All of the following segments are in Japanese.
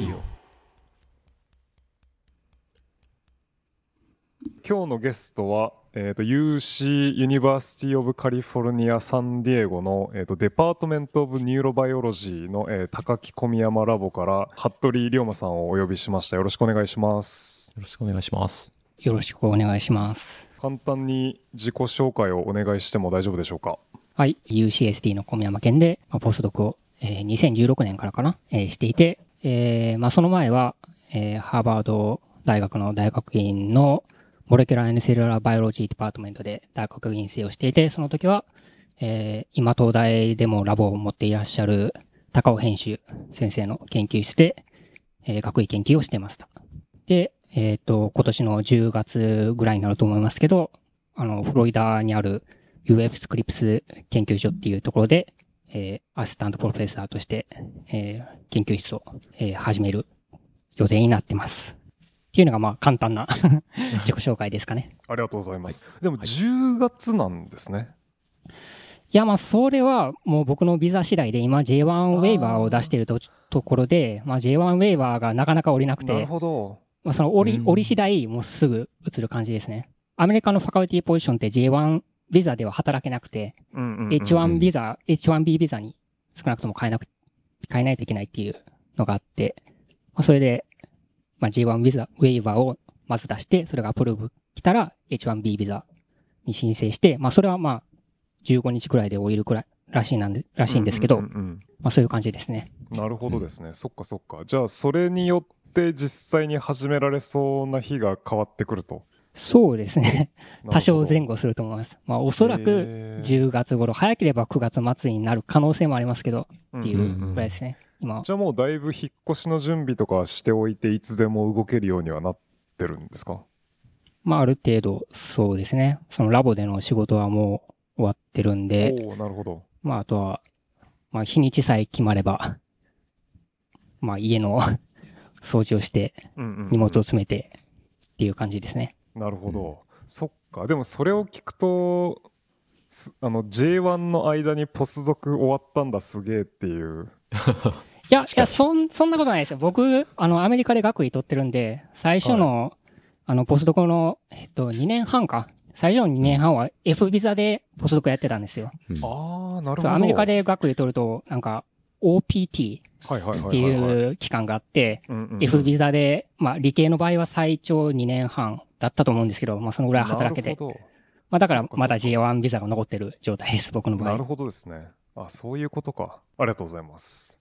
ディオ今日のゲストは、えー、と UC University of California San Diego の、えー、と Department of Neurobiology の、えー貴樹小宮山ラボから服部龍馬さんをお呼びしましたよろしくお願いしますよろしくお願いします。よろしくお願いします。簡単に自己紹介をお願いしても大丈夫でしょうか？はい。UCSD の小宮山研で、まあ、ポスドクを、えー2016年からかな、えーしていて、えーまあ、その前は、えーハーバード大学の大学院の Molecular and Cellular Biology Department で大学院生をしていて、その時は、えー今東大でもラボを持っていらっしゃる Takao Hensch 先生の研究室で、えー学位研究をしてました。で、えっ、と、今年の10月ぐらいになると思いますけど、あの、フロリダにある UF スクリプス研究所っていうところで、えー assistant professor として、えー研究室を、えー始める予定になってます。っていうのが、まあ、簡単な 自己紹介ですかね。ありがとうございます、でも10月なんですね、いや、まあ、それはもう僕のビザ次第で、今 J1 ウェイバーを出しているとところで、まあ、J1 ウェイバーがなかなか降りなくなるて、ほどまあ、その降り、うん降り次第、もうすぐ移る感じですね。アメリカのファカルティポジションって J1 ビザでは働けなくて、うんうんうん H1 ビザ、H1B ビザに少なくとも変えなく、変えないといけないっていうのがあって、まあ、それで、まあ、J1 ビザ、ウェイバーをまず出して、それがアプローブ来たら H1B ビザに申請して、まあ、それはまあ、15日くらいで降りるくらいらしいなんで、らしいんですけど、うんうんうん。まあ、そういう感じですね。なるほどですね、そっかそっか。じゃあそれによって実際に始められそうな日が変わってくるとそうですね。多少前後後すると思います。まあ、おそらく10月頃、早ければ9月末になる可能性もありますけど、っていうぐらいですね。今、じゃあもうだいぶ引っ越しの準備とかしておいていつでも動けるようにはなってるんですか？まあ、ある程度、そうですね。そのラボでの仕事はもう終わってるんで、おおなるほどまあ、あとは、まあ、日にちさえ決まれば、まあ、家の 掃除をして、うんうんうん荷物を詰めて、っていう感じですね。なるほど、そっか。でもそれを聞くとすあの J1 の間にポスドク終わったんだすげえっていう。いや、いや、そん、そんなことないですよ。僕、あの、アメリカで学位取ってるんで、最初の、あの、ポスドクの、えっと、2年半か。最初の2年半は F ビザでポスドクやってたんですよ。うん。ああなるほど。アメリカで学位取ると、なんか、OPT っていう期間があって、F ビザで、まあ、理系の場合は最長2年半だったと思うんですけど、まあ、そのぐらい働けて。まあ、だからまだ J1 ビザが残ってる状態です、僕の場合。どなるほどですね。あそういうことか。ありがとうございます。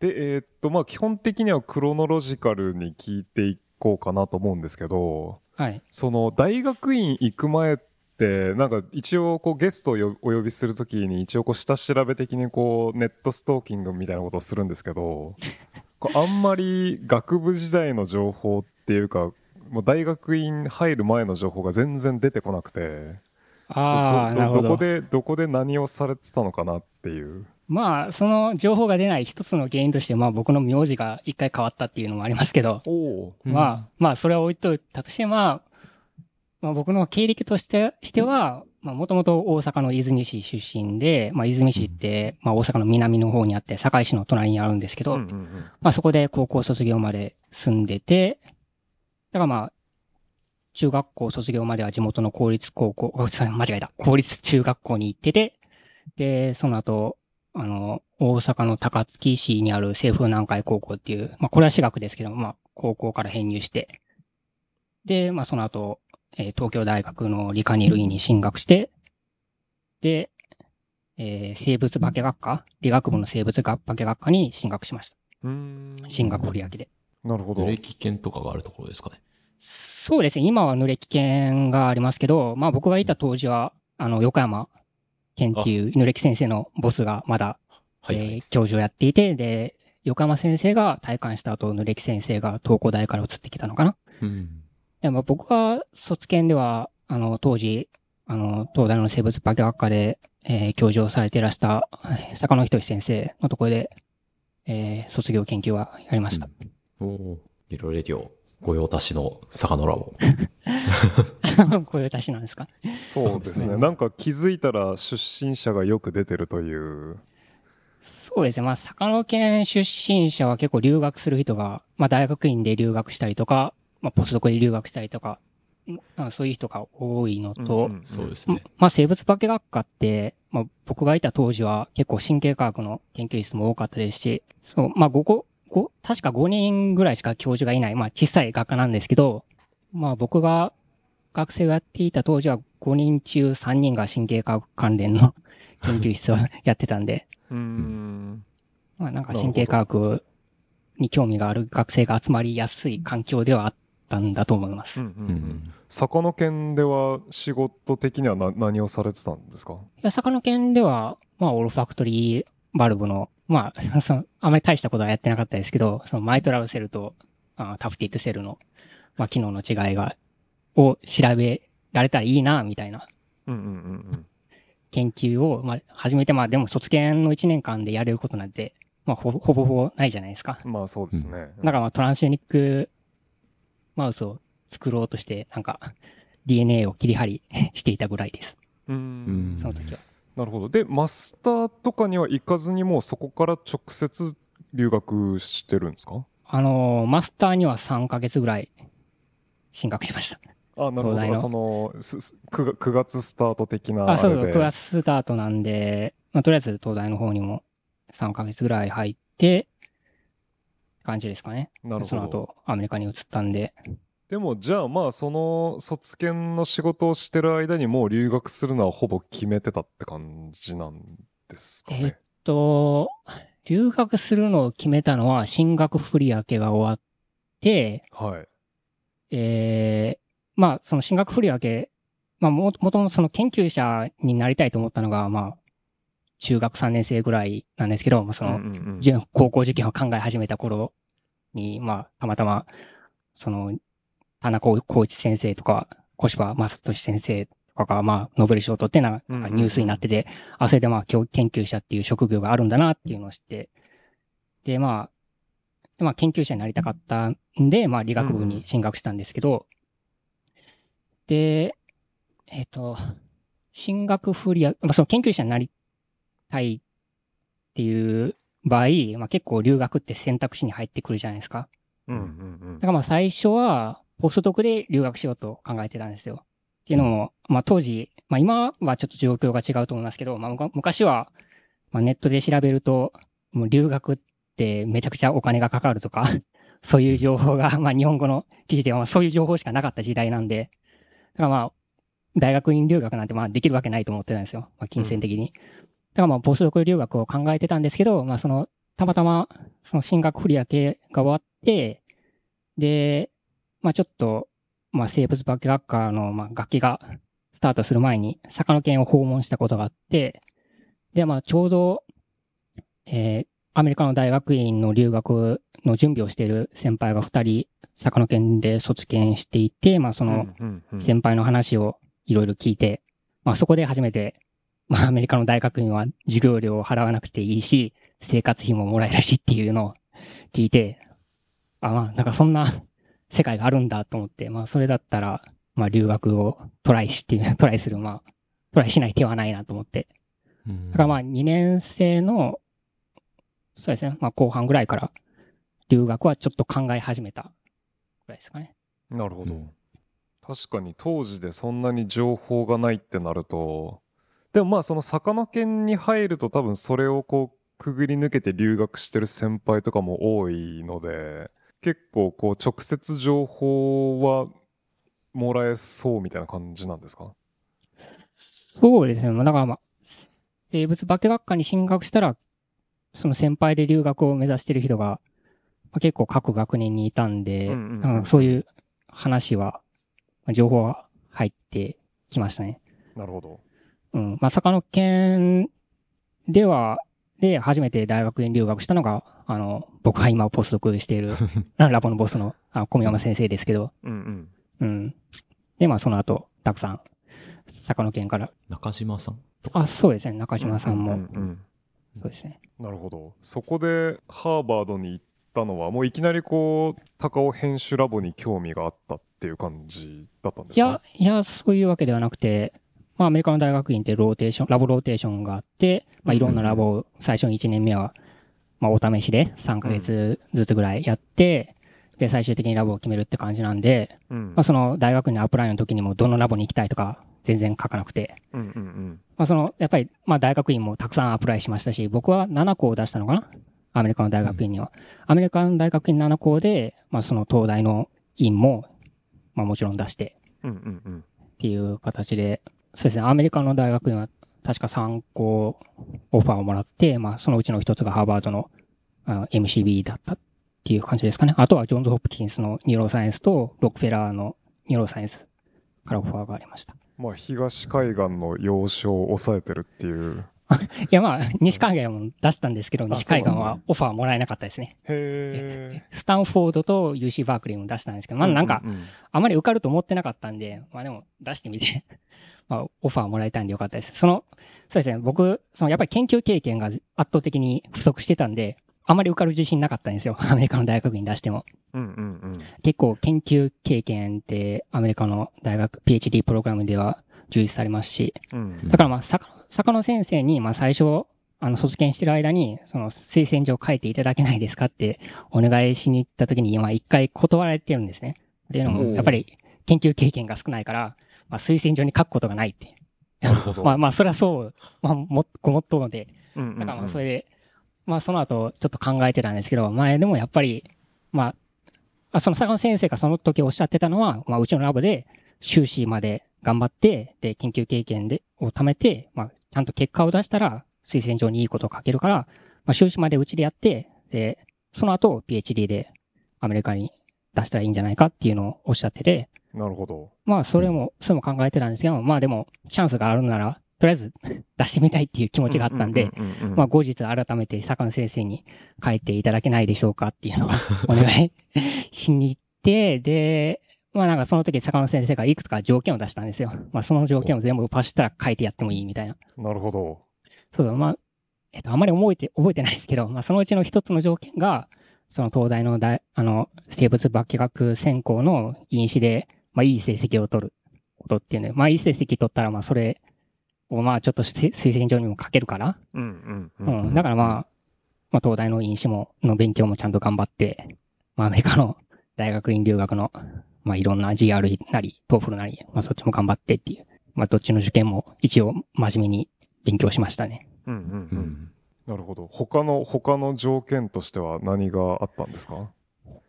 でえーっとまあ基本的にはクロノロジカルに聞いていこうかなと思うんですけどはい。その大学院行く前ってなんか一応こうゲストをよお呼びするときに一応こう下調べ的にこうネットストーキングみたいなことをするんですけど あんまり学部時代の情報っていうかもう大学院入る前の情報が全然出てこなくてどこでどこで何をされてたのかなっていう。まあ、その情報が出ない一つの原因として、まあ僕の名字が一回変わったっていうのもありますけど、まあ、まあそれは置いといたとして、まあ、まあ僕の経歴としてしては、まあもともと大阪の泉市出身で、まあ泉市って、まあ大阪の南の方にあって、堺市の隣にあるんですけど、うんうんうんまあそこで高校卒業まで住んでて、だからまあ、中学校卒業までは地元の公立高校、間違えた。公立中学校に行ってて、で、その後、あの、大阪の高槻市にある清風南海高校っていう、まあこれは私学ですけど、まあ高校から編入して、で、まあその後、えー東京大学の理科二類に進学して、で、えー生物化学科理学部の生物化学科に進学しました。進学振り分けで。なるほど履歴券とかがあるところですかね。そうですね。今は濡れ危険がありますけど、まあ僕がいた当時は、あの、横山健っていう濡れ木先生のボスがまだ、はい、えー教授をやっていて、で、横山先生が退官した後、濡れ木先生が東工大から移ってきたのかな。うん。でまあ僕が卒検では、あの、当時、あの、東大の生物化学科で、えー教授をされていらした、えー坂野仁先生のところで、えー卒業研究はやりました。おおいろいろレディオ、御用達の坂野ラボ。こういう足しなんですか？そうですねそうですねなんか気づいたら出身者がよく出てるというそうですね。まあ、坂野県出身者は結構留学する人が、まあ、大学院で留学したりとか、まあ、ポスドクで留学したりとか、まあ、そういう人が多いのと、うんうんそうですね。ままあ、生物化学科って、まあ、僕がいた当時は結構神経科学の研究室も多かったですし、そう、まあ、5個、5確か5人ぐらいしか教授がいない、まあ、小さい学科なんですけど、まあ、僕が学生をやっていた当時は5人中3人が神経科学関連の 研究室をやってたんで、うーん。まあ、なんか神経科学に興味がある学生が集まりやすい環境ではあったんだと思います。いうんうんうんうん。坂野県では仕事的にはな何をされてたんですか？や、坂野県では、まあ、オールファクトリーバルブの、まあ、その、あまり大したことはやってなかったですけど、そのマイトラルセルとあタフティッドセルの、まあ、機能の違いが、を調べられたらいいな、みたいなうんうんうんうん。研究を、まあ、始めて、まあ、でも卒研の1年間でやれることなんて、まあ、ほぼほぼほぼないじゃないですか。まあそうですね。だからまあトランスジェニックマウスを作ろうとして、なんか DNA を切り張りしていたぐらいです。うんん。その時は。なるほど。で、マスターとかには行かずにもうそこから直接留学してるんですか？あのーマスターには3ヶ月ぐらい進学しました。あ、なるほど。その、すす 9, 9月スタート的なああ、そうそう、れで。9月スタートなんで、まあ、とりあえず東大の方にも3ヶ月ぐらい入って、感じですかね。なるほど。その後、アメリカに移ったんで。でも、じゃあまあ、その卒研の仕事をしてる間にもう留学するのはほぼ決めてたって感じなんですかえっね。と、留学するのを決めたのは、進学振り分けが終わって、はい。えー、まあ、その進学振り分け、まあ、も、もともとその研究者になりたいと思ったのが、まあ、中学3年生ぐらいなんですけど、まあ、その、高校受験を考え始めた頃に、まあ、たまたま、その、田中光一先生とか、小柴正俊先生とかが、まあ、ノーベル賞を取ってな、なんかニュースになってて、あ、それでまあ、教研究者っていう職業があるんだなっていうのを知って、で、まあ、でまあ、研究者になりたかったんで、まあ、理学部に進学したんですけど、で、えっ、と、進学振りや、まあ、その研究者になりたいっていう場合、まあ、結構留学って選択肢に入ってくるじゃないですか。うんうんだからまあ最初は、ポストドクで留学しようと考えてたんですよ。っていうのも、まあ当時、まあ今はちょっと状況が違うと思いますけど、まあ昔は、まあネットで調べると、もう留学ってめちゃくちゃお金がかかるとか、そういう情報が、まあ日本語の記事ではまあそういう情報しかなかった時代なんで、だからまあ、大学院留学なんてまあできるわけないと思ってたんですよ。まあ金銭的に。だからまあポストドク留学を考えてたんですけど、まあその、たまたま、その進学振り分けが終わって、で、まあちょっと、まあ生物化学科の、まあ、楽器がスタートする前に、坂野県を訪問したことがあって、で、まあちょうど、えーアメリカの大学院の留学の準備をしている先輩が二人、坂野県で卒検していて、まあそうん。の先輩の話をいろいろ聞いて、まあそこで初めて、まあアメリカの大学院は授業料を払わなくていいし、生活費ももらえるしっていうのを聞いて、あ、まあなんかそんな 世界があるんだと思って、まあそれだったら、まあ留学をトライして、トライする、まあトライしない手はないなと思って。うんだからまあ2年生の、そうですね、まあ後半ぐらいから留学はちょっと考え始めたぐらいですかね。なるほど。うん確かに当時でそんなに情報がないってなると、でもまあその坂野県に入ると多分それをこうくぐり抜けて留学してる先輩とかも多いので、結構こう直接情報はもらえそうみたいな感じなんですか？そうですね。まあだからまあ、生物化学科に進学したら、その先輩で留学を目指してる人が、まあ、結構各学年にいたんで、うんうんうんそういう話は、まあ情報は入ってきましたね。なるほど。うん。まあ、坂野県では、で、初めて大学院留学したのが、あの、僕が今ポスドクしている ラボのボスの、あの、小宮山先生ですけど、うんうん。うん。で、まあ、その後、たくさん、坂野県から、中島さんあ、そうですね、中島さんも、ううんそうですね。なるほど。そこでハーバードに行ったのは、もういきなりこう、高尾編集ラボに興味があったっていう感じだったんですか？いや、いや、そういうわけではなくて、まあアメリカの大学院ってローテーション、ラボローテーションがあって、まあいろんなラボを最初の1年目は、まあお試しで3ヶ月ずつぐらいやって、で、最終的にラボを決めるって感じなんで、うん。まあその大学に apply の時にもどのラボに行きたいとか全然書かなくて。まあその、やっぱり、まあ大学院もたくさん apply しましたし、僕は7校出したのかな？アメリカの大学院には。アメリカの大学院7校で、まあその東大の院も、まあもちろん出して。っていう形で、そうですね、アメリカの大学院は確か3校オファーをもらって、まあそのうちの一つがハーバードのあ MCB だったっていう感じですかね。あとはジョンズ・ホプキンスの neuroscience とロックフェラーの neuroscience からオファーがありました。まあ、東海岸の要衝を抑えてるっていう。いやまあ、西海岸も出したんですけど、あ西海岸はオファーもらえなかったですね。へえ。スタンフォードと UC バークリーも出したんですけど、まあなんかう、んあまり受かると思ってなかったんで、まあでも出してみて、まあオファーもらえたんでよかったです。その、そうですね、僕、そのやっぱり研究経験が圧倒的に不足してたんで、あまり受かる自信なかったんですよ。アメリカの大学に出しても。うんうんうん。結構研究経験ってアメリカの大学、PhD プログラムでは重視されますし、うんだからまあ、坂坂野先生に、まあ最初、あの、卒検してる間に、その推薦状書いていただけないですかってお願いしに行った時に、まあ一回断られてるんですね。っていうのも、やっぱり研究経験が少ないから、まあ推薦状に書くことがないって。まあまあ、それはそう、まあ、も、ごもっともで、だからまあそれで、まあその後ちょっと考えてたんですけど、まあでもやっぱり、まあ、あその坂野先生がその時おっしゃってたのは、まあうちのラボで修士まで頑張って、で、研究経験で、を貯めて、まあちゃんと結果を出したら推薦状にいいことを書けるから、まあ修士までうちでやって、で、その後 PhD でアメリカに出したらいいんじゃないかっていうのをおっしゃってて、なるほど。まあそれも、それも考えてたんですけど、まあでもチャンスがあるなら、とりあえず 出してみたいっていう気持ちがあったんで、まあ、後日改めて坂野先生に書いていただけないでしょうかっていうのをお願い しに行って、で、まあなんかその時坂野先生がいくつか条件を出したんですよ。まあその条件を全部パシったら書いてやってもいいみたいな。なるほど。そうだ、まあ、えっと、あまり覚えて、覚えてないですけど、まあそのうちの一つの条件が、その東大の大、あの、生物化学専攻の院試で、まあいい成績を取ることっていうね。まあいい成績取ったら、まあそれをまあちょっと推推薦状にも書けるから、うんうんう。ん、だからまあ、まあ、東大の院試も、の勉強もちゃんと頑張って、まあ、アメリカの大学院留学の、まあ、いろんな GRE なり、 TOEFL なり、まあ、そっちも頑張ってっていう、まあ、どっちの受験も一応真面目に勉強しましたね。うんうんううん。ん。なるほど。他の、他の条件としては何があったんですか？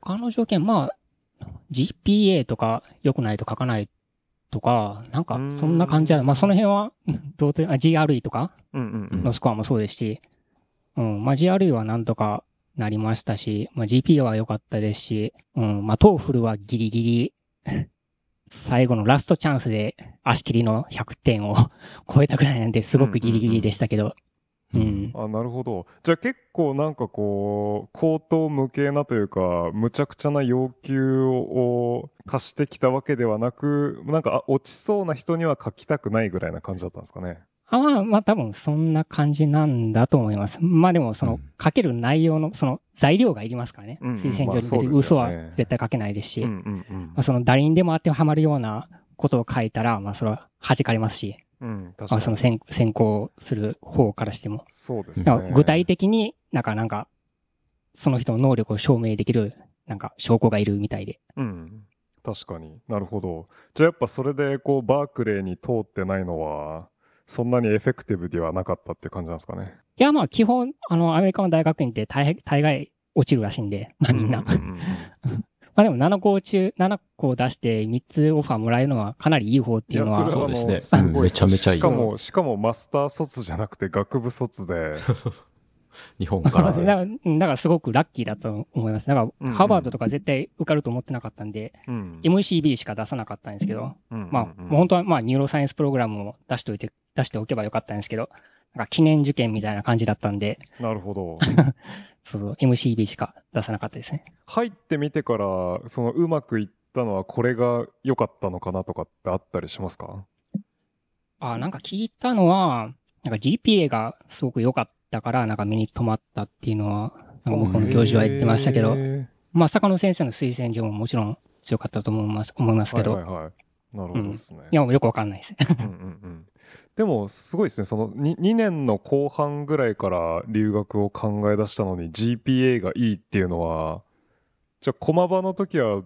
他の条件、まあ、GPA とか良くないと書かないとか、なんか、そんな感じだ。まあ、その辺は、どうと、あ GRE とかのスコアもそうですし、うん、まあ GRE はなんとかなりましたし、まあ GPA は良かったですし、うん、まあ TOEFL はギリギリ、最後のラストチャンスで足切りの100点を 超えたぐらいなんで、すごくギリギリでしたけど、ううんん。あ、なるほど。じゃあ結構なんかこう、口頭無形なというか、むちゃくちゃな要求を課してきたわけではなく、なんかあ落ちそうな人には書きたくないぐらいな感じだったんですかね？あまあ、まあ多分そんな感じなんだと思います。まあでもそのうん書ける内容のその材料がいりますからね。うんうん推薦状に別に嘘は絶対書けないですし、まあ、その誰にでも当てはまるようなことを書いたら、まあそれは弾かれますし、うん、確まあ、かに。その先先行する方からしても。そうですね。具体的になんか、なんか、その人の能力を証明できる、なんか、証拠がいるみたいで。うん。確かになるほど。じゃあやっぱそれでこうバークレーに通ってないのは、そんなにエフェクティブではなかったっていう感じなんですかね。いや、まあ、基本、あの、アメリカの大学院って大大概落ちるらしいんで、まあみんな。まあでも7校中、7校出して3つオファーもらえるのはかなりいい方っていうのは、そうですねすごいうんめちゃめちゃいいしかも、しかもマスター卒じゃなくて学部卒で、日本から。だから、うんだからすごくラッキーだと思います。だから、ハーバードとか絶対受かると思ってなかったんで、うん。MCB しか出さなかったんですけど、まあ、もう本当は、まあ、ニューロサイエンスプログラムも出しておいて、出しておけばよかったんですけど、なんか記念受験みたいな感じだったんで、なるほど。そうそう、MCB しか出さなかったですね。入ってみてから、そのうまくいったのはこれが良かったのかなとかってあったりしますか？あ、なんか聞いたのは、なんか GPA がすごく良かったから、なんか目に留まったっていうのは、なんか僕の教授は言ってましたけど、まあ、坂野先生の推薦状ももちろん強かったと思います、思いますけど、はいはいはい。なるほどですね。いや、よくわかんないです。うんうんうんでもすごいですねその 2, 2年の後半ぐらいから留学を考え出したのに GPA がいいっていうのはじゃあ駒場の時は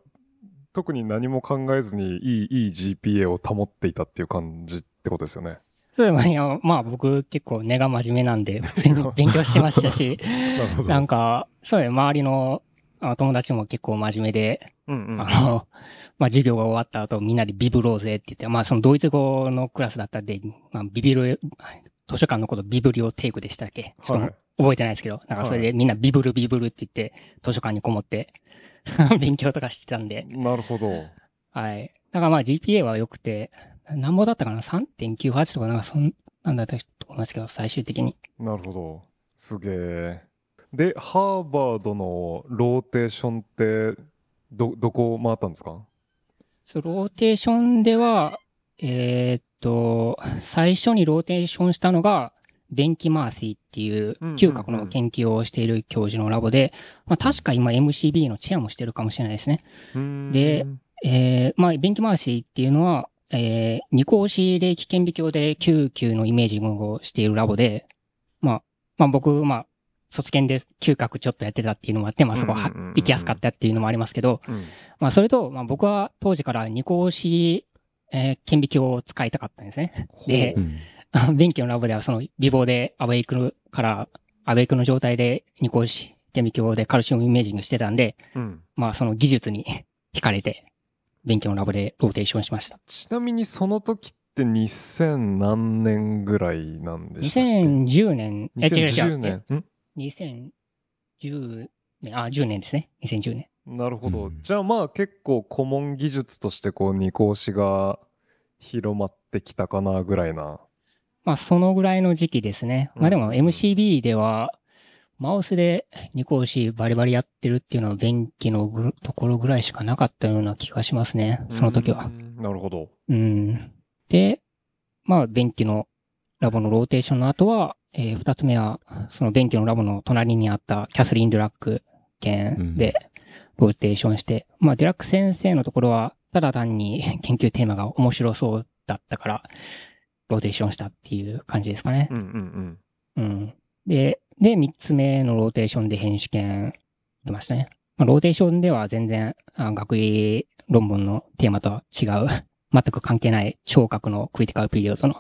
特に何も考えずにいいいい GPA を保っていたっていう感じってことですよね。そういえばまあ僕結構根が真面目なんで、普通に 勉強してましたし、な。なんか、そういう周りのあ友達も結構真面目で、うんうん、あの、まあ授業が終わった後みんなでビブローゼって言って、まあそのドイツ語のクラスだったんで、まあビビル、図書館のことビブリオテイクでしたっけ？ちょっはいと覚えてないですけど、なんかそれでみんなビブルビブルって言って図書館にこもって 勉強とかしてたんで、なるほど。はい。だからまあ GPA は良くて、なんぼだったかな ?3.98 とかなんかそんなんだったと思いますけど、最終的に。なるほど。すげえ。で、ハーバードのローテーションって、ど、どこを回ったんですか？そう、ローテーションでは、えーっと、最初にローテーションしたのが、ベンキマーシーっていう嗅覚の研究をしている教授のラボで、まあ確か今 MCB のチェアもしてるかもしれないですね。でえー、まあ、ベンキマーシーっていうのは、えー、二項子霊気顕微鏡で救急のイメージングをしているラボで、まあ、まあ僕、まあ、卒検で嗅覚ちょっとやってたっていうのもあって、まあそこは行きやすかったっていうのもありますけど、うんまあそれと、まあ僕は当時から二項子、えー顕微鏡を使いたかったんですね。でう、ん。便器のラボではその微暴でアウェイクから、アウェイクの状態で二項子顕微鏡でカルシウムイメージングしてたんで、うんまあその技術に惹かれて、便器のラボでローテーションしました。ちなみにその時って2000何年ぐらいなんでしたっけ？2010年、え、違う違う。2010年。ん2010年、あ、10年ですね。2010年。なるほど。うんじゃあまあ結構 common 技術としてこう二光子が広まってきたかなぐらいな。まあそのぐらいの時期ですね。まあでもうん MCB では、マウスで二光子バリバリやってるっていうのはベンキのぐところぐらいしかなかったような気がしますね。その時は。うん。なるほど。うん。で、まあ、ベンキのラボのローテーションの後は、えー二つ目は、そのベンキのラボの隣にあったキャスリン・デュラック研でローテーションして、まあ、デュラック先生のところは、ただ単に 研究テーマが面白そうだったから、ローテーションしたっていう感じですかねう。んうんうん。で、で、三つ目のローテーションでヘンシュ研出ましたね。まあ、ローテーションでは全然、あ学位論文のテーマとは違う、全く関係ない聴覚の critical period の、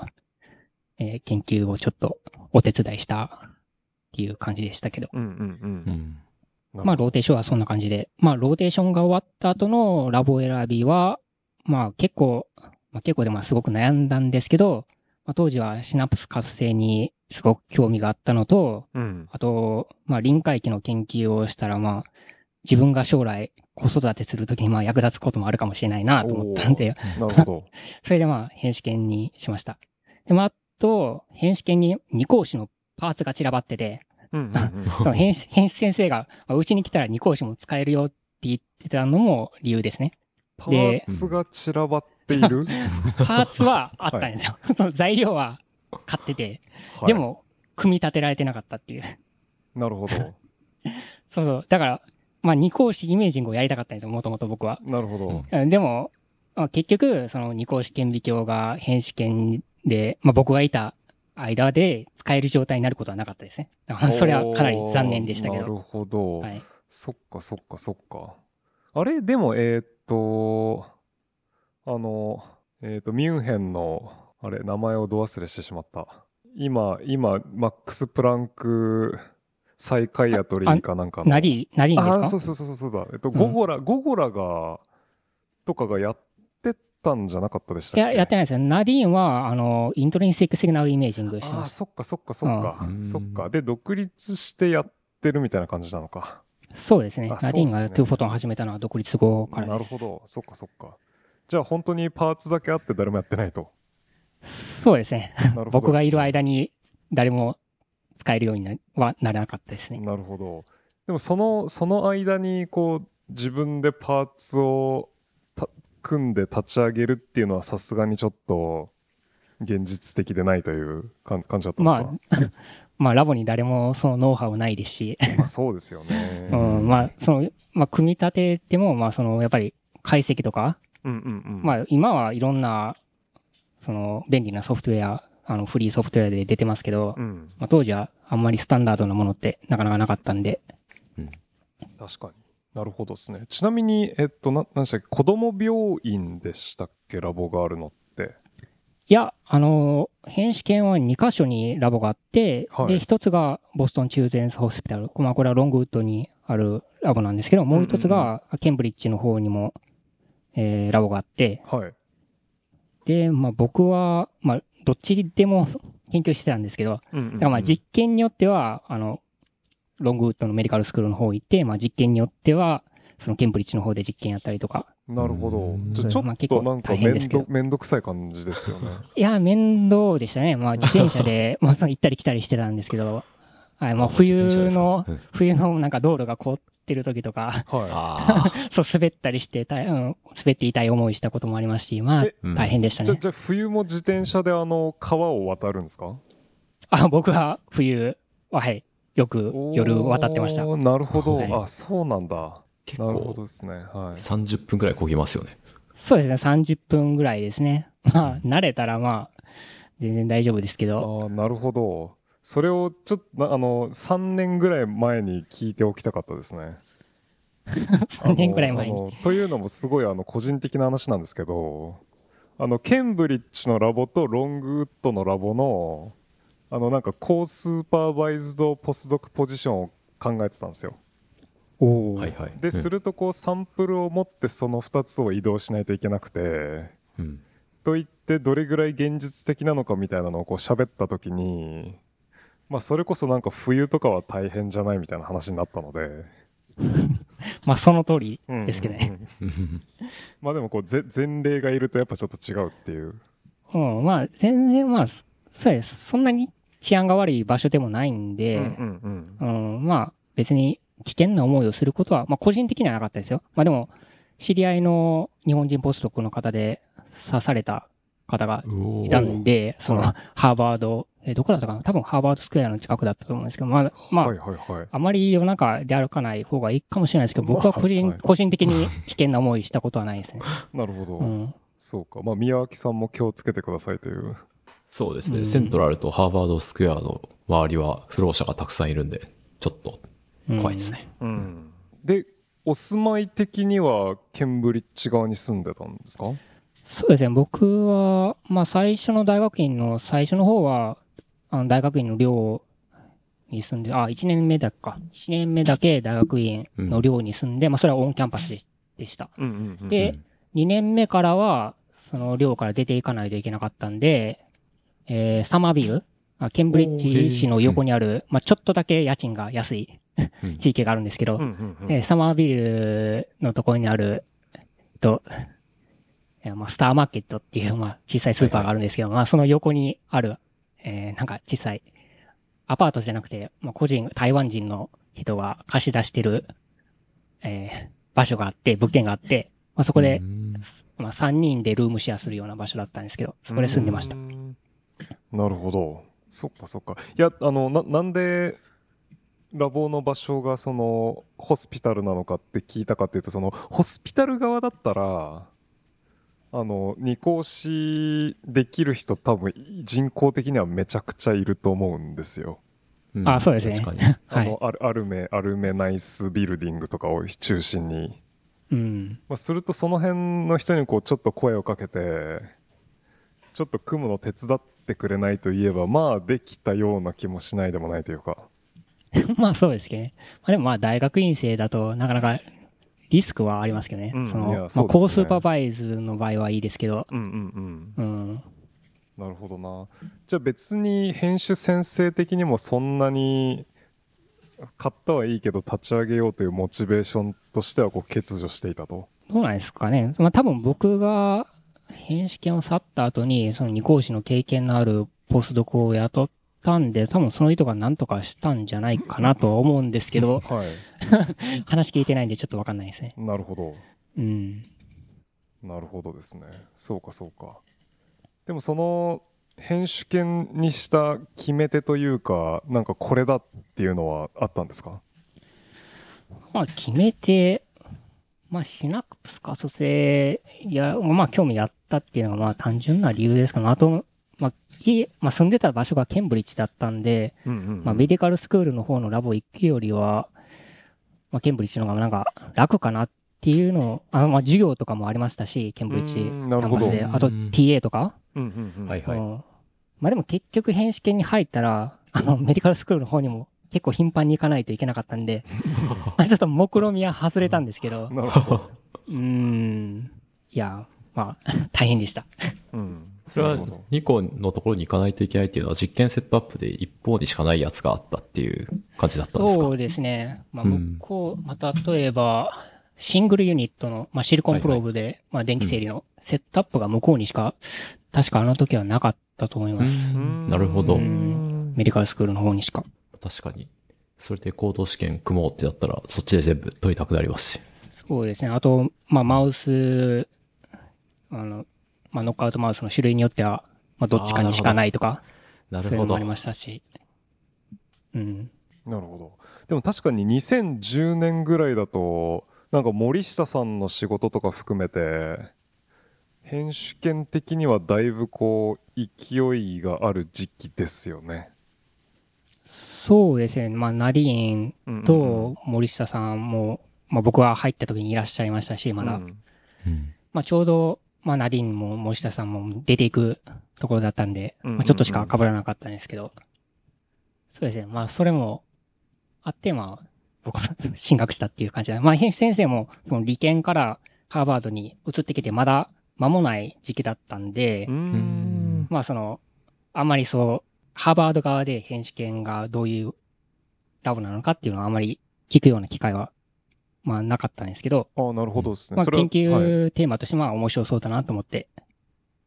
えー研究をちょっとお手伝いしたっていう感じでしたけど。うん。うんうんううん。ん。まあ、ローテーションはそんな感じで。まあ、ローテーションが終わった後のラボ選びは、まあ、結構、まあ、結構でもすごく悩んだんですけど、まあ、当時はシナプス活性にすごく興味があったのと、うん。あと、まあ、臨界期の研究をしたら、まあ、自分が将来子育てするときにまあ役立つこともあるかもしれないなと思ったんで、なるほど。それでまあ、ヘンシュ研にしました。で、まあ、あと、編集権に二講師のパーツが散らばってて、うんうんうん。そ の編集編集先生が、まあうちに来たら二講師も使えるよって言ってたのも理由ですね。パーツが散らばっている？パーツはあったんですよ。その 材料は買ってて、はいでも、組み立てられてなかったっていう。なるほど。そうそう。だから、まあ、二講師イメージングをやりたかったんですよ、もともと僕は。なるほど。うんでも、まあ、結局、その二項試験微鏡が変試験で、まあ、僕がいた間で使える状態になることはなかったですね。それはかなり残念でしたけなるど。ほど。はい。そっかそっかそっか。あれでも、えーっと、あの、えーっと、ミュンヘンの、あれ、名前をど忘れしてしまった。今、今、マックス・プランク再開アトリーかなんかの。ナディ、ナディンですか？あーそうそうそうそうだ。えっと、んゴゴラ、ゴゴラが、とかがやってたんじゃなかったでしたっけ？いや、やってないですよ。ナディーンは、あの、イントリンシックシグナルイメージングしてああー、ます。そっかそっかそっかう。んそっか。で、独立してやってるみたいな感じなのか。そうですね。あナディーンがトゥーフォトン始めたのは独立後からです。なるほど。そっかそっか。じゃあ本当にパーツだけあって誰もやってないと。そうですね。なるほど。僕がいる間に誰も使えるようになはならなかったですね。なるほど。でもその、その間にこう、自分でパーツをた組んで立ち上げるっていうのはさすがにちょっと現実的でないという感感じだったんですまかあ、まあ、ラボに誰もそのノウハウないですし、まあそうですよね。うん、まあ、その、まあ、組み立てても、まあ、その、やっぱり解析とか、うんうんうん。まあ今はいろんな、その便利なソフトウェア、あのフリーソフトウェアで出てますけど、うん。まあ、当時はあんまりスタンダードなものってなかなかなかったんで、確かに。なるほどですね。ちなみに、えっと、な、なんでしたっけ、子供病院でしたっけ、ラボがあるのって。いや、あの、変試験は2箇所にラボがあって、はいで、1つがボストンチューゼンスホスピタル。まあ、これはロングウッドにあるラボなんですけど、もう1つがケンブリッジの方にも、えーラボがあって、はい。で、まあ、僕は、まあ、どっちでも 研究してたんですけど、うんうんうんだからまあ、実験によっては、あの、ロングウッドのメディカルスクールの方行って、まあ、実験によっては、そのケンブリッジの方で実験やったりとか。なるほど。ちょっまあ結構となんか大変めんですけど。ど、めんどくさい感じですよね。いや、面倒でしたね。まあ、自転車で、まあ、その行ったり来たりしてたんですけど、はい、まあ、冬の、うん冬のなんか道路が凍ってる時とか、はあ そう滑ったりして、大うん、滑って痛い思いしたこともありますし、まあ大変でしたね。じゃあ冬も自転車であの、川を渡るんですか？あ、僕は冬は、はい、よく夜渡ってました。なるほど。はいあ、そうなんだ。結なるほど構ですね。はい。30分くらい漕ぎますよね。そうですね、30分ぐらいですね。まあ、慣れたらまあ、全然大丈夫ですけど、ああ、なるほど。それをちょっとな、あの、3年ぐらい前に聞いておきたかったですね。3年ぐらい前に。というのもすごいあの個人的な話なんですけど、あの、ケンブリッジのラボとロングウッドのラボの、あの、なんか、コースーパーバイズドポスドクポジションを考えてたんですよ。おーはいはい。で、うんするとこう、サンプルを持ってその2つを移動しないといけなくて、うん。と言ってどれぐらい現実的なのかみたいなのをこう喋った時にまあそれこそなんか冬とかは大変じゃないみたいな話になったので まあ、その通りですけどね。うんうんうんまあでもこうぜ前例がいるとやっぱちょっと違うっていううん、まあ、全然まあ、そそうです。そんなに治安が悪い場所でもないんで、うんうんうん。うん、まあ別に危険な思いをすることは、まあ個人的にはなかったですよ。まあでも、知り合いの日本人ポストクの方で刺された方がいたんで、そのはハーバード、えーどこだったかな？多分ハーバードスクエアの近くだったと思うんですけど、まあ、まあ、はいはい。はいあまり夜中で歩かない方がいいかもしれないですけど、僕は個人、まあはい個人的に危険な思いしたことはないですね。なるほど、うん。そうか。まあ宮脇さんも気をつけてくださいというそうですね。うんセントラルとハーバードスクエアの周りは不老者がたくさんいるんで、ちょっと怖いですね。うんでお住まい的にはケンブリッジ側に住んでたんですか？そうですね。僕は、まあ最初の大学院の最初の方は、あの大学院の寮に住んで、あ、1年目だか。1年目だけ大学院の寮に住んで、まあそれはオンキャンパスででした。うんうんうんで、2年目からは、その寮から出ていかないといけなかったんで、えー、サマービル、あケンブリッジ市の横にある、まあちょっとだけ家賃が安いうん。地域があるんですけど、うんうんうん。えーサマービルのところにある、えっと、えーまあ、スターマーケットっていう、まあ、小さいスーパーがあるんですけど、まあ、その横にある、えーなんか小さい、アパートじゃなくて、まあ、個人、台湾人の人が貸し出してる、えー場所があって、物件があって、まあ、そこでう、ん。まあ、3人でルームシェアするような場所だったんですけど、そこで住んでましたなるほど。そっかそっか。いや、あの、な、なんで、ラボの場所がその、ホスピタルなのかって聞いたかっていうと、その、ホスピタル側だったら、あの、二講師できる人多分人口的にはめちゃくちゃいると思うんですよ。うんあそうですね確かに。はい。あの、アルアルメ、アルメナイスビルディングとかを中心に。うん。まあ、するとその辺の人にこうちょっと声をかけてちょっと組むの手伝ってくれないといえばまあできたような気もしないでもないというか まあそうですけどね。まあでもまあ大学院生だとなかなかリスクはありますけどね。うんその、いやまあ、スーパーバイズの場合はいいですけど、うんうんうんうん。なるほどなじゃあ別に編集先生的にもそんなに買ったはいいけど立ち上げようというモチベーションとしてはこう欠如していたとどうなんですかね。まあ多分僕が編試験を去った後に、その二講師の経験のあるポスドクを雇ったんで、多分その人が何とかしたんじゃないかなとは思うんですけど、はい。話聞いてないんでちょっとわかんないですね。なるほど。うん。なるほどですね。そうかそうか。でもその編集権にした決め手というかなんかこれだっていうのはあったんですか？まあ決めて、まあ、シナプス可塑性、いや、まあ、興味あったっていうのが、まあ、単純な理由ですかね。あと、まあ、家、まあ、住んでた場所がケンブリッジだったんで、うんうんうん。まあ、メディカルスクールの方のラボ行くよりは、まあ、ケンブリッジの方がなんか楽かなっていうのを、あの、まあ、授業とかもありましたし、ケンブリッジうんなるほど。キャンパスで、あとうん TA とか、うんうんうん。はいはい。うん。まあでも結局編試験に入ったら、あの、メディカルスクールの方にも結構頻繁に行かないといけなかったんで、ま あちょっと目論みは外れたんですけど、なるほど。うーん、いや、まあ、大変でした。うん。それはなるほど2個のところに行かないといけないっていうのは実験セットアップで一方にしかないやつがあったっていう感じだったんですか？そうですね。まあ、うん向こう、まあ、例えば、シングルユニットの、まあ、シリコンプローブで、まあ、電気整理のセットアップが向こうにしか、確かあの時はなかったと思います。うんなるほどうんメディカルスクールの方にしか。確かに。それで行動試験組もうってなったら、そっちで全部取りたくなりますし。そうですね。あと、まあ、マウス、あの、まあ、ノックアウトマウスの種類によっては、まあ、どっちかにしかないとか、なるほどそういうのもあり。ましたし。うん。なるほど。でも確かに2010年ぐらいだと、なんか森下さんの仕事とか含めて、編集権的にはだいぶこう、勢いがある時期ですよね。そうですね。まあ、ナディーンと森下さんも、まあ、僕は入った時にいらっしゃいましたし、まだ。うんうんまあ、ちょうど、まあ、ナディーンも森下さんも出ていくところだったんで、うんうんうんまあ、ちょっとしか被らなかったんですけど、そうですね。まあ、それもあって、まあ、僕は 進学したっていう感じで、まあ、編集先生も、その理研からハーバードに移ってきて、まだ間もない時期だったんで、ん。まあ、その、あんまりそう、ハーバード側で編集権がどういうラボなのかっていうのはあんまり聞くような機会は、まあ、なかったんですけど、ああ、なるほどですね。まあ、研はい究テーマとしてまあ面白そうだなと思って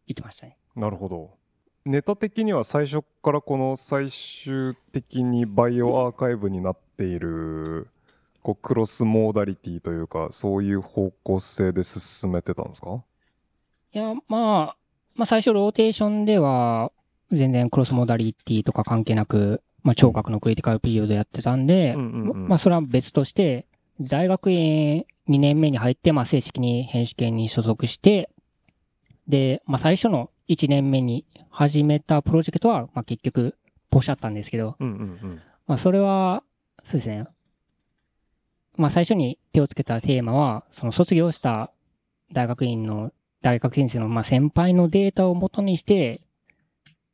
言ってましたね。なるほど。ネタ的には最初からこの最終的にバイオアーカイブになっているこうクロスモーダリティというかそういう方向性で進めてたんですか？いや、まあ、まあ最初ローテーションでは全然クロスモダリティとか関係なく、まあ聴覚のクリティカルピリオドやってたんで、うんうんうんまあそれは別として、大学院2年目に入って、まあ正式に編集権に所属して、で、まあ最初の1年目に始めたプロジェクトは、まあ結局、ポシャったんですけど、うんうんうんまあ、それは、そうですね。まあ、最初に手をつけたテーマは、その卒業した大学院の、大学院生の、まあ、先輩のデータを元にして、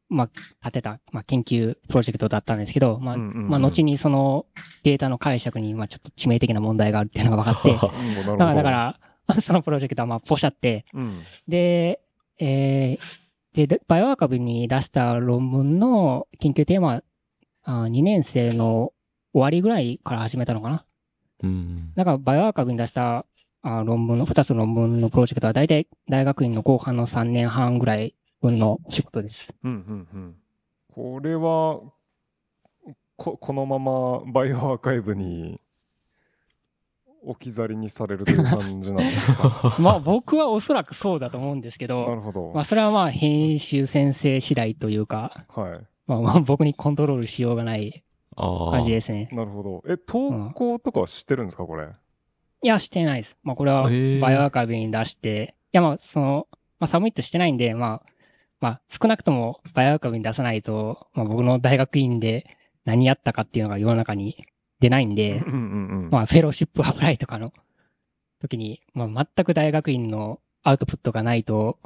まあ、立てた、まあ、研究プロジェクトだったんですけど、まあ、うんうんうんまあ、後にそのデータの解釈に、まあ、ちょっと致命的な問題があるっていうのが分かって、だから、だから、そのプロジェクトは、まあ、ポシャって、うんで、えーで、でバイオアーカイブに出した論文の研究テーマは、あ2年生の終わりぐらいから始めたのかな。うん。だから、バイオアーカイブに出したあ論文の、2つの論文のプロジェクトは、大体大学院の後半の3年半ぐらい分の仕事です。うんうんうんこれはここのままバイオアーカイブに置き去りにされるという感じなんですか？まあ、僕はおそらくそうだと思うんですけなど、るほどまあ、それはまあ、ヘンシュ先生次第というか、はいまあ、まあ僕にコントロールしようがないああ。感じですね。なるほどえ投稿とかは知ってるんですかこれ？いや、してないです。まあ、これは、 bioRxiv に出して、いや、まあ、その、まあ、 submit してないんで、まあ、まあ、少なくとも、 bioRxiv に出さないと、まあ、僕の大学院で何やったかっていうのが世の中に出ないんでうん、うんうんまあ、フェローシップアプライとかの時に、まあ、全く大学院のアウトプットがないと、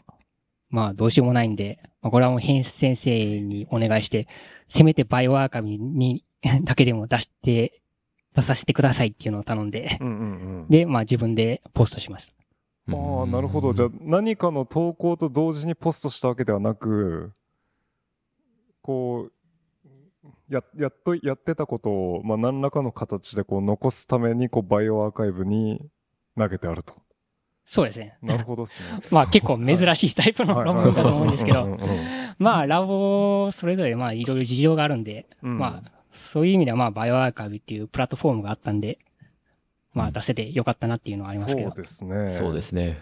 まあ、どうしようもないんで、まあ、これはもう編集先生にお願いして、せめてバイオアーカイブにだけでも出して、出させてくださいっていうのを頼んで、うんうんうんで、まあ自分でポストしました。ああなるほど。じゃあ何かの投稿と同時にポストしたわけではなくこうややっとやってたことを、まあ、何らかの形でこう残すためにこうバイオアーカイブに投げてあると。そうですね。なるほどですね。まあ結構珍しいタイプの論文だと思うんですけど、まあラボそれぞれまあいろいろ事情があるんで、うん。まあそういう意味ではまあバイオアーカイブっていうプラットフォームがあったんで、まあ出せてよかったなっていうのはありますけどそう。ですねそうですね。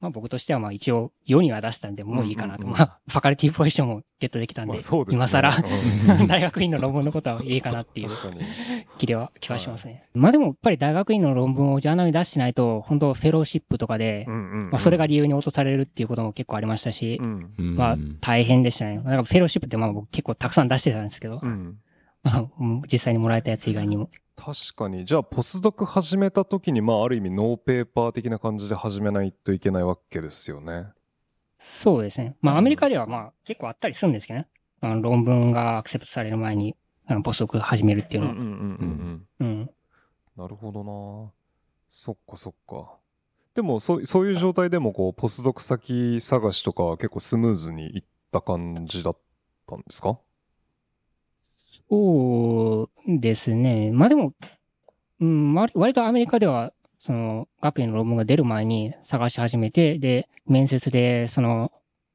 まあ僕としてはまあ一応世には出したんでもういいかなと。うんうんうんまあファカルティポジションもゲットできたんで、まあそうですね。今更うん 大学院の論文のことはいいかなっていう。気では、気はしますね。まあでもやっぱり大学院の論文をジャーナルに出してないと、本当フェローシップとかでう、んうんうんまあそれが理由に落とされるっていうことも結構ありましたしまあ大変でしたね。なんかフェローシップってまあ僕結構たくさん出してたんですけどう、ん。まあうん実際にもらえたやつ以外にも。確かに。じゃあ、ポスドク始めた時に、まあ、ある意味、ノーペーパー的な感じで始めないといけないわけですよね。そうですね。まあアメリカではまあ結構あったりするんですけどね。あの論文がアクセプトされる前に、あのポスドク始めるっていううんのは。うんうんうんうん。うん。なるほどなそっかそっか。でも、そう、そういう状態でも、こう、ポスドク先探しとかは結構スムーズにいった感じだったんですか？そうですね。まあでも、うん、割割とアメリカでは、その、学位の論文が出る前に探し始めて、で、面接で、その、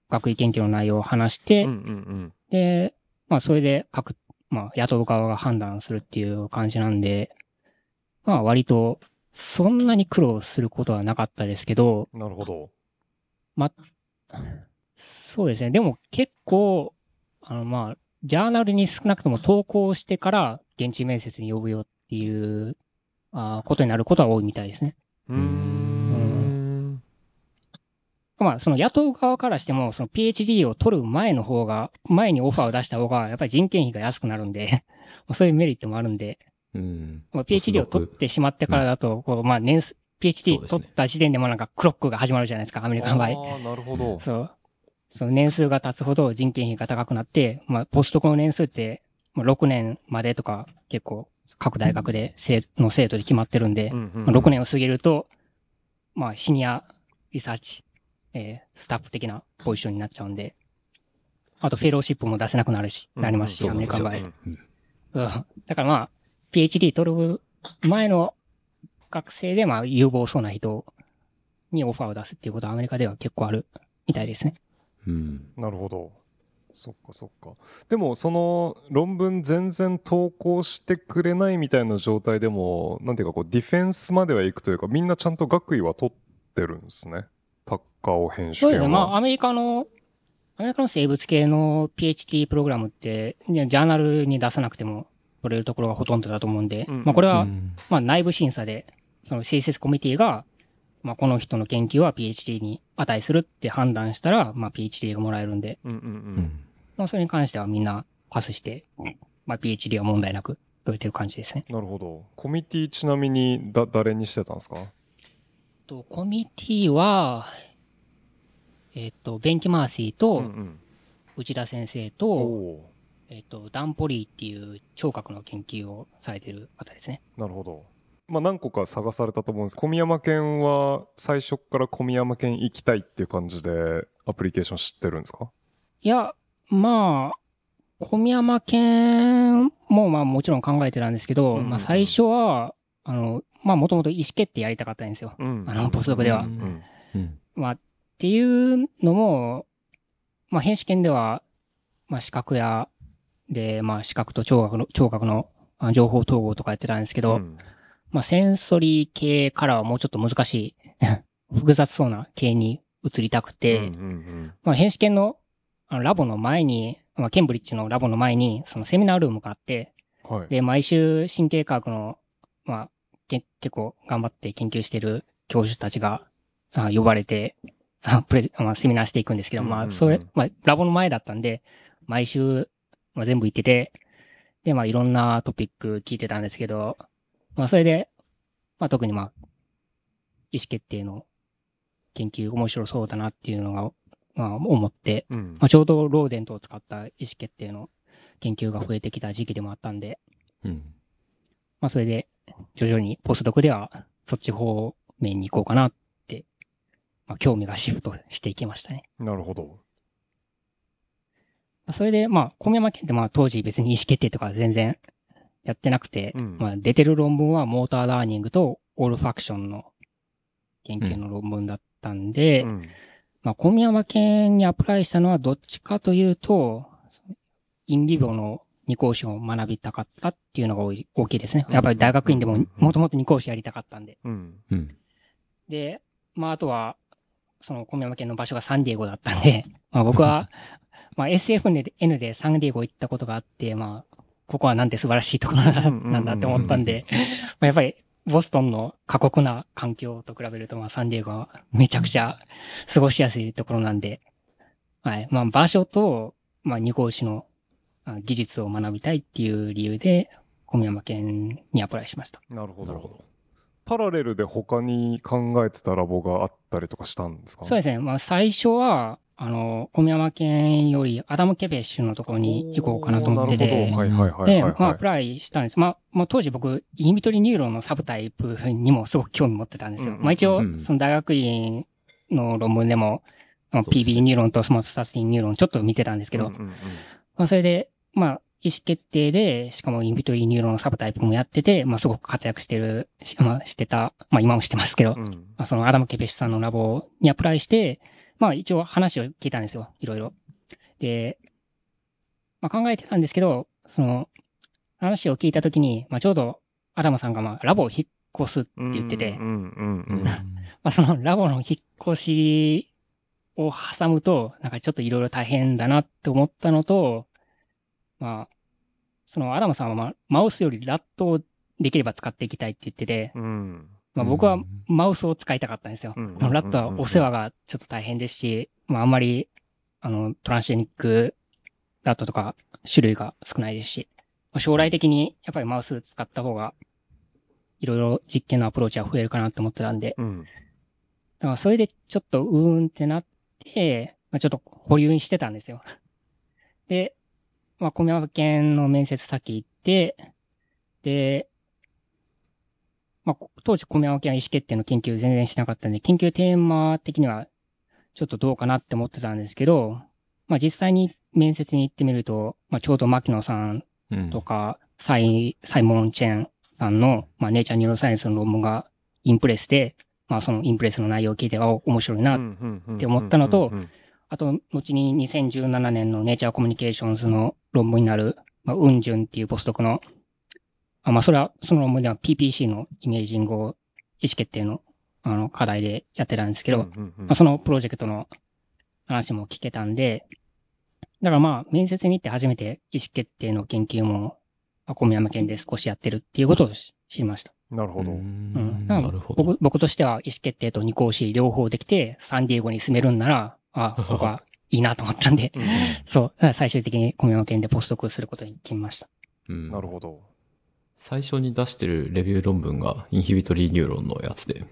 学位研究の内容を話して、うんうんで、まあそれで各、まあ雇う側が判断するっていう感じなんで、まあ割と、そんなに苦労することはなかったですけど、うん。なるほど。そうですね。でも結構、あのまあ、ジャーナルに少なくとも投稿してから現地面接に呼ぶよっていうあーことになることは多いみたいですね。うーん。まあ、その野党側からしても、その PhD を取る前の方が、前にオファーを出した方が、やっぱり人件費が安くなるんで、まあそういうメリットもあるんで、うん。まあ、PhD を取ってしまってからだと、こうまあ年数、PhD 取った時点でもなんかクロックが始まるじゃないですか、アメリカの場合。ああ、なるほど。そう。その年数が経つほど人件費が高くなって、まあ、ポストコの年数って、まあ、6年までとか、結構、各大学で、生の生徒で決まってるんで、うんうんまあ6年を過ぎると、まあ、シニアリサーチ、えースタッフ的なポジションになっちゃうんで、あと、フェローシップも出せなくなるし、なりますし、うんアメリカの場合。だからまあ、PhD 取る前の学生で、まあ、有望そうな人にオファーを出すっていうことはアメリカでは結構あるみたいですね。うん。なるほど。そっかそっか。でも、その論文全然投稿してくれないみたいな状態でも、なんていうかこう、ディフェンスまでは行くというか、みんなちゃんと学位は取ってるんですね。高尾編集そうですね。まあ、アメリカの、アメリカの生物系の PhD プログラムって、いやジャーナルに出さなくても取れるところがほとんどだと思うんで、うんまあ、これは、うんまあ、内部審査で、その成績コミュニティが、まあ、この人の研究は PhD に値するって判断したら、まあ、PhD がもらえるんで、うんうんう。うんん。まあ、それに関してはみんなパスして、まあ、PhD は問題なく取れてる感じですね。なるほど。コミュニティちなみに、だ、誰にしてたんですか？と、コミュニティは、えっ、と、ベンキマーシーうと、んうん。内田先生おと、おえっ、と、ダンポリーっていう聴覚の研究をされてる方ですね。ーなるほど。まあ何個か探されたと思うんです。小宮山県は最初から小宮山県行きたいっていう感じでアプリケーション知ってるんですか？いや、まあ、小宮山県もまあもちろん考えてたんですけど、うんうんうん。まあ最初は、あの、まあもともと意思決定やりたかったんですよ。うん。あのポスドクでは。うんうんうん。まあ、っていうのも、まあ、編試験では、まあ、視覚や、で、まあ、視覚と聴覚の、聴覚のあ情報統合とかやってたんですけど、うんまあ、センソリー系からはもうちょっと難しい、複雑そうな系に移りたくて、うんうんまあ、編試験のあのラボの前に、まあ、ケンブリッジのラボの前に、そのセミナールームがあって、うんはい。で、毎週神経科学の、まあ、け結構頑張って研究してる教授たちが、あ呼ばれて、あプレゼ、まあ、セミナーしていくんですけど、うんうんうん。まあ、それ、まあ、ラボの前だったんで、毎週、まあ、全部行ってて、で、まあ、いろんなトピック聞いてたんですけど、まあ、それで、まあ、特にまあ、意思決定の研究面白そうだなっていうのが、まあ、思って、うんまあ、ちょうどローデントを使った意思決定の研究が増えてきた時期でもあったんで、うん。まあそれで徐々にポスドクではそっち方面に行こうかなって、まあ興味がシフトしていきましたね。なるほどまあそれでまあ小宮山県ってまあ当時別に意思決定とか全然やってなくて、うん。まあ出てる論文はモーターラーニングとオールファクションの研究の論文だったんで、うん。まあ、小宮山県にアプライしたのはどっちかというと、インリビオの二講師を学びたかったっていうのが大きいですね。やっぱり大学院でもうん。もともと二講師やりたかったんで。で、まああとは、その小宮山県の場所がサンディエゴだったんで、まあ僕は、まあ SFN でサンディエゴ行ったことがあって、まあ、ここはなんて素晴らしいところなんだって思ったんで、まあやっぱりボストンの過酷な環境と比べると、まあサンディエゴはめちゃくちゃ過ごしやすいところなんで、はい。まあ場所と、まあ二号市のあ技術を学びたいっていう理由で、小宮山県にアプライしました。なるほど。なるほど。パラレルで他に考えてたラボがあったりとかしたんですか？そうですね。まあ最初は、あの、小宮山研よりアダム・ケベッシュのところに行こうかなと思ってて、はいはいはいで、はい、まあ、はい。 apply したんです。まあ、まあ、当時僕、 inhibitory neuron の subtype にもすごく興味持ってたんですよ。うんうんまあ、一応う、んその大学院の論文でも、うですね PB ニューロンとスモーツサスティンニューロンちょっと見てたんですけど、うんうんうん。まあ、それで、まあ、意思決定で、しかも inhibitory neuron の subtype もやってて、まあ、すごく活躍してる、しまあ、してた、まあ、今もしてますけど、うん。まあ、そのアダム・ケベッシュさんのラボに apply して、まあ一応話を聞いたんですよ。いろいろ。で、まあ考えてたんですけど、その話を聞いたときに、まあちょうどアダムさんがまあラボを引っ越すって言ってて、まあそのラボの引っ越しを挟むと、なんかちょっといろいろ大変だなって思ったのと、まあ、そのアダムさんはまあマウスよりラットをできれば使っていきたいって言ってて、うんまあ僕はマウスを使いたかったんですよ。うん。ラットはお世話がちょっと大変ですし、まああんまり、あの、トランシェニックラットとか種類が少ないですし、まあ将来的にやっぱりマウス使った方が、いろいろ実験のアプローチは増えるかなって思ってたんで、うん。だからそれでちょっとうーんってなって、まあちょっと保留にしてたんですよ。で、まあ小宮山県の面接先行って、で、まあ、当時、小宮山県は意思決定の研究全然しなかったんで、研究テーマ的にはちょっとどうかなって思ってたんですけど、まあ実際に面接に行ってみると、まあちょうど牧野さんうんとか、サイ、サイモン・チェンさんの、まあネイチャーニューロサイエンスの論文がインプレスで、まあそのインプレスの内容を聞いて、あ、面白いな。って思ったのとあと、後に2017年のネイチャーコミュニケーションズの論文になる、まあ、ウンジュンっていうポストクの、あ、まあそれは、その論文では PPC のイメージングを意思決定の、あの、課題でやってたんですけど、まあ、そのプロジェクトの話も聞けたんで、だからまあ、面接に行って初めて意思決定の研究も、あ小宮山県で少しやってるっていうことを知りました。なるほど。ううんんななるほど。僕僕としては意思決定と二項子両方できて、サンディエゴに住めるんなら、あ、僕はいいなと思ったんで、そう、だから最終的に小宮山研でポストクすることに決めました。うんなるほど。最初に出してるレビュー論文が inhibitory neuron のやつで、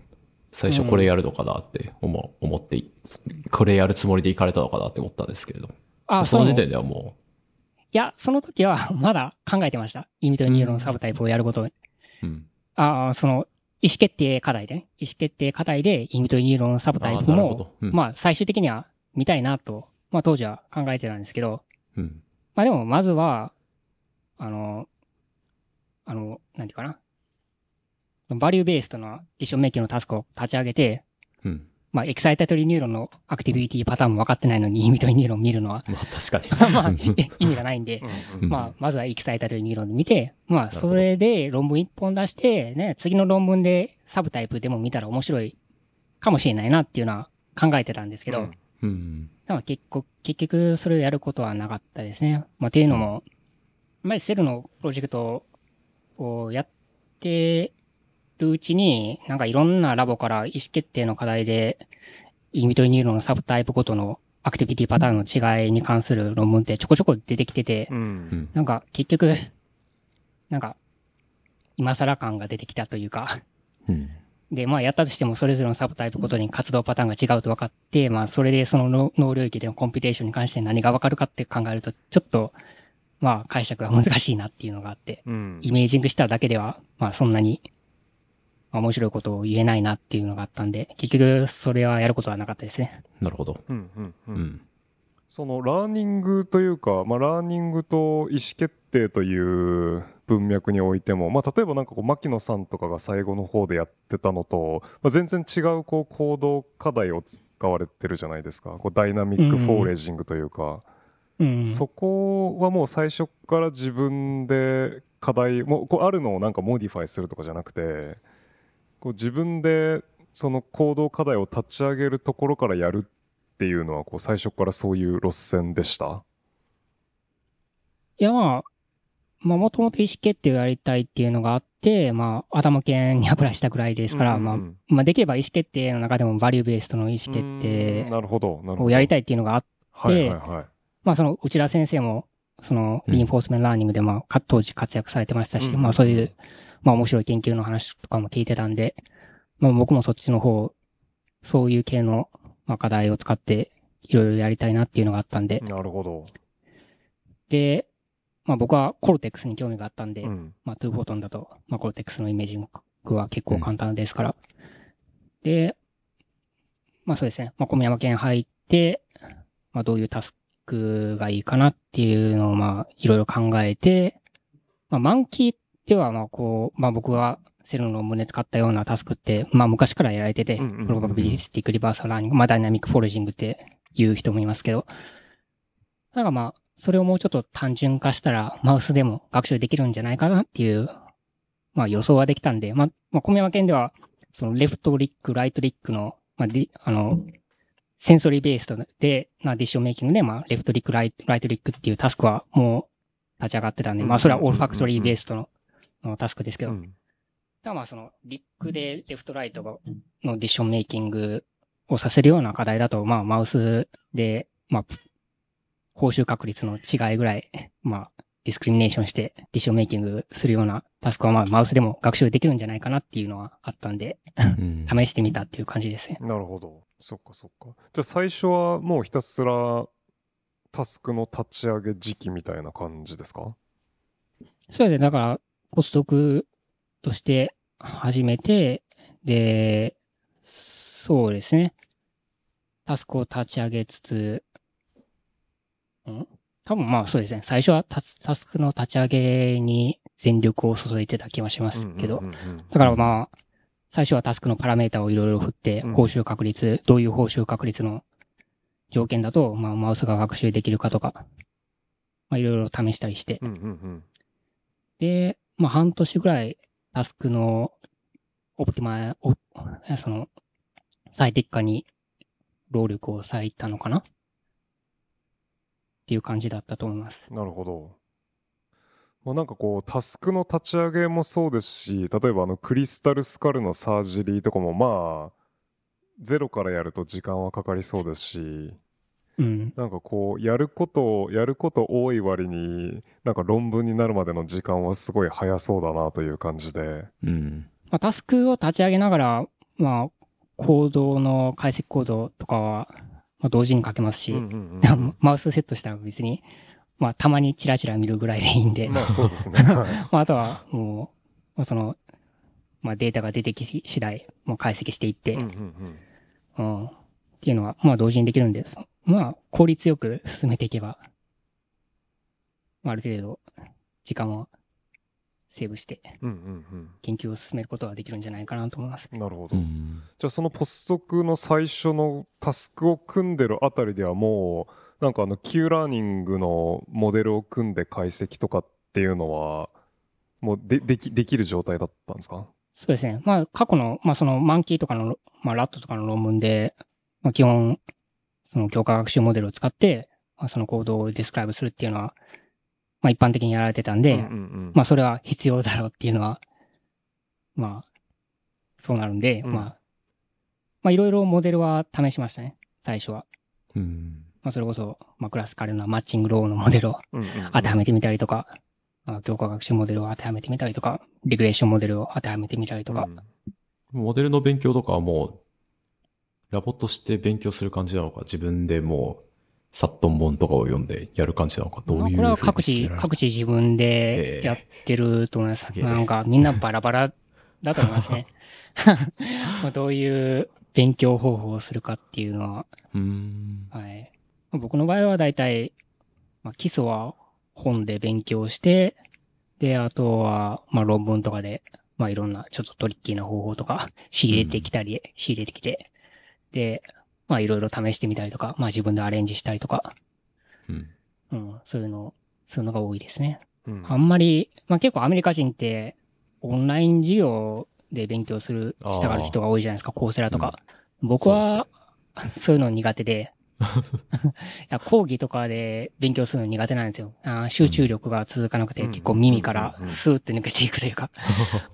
最初これやるのかなって思う思ってい、これやるつもりで行かれたのかなって思ったんですけれど。あ、その時い点ではもや、その時はまだ考えてました。 inhibitory neuron subtype をやることに。う、うん。ああ、その、意思決定課題で、ね、意思決定課題で inhibitory neuron subtype もうんまあ最終的には見たいなと、まあ当時は考えてたんですけど、うん。まあでもまずは、あの、あの、なんていうかな。 value-based の decision making のタスクを立ち上げて、うん。まあ excitatory neuron の activity pattern も分かってないのに inhibitory neuron 見るのは、まあ確かに。まあうん意味がないんで、うんまあ、まずは excitatory neuron で見て、まあ、それで論文一本出して、ね、次の論文で subtype でも見たら面白いかもしれないなっていうのは考えてたんですけど、うんうん。結構、結局それをやることはなかったですね。まあ、っていうのも、まあ、セルのプロジェクトをやってるうちに、なんかいろんなラボから意思決定の課題で、インビトリニューロンのサブタイプごとのアクティビティパターンの違いに関する論文ってちょこちょこ出てきてて、うんうん。なんか結局、なんか、今更感が出てきたというか、うん。で、まあやったとしてもそれぞれのサブタイプごとに活動パターンが違うと分かって、まあそれでその脳脳領域でのコンピュテーションに関して何が分かるかって考えると、ちょっと、まあ解釈が難しいなっていうのがあって、うんイメージングしただけでは、まあそんなに、まあ面白いことを言えないなっていうのがあったんで、結局それはやることはなかったですね。なるほど。うんうんううんん。そのラーニングというか、まあ、ラーニングと意思決定という文脈においても、まあ、例えばなんかこう牧野さんとかが最後の方でやってたのと、まあ、全然違うこう行動課題を使われてるじゃないですかこう dynamic foraging というか、うん。そこはもう最初から自分で課題もうこうあるのをなんか modify するとかじゃなくてこう自分でその行動課題を立ち上げるところからやるっていうのは、こう、最初からそういう路線でした？いや、まあ、まあ、もともと意思決定をやりたいっていうのがあって、まあ、頭剣に apply したぐらいですから、まあうんうんうん、まあ、できれば意思決定の中でも value-based の意思決定なるほど、なるほど。をやりたい。いっていうのがあって、はいはいはい。まあ、その、内田先生も、その、うん reinforcement learning で、まあ、か当時活躍されてましたし、うんまあ、そういう、まあ、面白い研究の話とかも聞いてたんで、まあ、僕もそっちの方、そういう系の、まあ、課題を使って、いろいろやりたいなっていうのがあったんで、なるほど。で、まあ、僕は cortex に興味があったんで、うん。まあ、 two-photon だと、まあ、 cortex のイメージングは結構簡単ですから。で、まあそうですね。まあ、小宮山研入って、まあ、どういうタスクがいいかなっていうのを、まあ、いろいろ考えて、まあ、 monkey では、まあ、こう、まあ、僕が Cell の胸使ったようなタスクって、まあ、昔からやられてて、 probabilistic reversal learning、まあ、 dynamic foraging って言う人もいますけど、なんかまあ、それをもうちょっと単純化したら、マウスでも学習できるんじゃないかなっていう、まあ予想はできたんで、まあ、まあ、小宮山研では、その left lick、right lick の、まあ、あの、 sensory-based で、まあ、 decision making で、まあ、 left lick、right、right lick っていうタスクはもう立ち上がってたんで、まあ、それは olfactory-based ののタスクですけど、うん。だまあその、 lick で left right の decision making をさせるような課題だと、まあマウスで、まあ、報酬確率の違いぐらい、まあ、 discrimination して decision making するようなタスクはまあマウスでも学習できるんじゃないかなっていうのはあったんで、うん 試してみたっていう感じですね。なるほど。そっかそっか。じゃあ最初はもうひたすらタスクの立ち上げ時期みたいな感じですか？それで、だから、ポストクとして始めて、で、そうですね。タスクを立ち上げつつ、ん？多分まあそうですね。最初はタスタスクの立ち上げに全力を注いでた気はしますけど。だからまあ、最初はタスクのパラメータをいろいろ振ってうん、報酬確率、どういう報酬確率の条件だと、まあマウスが学習できるかとか、まあいろいろ試したりして、で、まあ半年ぐらいタスクのオプティマその、最適化に労力を割いたのかなっていう感じだったと思います。なるほど。まあ、なんかこうタスクの立ち上げもそうですし例えばあのクリスタルスカルのサージリーとかもまあゼロからやると時間はかかりそうですしうん。なんかこうやることやること多い割になんか論文になるまでの時間はすごい早そうだなという感じでうん。まあタスクを立ち上げながら、まあ、コードの解析コードとかは、まあ、同時に書けますし、うんうんうん。う んマウスセットしたら別に、まあ、たまにチラチラ見るぐらいでいいんで、まあそうですね。はい。まあ、あとは、もう、まあ、その、まあ、データが出てき次第、もう解析していって、ううんんうん。うん。っていうのは、まあ、同時にできるんです。まあ、効率よく進めていけば、まあ、ある程度、時間をセーブして、研究を進めることができるんじゃないかなと思います。うんなるほど。うん。じゃあそのポストクの最初のタスクを組んでるあたりではもうなんかあの Q ラーニングのモデルを組んで解析とかっていうのはもうでできできる状態だったんですか？そうですね。まあ、過去の、まあ、その、マンキーとかの、まあ、ラットとかの論文で、まあ、基本、その、強化学習モデルを使って、まあ、そのコードをディスクライブするっていうのは、まあ、一般的にやられてたんで、うんうんうんまあ、それは必要だろうっていうのは、まあ、そうなるんで、うんまあ、まあ、いろいろモデルは試しましたね。最初は。うん。まあ、それこそ、まあ、クラスカルなマッチングローのモデルをうんうんうん当てはめてみたりとか、まあ、強化学習モデルを当てはめてみたりとか、リグレーションモデルを当てはめてみたりとか、うんモデルの勉強とかはもう、ラボとして勉強する感じなのか、自分でもう、サットン本とかを読んでやる感じなのか、どういうこれは各自、各自自分でやってると思います。えなんかみんなバラバラだと思いますね。まあどういう勉強方法をするかっていうのは。はい。まあ僕の場合は大体、まあ、基礎は本で勉強して、で、あとは、まあ論文とかで、まあいろんなちょっとトリッキーな方法とか 仕入れてきたり、仕入れてきて、で、まあいろいろ試してみたりとか、まあ自分でアレンジしたりとか、うん。うん、そういうの、そういうのが多いですね。うんあんまり、まあ結構アメリカ人って、オンライン授業で勉強する、したがる人が多いじゃないですか、コーセラとか。僕は、そういうの苦手で、いや講義とかで勉強するの苦手なんですよ。あー集中力が続かなくて、うん結構耳からうんうんうんスーって抜けていくというか。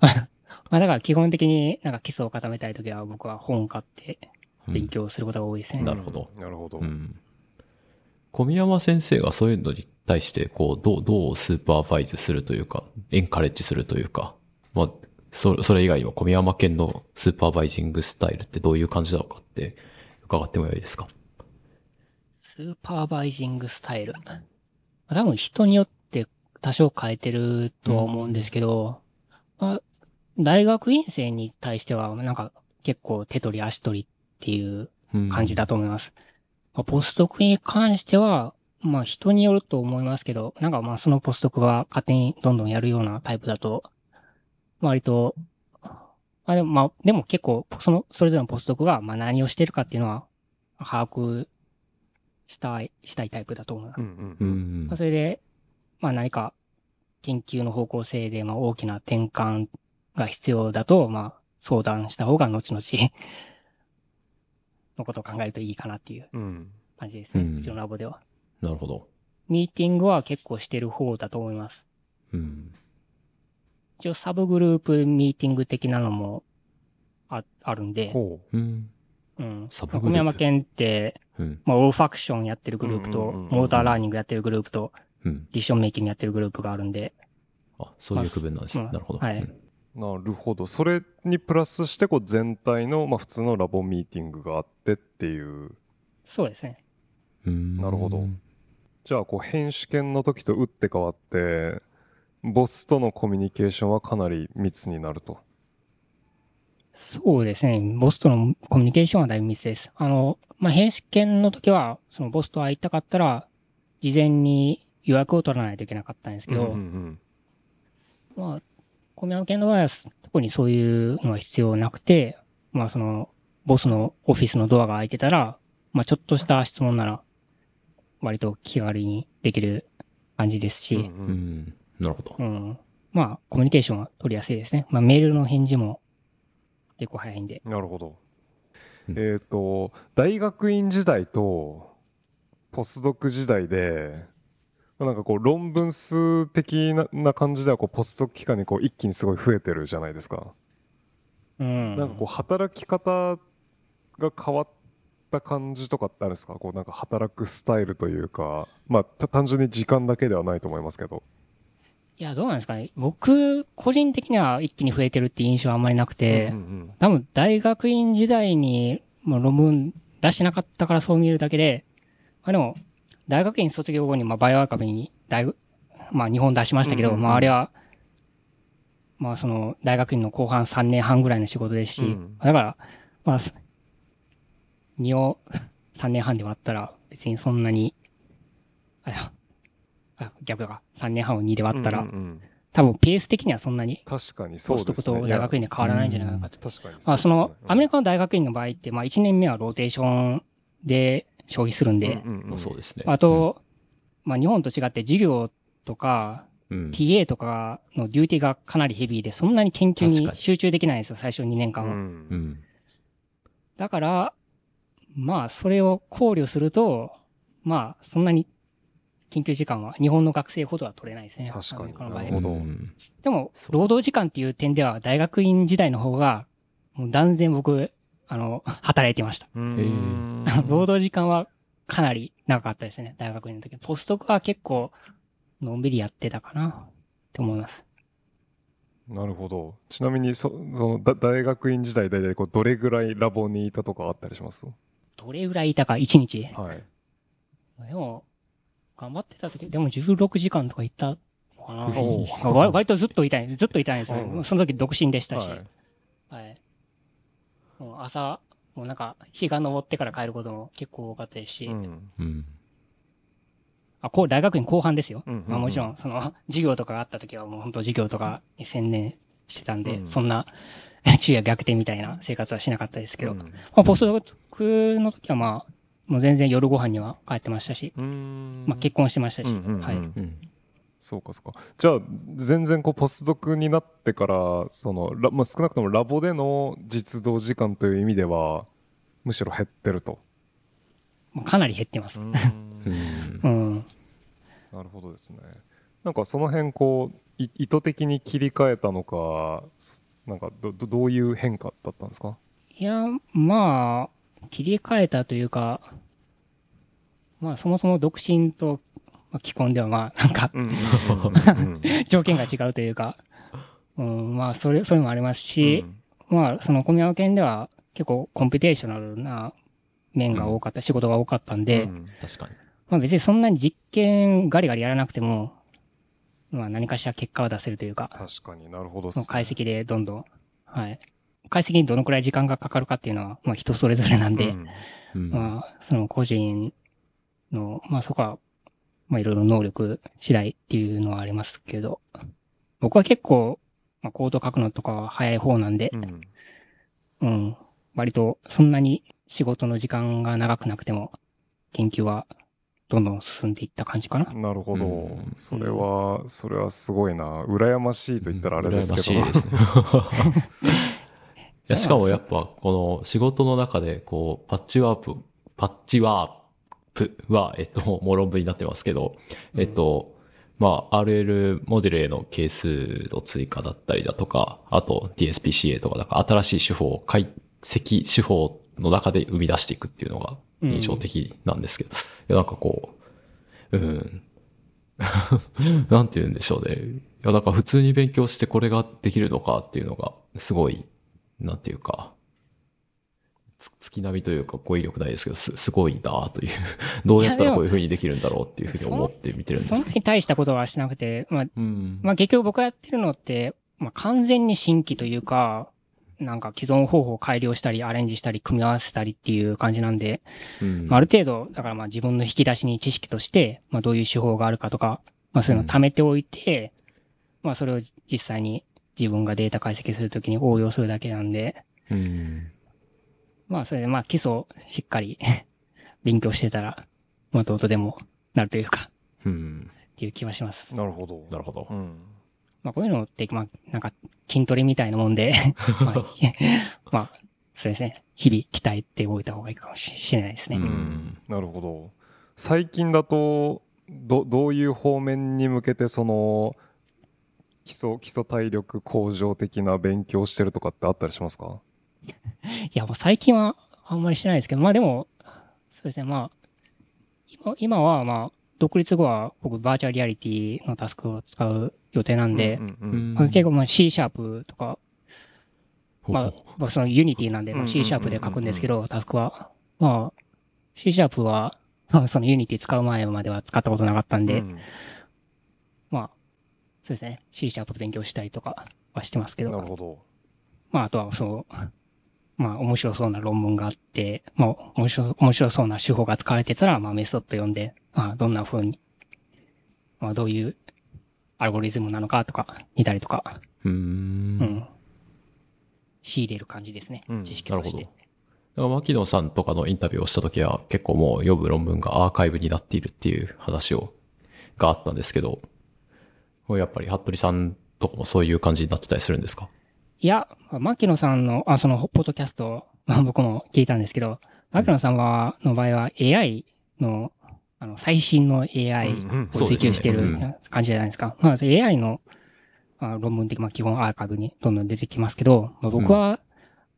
まあだから基本的になんか基礎を固めたいときは僕は本を買って勉強することが多いですね。なるほどなるほど。うん。小宮山先生がそういうのに対して、こう、どう、どう supervise するというか、 encourage するというか、まあ、そそれ以外にも小宮山研の supervising style ってどういう感じなのかって伺ってもいいですか？ supervising style？まあ多分人によって多少変えてるとは思うんですけど、まあ、大学院生に対しては、なんか結構手取り足取りっていううん感じだと思います。まあ、ポスドクに関しては、まあ人によると思いますけど、なんかまあそのポスドクが勝手にどんどんやるようなタイプだと、割と、まあでもまあ、でも結構、その、それぞれのポスドクがまあ何をしてるかっていうのは、把握したい、したいタイプだと思います。うんうんううんんまあ、。それで、まあ何か研究の方向性で、まあ大きな転換が必要だと、まあ相談した方が後々のことを考えるといいかなっていううん。感じですね。ううんちのラボでは。なるほど。ミーティングは結構してる方だと思います。うん。一応サブグループミーティング的なのもああるんで、ほうん。うん。サブグループ小宮山県って、うん。まあオールファクションやってるグループと、モーターラーニングやってるグループと、うん。ディッションメイキングやってるグループがあるんで、あ、そういう区分なんですね。まあなるほど。はいうんう。なるほど。それにプラスして、こう全体の、まあ普通のラボミーティングがあってっていう。そうですね。うんなるほどじゃあ、こう編集権の時と打って変わって、ボスとのコミュニケーションはかなり密になると。そうですね。ボスとのコミュニケーションはだいぶ密です。あの、まあ、編試験の時は、そのボスと会いたかったら、事前に予約を取らないといけなかったんですけど、うんうんまあ、小宮山県の場合は、特にそういうのは必要なくて、まあ、その、ボスのオフィスのドアが開いてたら、まあ、ちょっとした質問なら、割と気軽にできる感じですし、うんううんん。なるほどう。ん。まあ、コミュニケーションは取りやすいですね。まあ、メールの返事も結構早いんで。なるほど。うんえっ、と、大学院時代と、ポスドク時代で、まあなんかこう論文数的なな感じではこうポスドク期間にこう一気にすごい増えてるじゃないですか。うん。なんかこう働き方が変わった感じとかってあるんですか？こうなんか働くスタイルというか、まあた単純に時間だけではないと思いますけど。いや、どうなんですかね。僕、個人的には一気に増えてるって印象はあんまりなくて、うんうん多分大学院時代にもう論文出してなかったからそう見えるだけで、まあでも、大学院卒業後にまあバイオアカメに大学、まあ日本出しましたけど、うんうんうんまああれは、まあその大学院の後半3年半ぐらいの仕事ですし、うんだから、まあ、2を 3年半で割ったら別にそんなに、あれあ逆だか、3年半を2で割ったら、うんうんうん多分ペース的にはそんなに確かにそうですね。と大学院で変わらないんじゃないかと。確かにまあ、その、アメリカカの大学院の場合って、まあ、1年目はローテーションで消費するんで、まあそうですね。あと、まあ、日本と違って授業とか、TA とかのデューティがかなりヘビーで、そんなに研究に集中できないんですよ、最初2年間は。うんうん。だから、まあ、それを考慮すると、まあ、そんなに研究時間は日本の学生ほどは取れないですね。確かにアメリカの場合なるほどうんでも、労働時間っていう点では、大学院時代の方が、もう断然僕、あの、働いてました。うん 労働時間はかなり長かったですね、大学院の時。ポストクは結構、のんびりやってたかな、って思います。なるほど。ちなみにそ、そのだ大学院時代大体こうどれぐらいラボにいたとかあったりします？どれぐらいいたか、1日。はい。でも、頑張ってた時、でも16時間とかいったのかな。割割とずっといたい、ずっといたんですその時独身でしたし。はいはい。もう朝、もうなんか、日が昇ってから帰ることも結構多かったですし、うん。うん。あ、こう、大学院後半ですよ。うんうんうん。まあもちろん、その、授業とかがあった時はもう本当授業とかに専念してたんで、うん。そんな、昼夜逆転みたいな生活はしなかったですけど、うん。まあ、ポストドクの時はまあ、もう全然夜ご飯には帰ってましたし、うん。まあ結婚してましたし、うんうんうん。はい。うん。そうかそうか。じゃあ、全然こう、ポスドクになってから、その、ラまあ、少なくともラボでの実動時間という意味では、むしろ減ってると。かなり減ってます。うん。うん。なるほどですね。なんかその辺こうい意図的に切り替えたのか、なんかどどどういう変化だったんですか？いや、まあ、切り替えたというか、まあそもそも独身とまあ既婚ではまあ なんかうんうんうんうん 条件が違うというか、うん、まあそれ、それもありますし、まあその小宮山県では結構コンピュテーショナルな面が多かった、仕事が多かったんで、うん確かに。まあ別にそんなに実験ガリガリやらなくても、まあ何かしら結果を出せるというか、確かになるほどね解析でどんどん、はい。解析にどのくらい時間がかかるかっていうのは、まあ人それぞれなんで、うんうん。まあその個人の、まあそこは、まあいろいろ能力次第っていうのはありますけど、僕は結構、まあコード書くのとかは早い方なんでう、ん。うん、割とそんなに仕事の時間が長くなくても、研究はどんどん進んでいった感じかな。なるほど、うん。それはそれはすごいな。羨ましいと言ったらあれですけど、羨ましいです。ね。いや、しかもやっぱ、この仕事の中で、こう、パッチワープ、パッチワープは、えっと、もう論文になってますけど、えっと、まあ、RL モデルへの係数の追加だったりだとか、あと DSPCA とか、だから新しい手法、解析手法の中で生み出していくっていうのが印象的なんですけど、いや、なんかこう、うん、なんて言うんでしょうね。いや、なんか普通に勉強してこれができるのかっていうのが、すごい、なんていうか、つ月並みというか語彙力ないですけど、す、すごいなという。どうやったらこういう風にできるんだろうっていうふうに思って見てるんです。そんなに大したことはしなくて、まあ、うん。まあ結局僕がやってるのって、まあ完全に新規というか、なんか既存方法を改良したり、アレンジしたり、組み合わせたりっていう感じなんで、うんまあ、ある程度、だからまあ自分の引き出しに知識として、まあどういう手法があるかとか、まあそういうのを貯めておいて、まあそれを実際に自分がデータ解析するときに応用するだけなんで、うん。まあそれでまあ基礎をしっかり 勉強してたら、まあどうとでもなるというか、うん。っていう気はします。なるほどなるほどう。んまあこういうのって、まあなんか筋トレみたいなもんで、まあ、まあ、そうですね。日々鍛えておいた方がいいかもしれないですね。ううんんなるほど最近だとどどういう方面に向けてその基礎基礎体力向上的な勉強してるとかってあったりしますか？いや、もう最近はあんまりしてないですけど、まあでも、そうですね、まあ、今今はまあ、独立後は僕バーチャルリアリティのタスクを使う予定なんで、うんうんううん。んまあ結構まあ C シャープとか、まあその Unity なんで、まあ、C シャープで書くんですけど、タスクは。まあ、C シャープは、まあその Unity 使う前までは使ったことなかったんで、うん。まあ、そうですね、C シャープ勉強したりとかはしてますけど、なるほど。まああとはそう、まあ面白そうな論文があって、まあ面白面白そうな手法が使われてたら、まあメソッド読んで、まあどんな風に、まあどういうアルゴリズムなのかとか見たりとか、うー。うんん。なる仕入れる感じですね。うん知識として。ほど。だから、牧野さんとかのインタビューをしたときは、結構もう読む論文がアーカイブになっているっていう話を、があったんですけど、やっぱり、服部さんとかもそういう感じになってたりするんですか？いや、まあ牧野さんの、あ、その、ポッドキャスト、まあ僕も聞いたんですけど、牧野さんは、の場合は AI の、あの、最新の AI うんうんを追求してる感じじゃないですか。まあ、AI の、まあ、論文的、まあ、基本アーカイブにどんどん出てきますけど、まあ、僕は、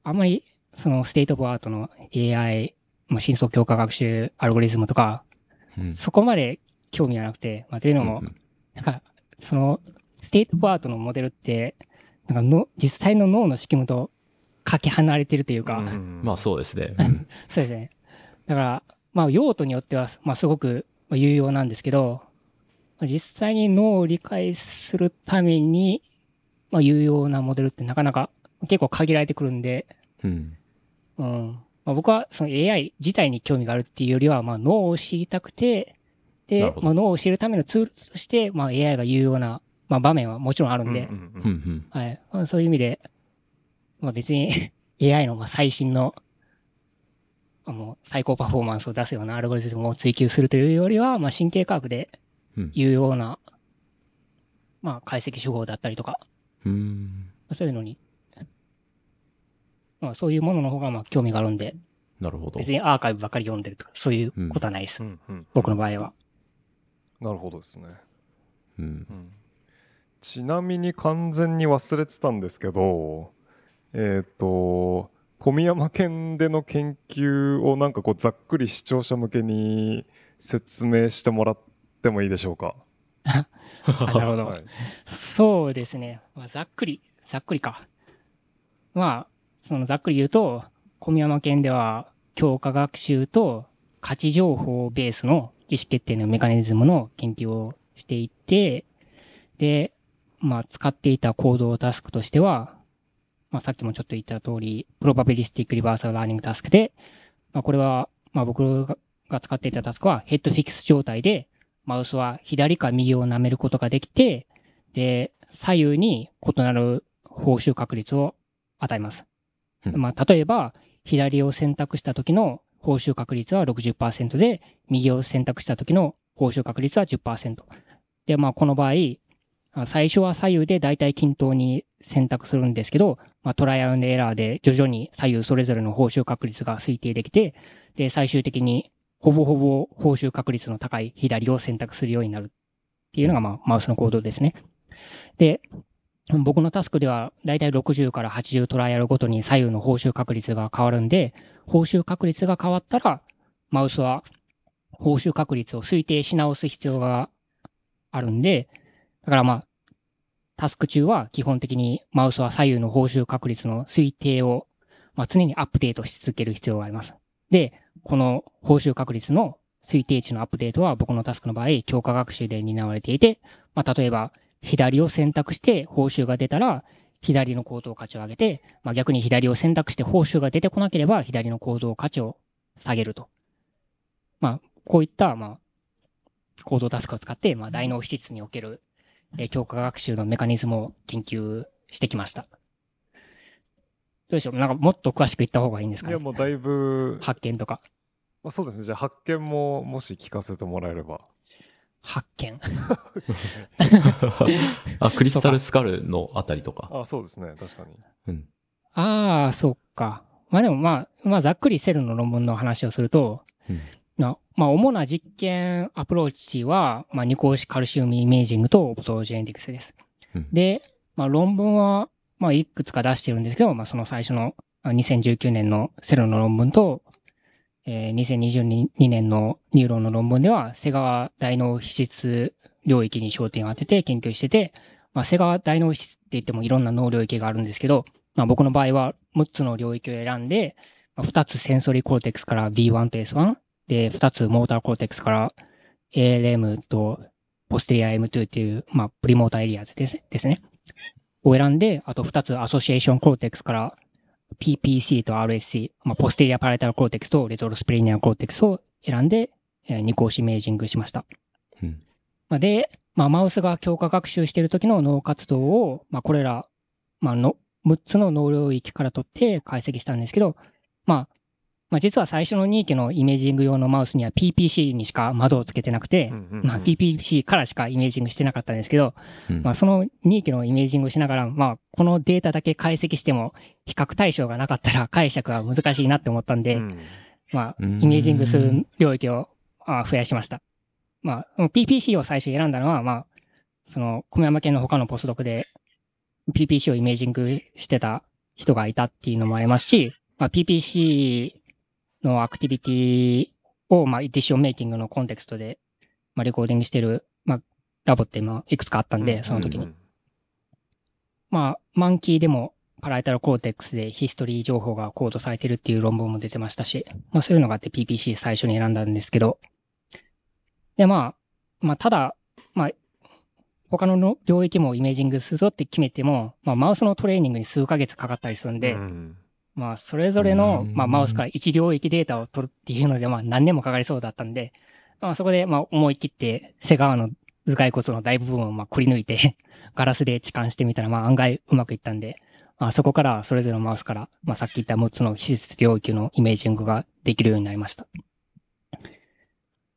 あんまり、その、 state of the art の AI、まあ、深層強化学習アルゴリズムとか、うん。そこまで興味はなくて、まあ、というのもう、んなんか、その、 state of the art のモデルって、なんかの、実際の脳の仕組みとかけ離れてるというか、うんまあそうですね。うんそうですね。だから、まあ用途によっては、まあすごくまあ有用なんですけど、まあ実際に脳を理解するために、まあ有用なモデルってなかなか結構限られてくるんで、うん。うん。まあ、僕はその AI 自体に興味があるっていうよりは、まあ脳を知りたくて、でまあ脳を知るためのツールとして、まあ AI が有用な、まあ場面はもちろんあるんで、うんうんううんん。はい。まあ、そういう意味で、まあ別に AI のまあ最新の、あの、最高パフォーマンスを出すようなアルゴリズムを追求するというよりは、まあ神経科学でうん有用な、まあ、解析手法だったりとか、うーん。そういうのに、まあ、そういうものの方が、まあ、興味があるんで、なるほど別。にアーカイブばっかり読んでるとか、そういうことはないです。うんうん。僕の場合は。なるほどですね。うん。うんちなみに完全に忘れてたんですけど、えっ、と、小宮山県での研究をなんかこうざっくり視聴者向けに説明してもらってもいいでしょうか？あなるほど。はい。そうですね。まあ、ざっくり、ざっくりか。まあ、そのざっくり言うと、小宮山県では強化学習と価値情報ベースの意思決定のメカニズムの研究をしていて、で、まあ、使っていた行動タスクとしては、まあ、さっきもちょっと言った通り、プロバビリスティックリバーサルラーニングタスクで、まあ、これは、まあ、僕がが使っていたタスクはヘッドフィックス状態で、マウスは左か右を舐めることができて、で、左右に異なる報酬確率を与えます。うんまあ、例えば、左を選択した時の報酬確率は60%で、右を選択した時の報酬確率は10%。で、まあ、この場合、あ最初は左右で大体均等に選択するんですけど、まあ、トライアンドエラーで徐々に左右それぞれの報酬確率が推定できて、で、最終的にほぼほぼ報酬確率の高い左を選択するようになるっていうのが、まあ、マウスの行動ですね。で、僕のタスクでは、だいたい60から80トライアルごとに左右の報酬確率が変わるんで、報酬確率が変わったら、マウスは報酬確率を推定し直す必要があるんで、だからまあ、タスク中は基本的にマウスは左右の報酬確率の推定を、まあ、常にアップデートし続ける必要があります。で、この報酬確率の推定値のアップデートは僕のタスクの場合、強化学習で担われていて、まあ、例えば、左を選択して報酬が出たら、左の行動価値を上げて、まあ、逆に左を選択して報酬が出てこなければ、左の行動価値を下げると。まあ、こういった、まあ、行動タスクを使って、まあ、大脳皮質における、えー強化学習のメカニズムを研究してきました。どうでしょう？なんかもっと詳しく言った方がいいんですかね？いやもうだいぶ、発見とか。まあ、そうですね。じゃあ発見ももし聞かせてもらえれば。発見？あ、クリスタルスカルのあたりとか。あ、そうですね。確かに。うん。ああ、そっか。まあでもまあ、まあざっくりセルの論文の話をすると、うんなまあ主な実験アプローチは、まあ二項子カルシウムイメージングとオプトジェネティクスです。うんで、まあ論文は、まあいくつか出してるんですけど、まあその最初のあ2019年の Cell の論文と、えー2022年の Neuron の論文では、背側大脳皮質領域に焦点を当てて研究してて、まあ、背側大脳皮質って言ってもいろんな脳領域があるんですけど、まあ、僕の場合は6つの領域を選んで、まあ、2つ sensory cortex から V1 と S1、で、2つ motor cortex から ALM とポステリア M2 っていう、まあ、プリモーターエリアーズですですね。を選んで、あと2つアソシエーションコルテックスから PPC と RSC、まあ、ポステリアパレタルコルテックスとレトロスプレニアコルテックスを選んで、えー二項子イメージングしました。うん。まあ、で、まあ、マウスが強化学習している時の脳活動を、まあ、これら、まあ、の、6つの脳領域から取って解析したんですけど、まあ、まあ、実は最初の2期のイメージング用のマウスには PPC にしか窓をつけてなくて、まあ、PPC からしかイメージングしてなかったんですけど、うん。まあ、その2期のイメージングをしながら、まあ、このデータだけ解析しても、比較対象がなかったら解釈は難しいなって思ったんで、うん。まあ、うん。イメージングする領域をあ増やしました。まあ、PPC を最初選んだのは、まあ、その、小山県の他のポスドクで、PPC をイメージングしてた人がいたっていうのもありますし、まあ、PPC のアクティビティを、まあ、ディションメイキングのコンテクストで、まあ、レコーディングしてる、まあ、ラボって、まあ、いくつかあったんで、その時に。まあ、マンキーでもパライタルコーテックスでヒストリー情報がコードされてるっていう論文も出てましたし、まあそういうのがあって PPC 最初に選んだんですけど、でまあ、まあただ、まあ、他のの領域もイメージングするぞって決めても、まあマウスのトレーニングに数ヶ月かかったりするんで、うんまあそれぞれの、うんまあマウスから1領域データを取るっていうので、まあ何年もかかりそうだったんで、まあそこでまあ思い切って背側の頭蓋骨の大部分をまあくり抜いて、ガラスで置換してみたらまあ案外うまくいったんで、まあそこからそれぞれのマウスから、まあさっき言った6つの皮質領域のイメージングができるようになりました。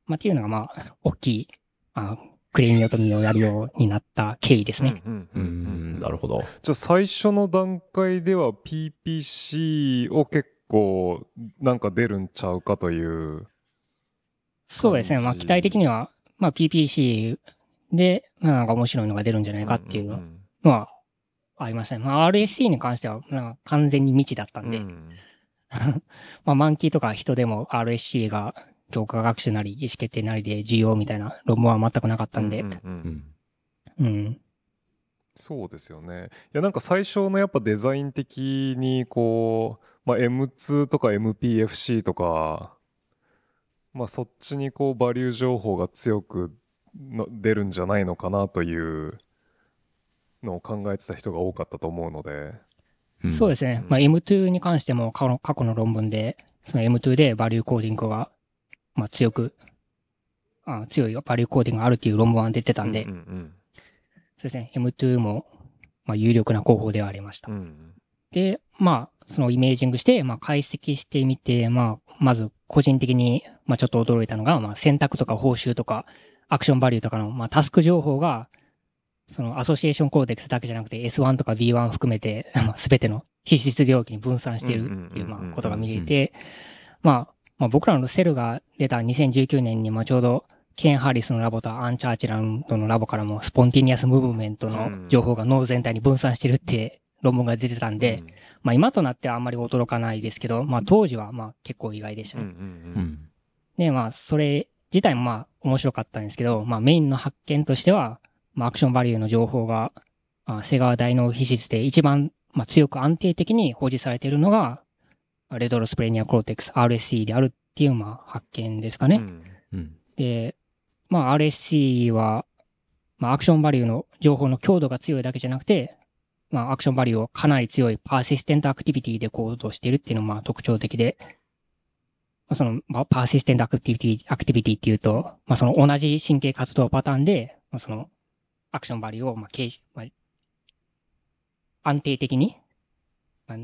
まあっていうのがまあ大きい、あクレーニオトミーをやるようになった経緯ですね。うんうんなるほど。じゃあ最初の段階では PPC を結構なんか出るんちゃうかという。そうですね。まあ、期待的には、まあ、PPC で、まあ、なんか面白いのが出るんじゃないかっていうのはありましたね。まあ、RSC に関しては、なんか完全に未知だったんで、うん まあ、マンキーとか人でも RSC が強化学習なり意思決定なりで重要みたいな論文は全くなかったんで、うんうんううんん。うん。そうですよね。いやなんか最初のやっぱデザイン的にこう、まあ、M2 とか MPFC とか、まあそっちにこうバリュー情報が強くの出るんじゃないのかなというのを考えてた人が多かったと思うので。そうですね。まあ、M2 に関しても過去の過去の論文で、その M2 でバリューコーディングが、まあ、強く、あ強いバリューコーディングがあるっていう論文は出てたんで、うんうんそうですね。M2 も、まあ、有力な候補ではありました。うんうんで、まあ、そのイメージングして、まあ、解析してみて、まあ、まず個人的に、まあ、ちょっと驚いたのが、まあ、選択とか報酬とか、アクションバリューとかの、まあ、タスク情報が、その association cortex だけじゃなくて S1 とか V1 含めて、まあ、すべての皮質領域に分散しているっていう、まあ、ことが見えて、まあ、まあ、僕らの Cell が出た2019年に、まあ、ちょうど、ケン・ハリスのラボとアン・チャーチランドのラボからも、 spontaneous movement の情報が脳全体に分散してるって論文が出てたんで、まあ今となってはあんまり驚かないですけど、まあ当時はまあ結構意外でしたね。うんうんううんん。で、まあそれ自体もまあ面白かったんですけど、まあメインの発見としては、まあ action value の情報が、まあ、背側大脳皮質で一番、まあ、強く安定的に保持されているのが、 retrosplenial cortex RSC であるっていうまあ発見ですかね。うんうん。で、まあ RSC は、まあ action value の情報の強度が強いだけじゃなくて、まあ action value をかなり強い persistent activity でコードしているっていうのがまあ特徴的で、まあ、その、まあ、 persistent activity、activity っていうと、まあその同じ神経活動パターンで、まあそのアクションバリューをまあ形式、まあ、安定的に、まあ、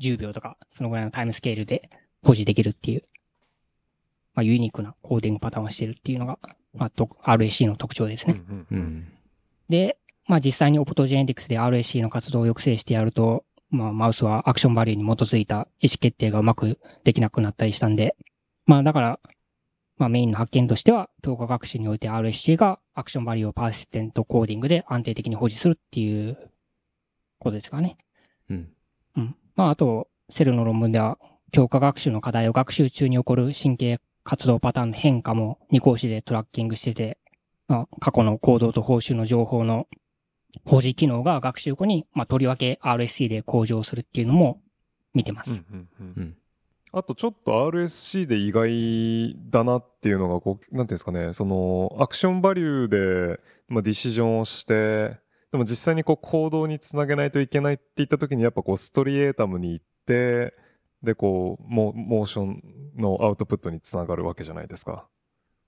10秒とかそのぐらいのタイムスケールで保持できるっていう、まあユニークなコーディングパターンをしているっていうのが、まあ、と RSC の特徴ですね。うんうんうん。で、まあ実際にオプトジェネティクスで RSC の活動を抑制してやると、まあマウスはアクションバリューに基づいた意思決定がうまくできなくなったりしたんで、まあだから、まあメインの発見としては、強化学習において RSC がアクションバリューをパーシステントコーディングで安定的に保持するっていうことですかね。うん。うん。まああと、セルの論文では、強化学習の課題を学習中に起こる神経活動パターンの変化も二項子でトラッキングしてて、まあ、過去の行動と報酬の情報の保持機能が学習後に、まあ、とりわけ RSC で向上するっていうのも見てます。うんうんうんうん。あとちょっと RSC で意外だなっていうのがこうなんていうんですかねそのアクションバリューで、まあ、ディシジョンをしてでも実際にこう行動につなげないといけないって言った時にやっぱこうストリエータムに行ってでこうモモーションのアウトプットにつながるわけじゃないですか、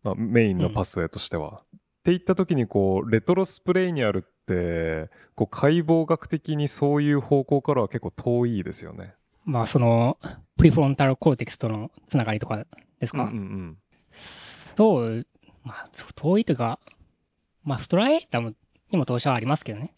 まあ、メインのパスウェイとしては。って言った時にこうレトロスプレイニアルってこう解剖学的にそういう方向からは結構遠いですよね。まあ、その、プリフロンタルコーテクスとのつながりとかですか、うんうんうんそう、まあ、遠いというか、まあ、ストライタムにも投資はありますけどね。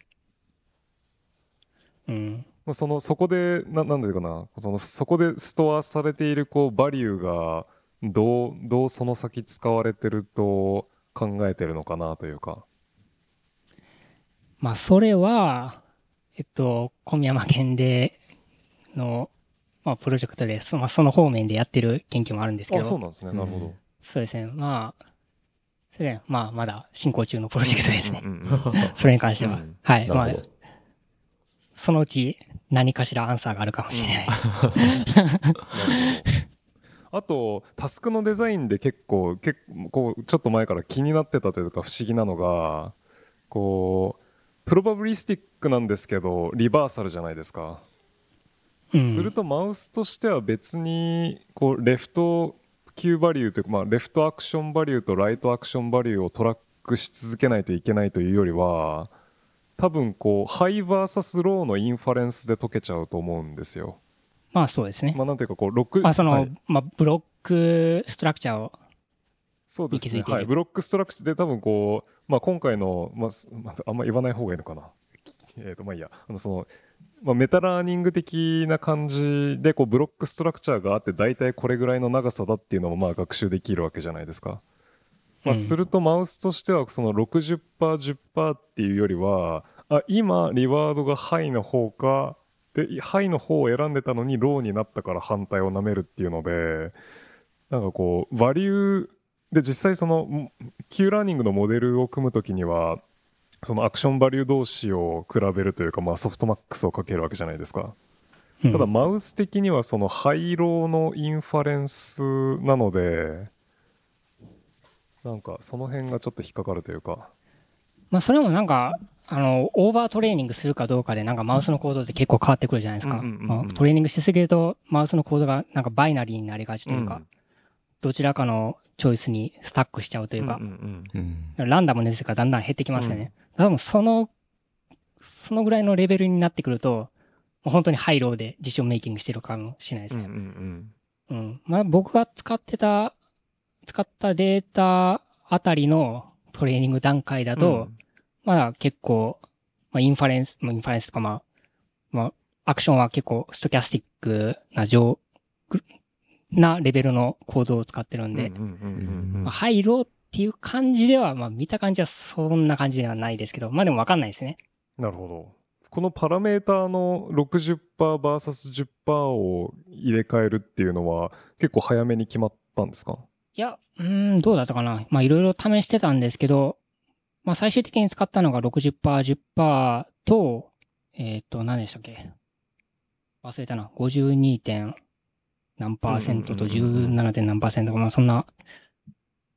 うん。まあそのそこでななんていうかなそのそこでストアされているこうバリューがどうどうその先使われてると考えてるのかなというか。まあ、それは、えっと、小宮山県での、まあ、プロジェクトで、そ,、まあ、その方面でやってる研究もあるんですけど、あそうなんですね、うんなるほど。そうですね。まあ、それ、まあ、まだ進行中のプロジェクトですね。それに関しては。うんはい。まあ。そのうち何かしらアンサーがあるかもしれない。なるほどあとタスクのデザインで結構結構ちょっと前から気になってたというか不思議なのがこう probabilistic なんですけど reversal じゃないですか。うんするとマウスとしては別にこうレフト Q バリューというか、まあ、 left action value と right action value を track し続けないといけないというよりは多分こう high versus low の inference で解けちゃうと思うんですよ。まあ、そうですね。まあなんていうかこう6まあ、その、はいまあ、 block structure をそうですね。はい。 block structure で多分こう、まあ今回の、まあ、すまあ、あんま言わない方がいいのかな。えっ、と、まあいいや。あの、その、まあ meta learning 的な感じで、こう、 block structure があって、大体これぐらいの長さだっていうのも、まあ学習できるわけじゃないですか。まあ、うんするとマウスとしては、その60%、10%っていうよりは、あ、今、 reward が high の方か、で、 high の方を選んでたのに low になったから反対を舐めるっていうので、なんかこう、 value、で、実際その、ん Q ラーニングのモデルを組むときには、その action value 同士を比べるというか、まあ softmax をかけるわけじゃないですか。うんただマウス的にはその high low の inference なので、なんかその辺がちょっと引っかかるというか。まあ、それもなんか、あの、 overtraining するかどうかで、なんかマウスの行動って結構変わってくるじゃないですか。トレーニングしすぎると、マウスの行動がなんか binary になりがちというか、うんどちらかの choice に stuck しちゃうというかうん、うんうんうん。ランダムの率がだんだん減ってきますよね。多分その、そのぐらいのレベルになってくると、もう本当に high low で decision making してるかもしれないですうんうんうね。んうん。まあ僕が使ってた、使ったデータあたりのトレーニング段階だと、まだ結構、まあインファレンス、まあインファレンスとかまあ、まあアクションは結構ストキャスティックな上、なレベルのコードを使ってるんで、ハイローっていう感じでは、まあ見た感じはそんな感じではないですけど、まあでもわかんないですね。なるほど。このパラメーターの 60%vs10% を入れ替えるっていうのは結構早めに決まったんですか？いや、うーん、どうだったかな。まあいろいろ試してたんですけど、まあ最終的に使ったのが60%、10%と、えっ、と、何でしたっけ？忘れたな。52. 点何パーセントとうんうんうんうん 17. 点何パーセントか、まあそんな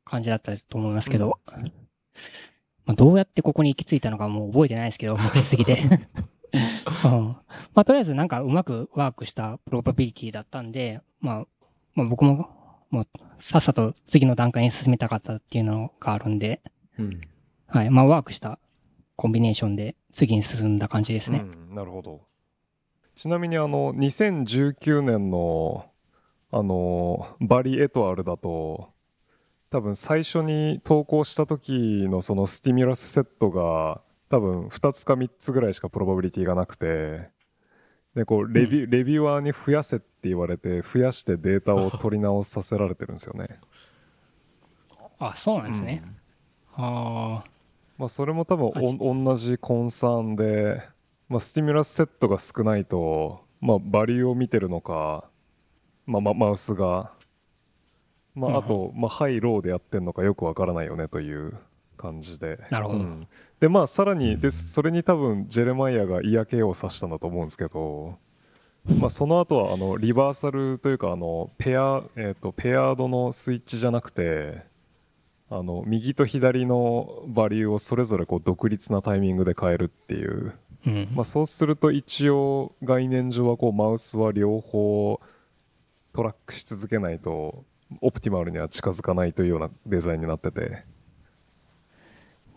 感じだったと思いますけど、まあどうやってここに行き着いたのかもう覚えてないですけど、昔すぎて。うんまあとりあえずなんかうまくワークしたプロバビリティだったんで、まあ、まあ僕ももうさっさと次の段階に進めたかったっていうのがあるんで、うん。はい。まあワークしたコンビネーションで次に進んだ感じですね。うん、なるほど。ちなみにあの、2019年の、あの、バリ・エトワルだと、多分最初に投稿した時のそのスティミュラスセットが、多分2つか3つぐらいしか probability がなくて、で、こう、レビュー、 reviewer に増やせって言われて、増やしてデータを取り直させられてるんですよね。あ、そうなんですね。ああ。まあ、それも多分お同じ concern で、まあ、 stimulus set が少ないと、まあ、 value を見てるのか、まあ、まマウスが、まあ、あと、まあ、 high、low でやってんのかよくわからないよねという感じで。なるほど。うん。で、まあ、さらに、で、それに多分、ジェレマイアが嫌気をさしたんだと思うんですけど、まあ、その後は、あの、リバーサルというか、あの、ペア、えっ、と、ペアードのスイッチじゃなくて、あの右と左のバリューをそれぞれこう独立なタイミングで変えるっていう、うん。まあ、そうすると一応概念上はこうマウスは両方トラックし続けないとoptimal には近づかないというようなデザインになってて。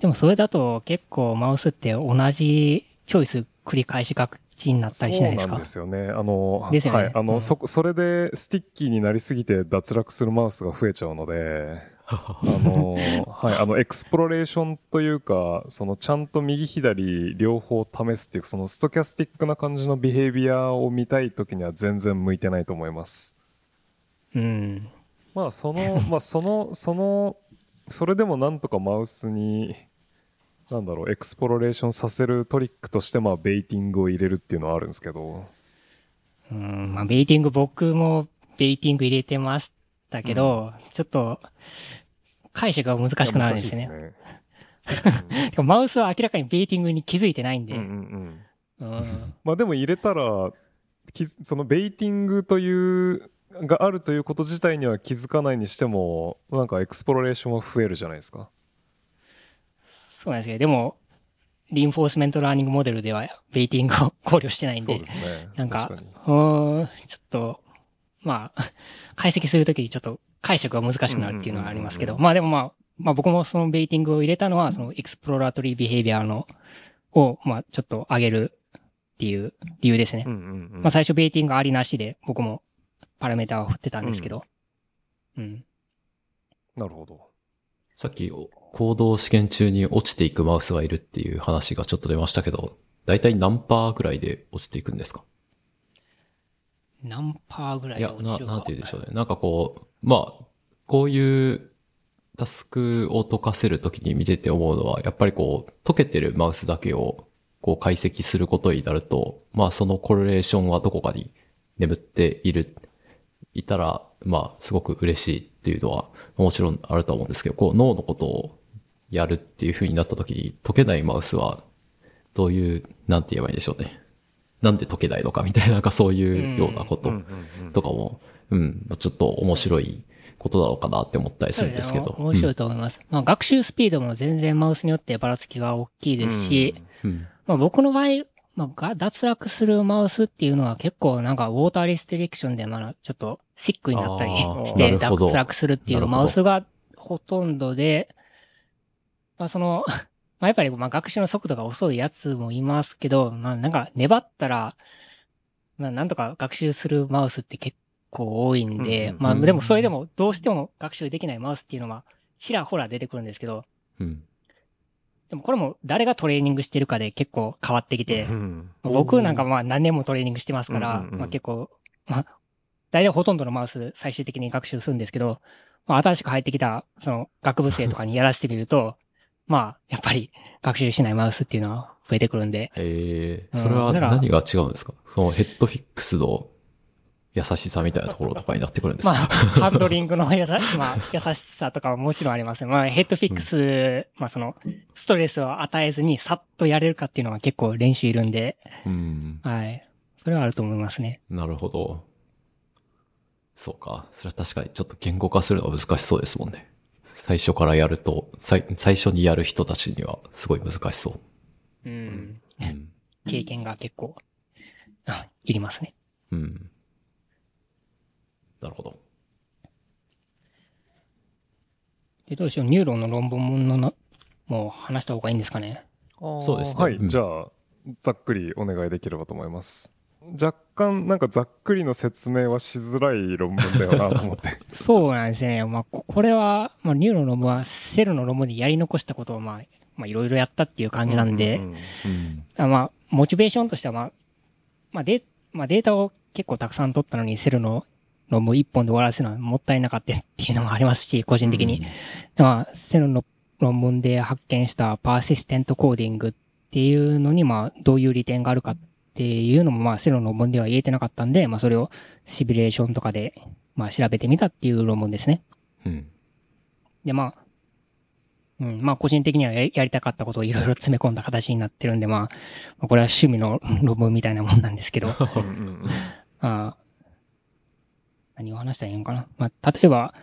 でもそれだと結構マウスって同じ choice 繰り返しがちになったりしないですか？そうなんですよね。あのね。はい。あの、うん。そこそれで sticky になりすぎて脱落するマウスが増えちゃうので あのはい、あの exploration というかそのちゃんと右左両方試すっていうその stochastic な感じの behavior を見たい時には全然向いてないと思います。うん。まあその まあそのそのそれでもなんとかマウスになんだろうエクスプロレーションさせるトリックとしてまあベイティングを入れるっていうのはあるんですけど。うん、まあベイティング僕もベイティング入れてましたけど、ちょっと解釈が難しくなるんですね。難しいですね。てかマウスは明らかにベイティングに気づいてないんで。うんうんうん。うん。まあでも入れたらきその baiting というがあるということ自体には気づかないにしてもなんか exploration は増えるじゃないですか。そうなんですけど、でも、 reinforcement learning model では baiting を考慮してないんでそうで、すね。なんか、確かに。うーん、ちょっと、まあ、解析するときにちょっと解釈が難しくなるっていうのはありますけど、まあでもまあ、まあ僕もその baiting を入れたのは、その exploratory behavior の、を、まあちょっと上げるっていう理由ですね。うんうんうん。まあ最初ベイティングありなしで僕もパラメータを振ってたんですけど、うん。なるほど。さっき行動試験中に落ちていくマウスがいるっていう話がちょっと出ましたけど、だいたい何パーぐらいで落ちていくんですか？何パーぐらいいや、な、で落ちるか。なんて言うんでしょうね。なんかこう、まあ、こういうタスクを解かせるときに見てて思うのは、やっぱりこう、解けてるマウスだけをこう解析することになると、まあそのコレレーションはどこかに眠っている、いたら、まあすごく嬉しいっていうのはもちろんあると思うんですけど、こう脳のことをやるっていう風になったときに解けないマウスは、どういう、なんて言えばいいんでしょうね。なんで解けないのかみたいな、なんかそういうようなこととかも、うん、ちょっと面白いことなのかなって思ったりするんですけど。面白いと思います。まあ、学習スピードも全然マウスによってばらつきが大きいですし、うん。うんまあ、僕の場合、まあが、脱落するマウスっていうのは結構なんかウォーターリストリクションでまだちょっとシックになったりして脱落するっていうマウスがほとんどで、まあその、まあやっぱりまあ学習の速度が遅いやつもいますけど、まあなんか粘ったら、まあなんとか学習するマウスって結構多いんで、まあでもそれでもどうしても学習できないマウスっていうのはちらほら出てくるんですけど、うん。でもこれも誰がトレーニングしてるかで結構変わってきて、うん。僕なんかまあ何年もトレーニングしてますから、うんうんうん。まあ結構、まあ、大体ほとんどのマウス最終的に学習するんですけど、まあ新しく入ってきた、その学部生とかにやらせてみると、まあ、やっぱり学習しないマウスっていうのは増えてくるんで、ええうん。それは何が違うんですか？そのヘッドフィックスの優しさみたいなところとかになってくるんですまあ、か、ハンドリングのやさ、まあ、優しさとかはもちろんありますね。まあ、ヘッドフィックス、まあその、ストレスを与えずにさっとやれるかっていうのは結構練習いるんで、うん。はい。それはあると思いますね。なるほど。そうか。それは確かにちょっと言語化するのは難しそうですもんね。最初からやると、最最初にやる人たちにはすごい難しそう。うん。うん。経験が結構、あ、いりますね。うん。なるほど。で、どうしよう、 Neuron の論文のな、もう話した方がいいんですかね。そうですねはい、うんじゃあざっくりお願いできればと思います若干なんかざっくりの説明はしづらい論文だよなと思って そうなんですね。まあ、ここれは、まあ、 Neuron の論文は、 Cell の論文でやり残したことを、まあ、まあ、いろいろやったっていう感じなんで、ううんうん。あまあ、モチベーションとしては、まあ、まあ、デまあ、データを結構たくさん取ったのに、 Cell の論文一本で終わらせるのはもったいなかったっていうのもありますし、個人的に。まあ、 Cell の論文で発見した persistent coding っていうのに、まあ、どういう利点があるかっていうのも、まあ、 Cell の論文では言えてなかったんで、まあ、それをシミュレーションとかで、まあ、調べてみたっていう論文ですね。うん。で、まあ、うん、まあ、個人的にはややりたかったことをいろいろ詰め込んだ形になってるんで、まあ、まあこれは趣味の論文みたいなもんなんですけど、うんうんうんあ何を話したらいいのかな？まあ、例えば、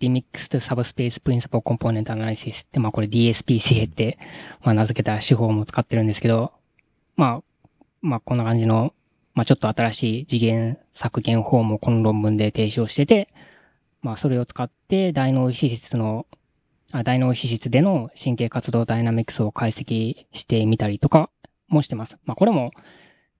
Remixed Subspace Principal Component Analysis って、まあこれ DSPCA って、まあ名付けた手法も使ってるんですけど、まあ、まあこんな感じの、まあちょっと新しい次元削減法もこの論文で提唱してて、まあそれを使って大脳皮質の、あ大脳皮質での神経活動ダイナミクスを解析してみたりとかもしてます。まあこれも、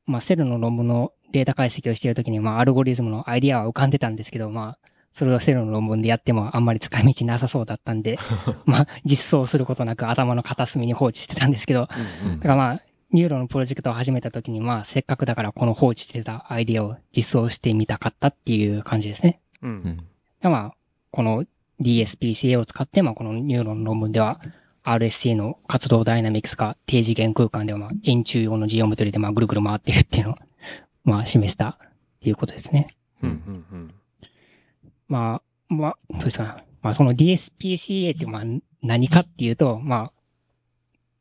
まあ Cell の論文のデータ解析をしているときに、まあアルゴリズムのアイディアは浮かんでたんですけど、まあそれを Cell の論文でやってもあんまり使い道なさそうだったんで、まあ実装することなく頭の片隅に放置してたんですけど、うんだからまあ、 Neuron のプロジェクトを始めたときに、まあせっかくだからこの放置してたアイディアを実装してみたかったっていう感じですね。うんうまあ、この DSPCA を使って、まあこのニューロンの論文では、RSA の活動ダイナミクスが低次元空間では、まあ、円柱用のジオメトリで、まあ、ぐるぐる回ってるっていうのを、まあ、示したっていうことですね。うんうんうんまあ、まあ、どうですかね。まあ、その DSPCA って、まあ、何かっていうと、まあ、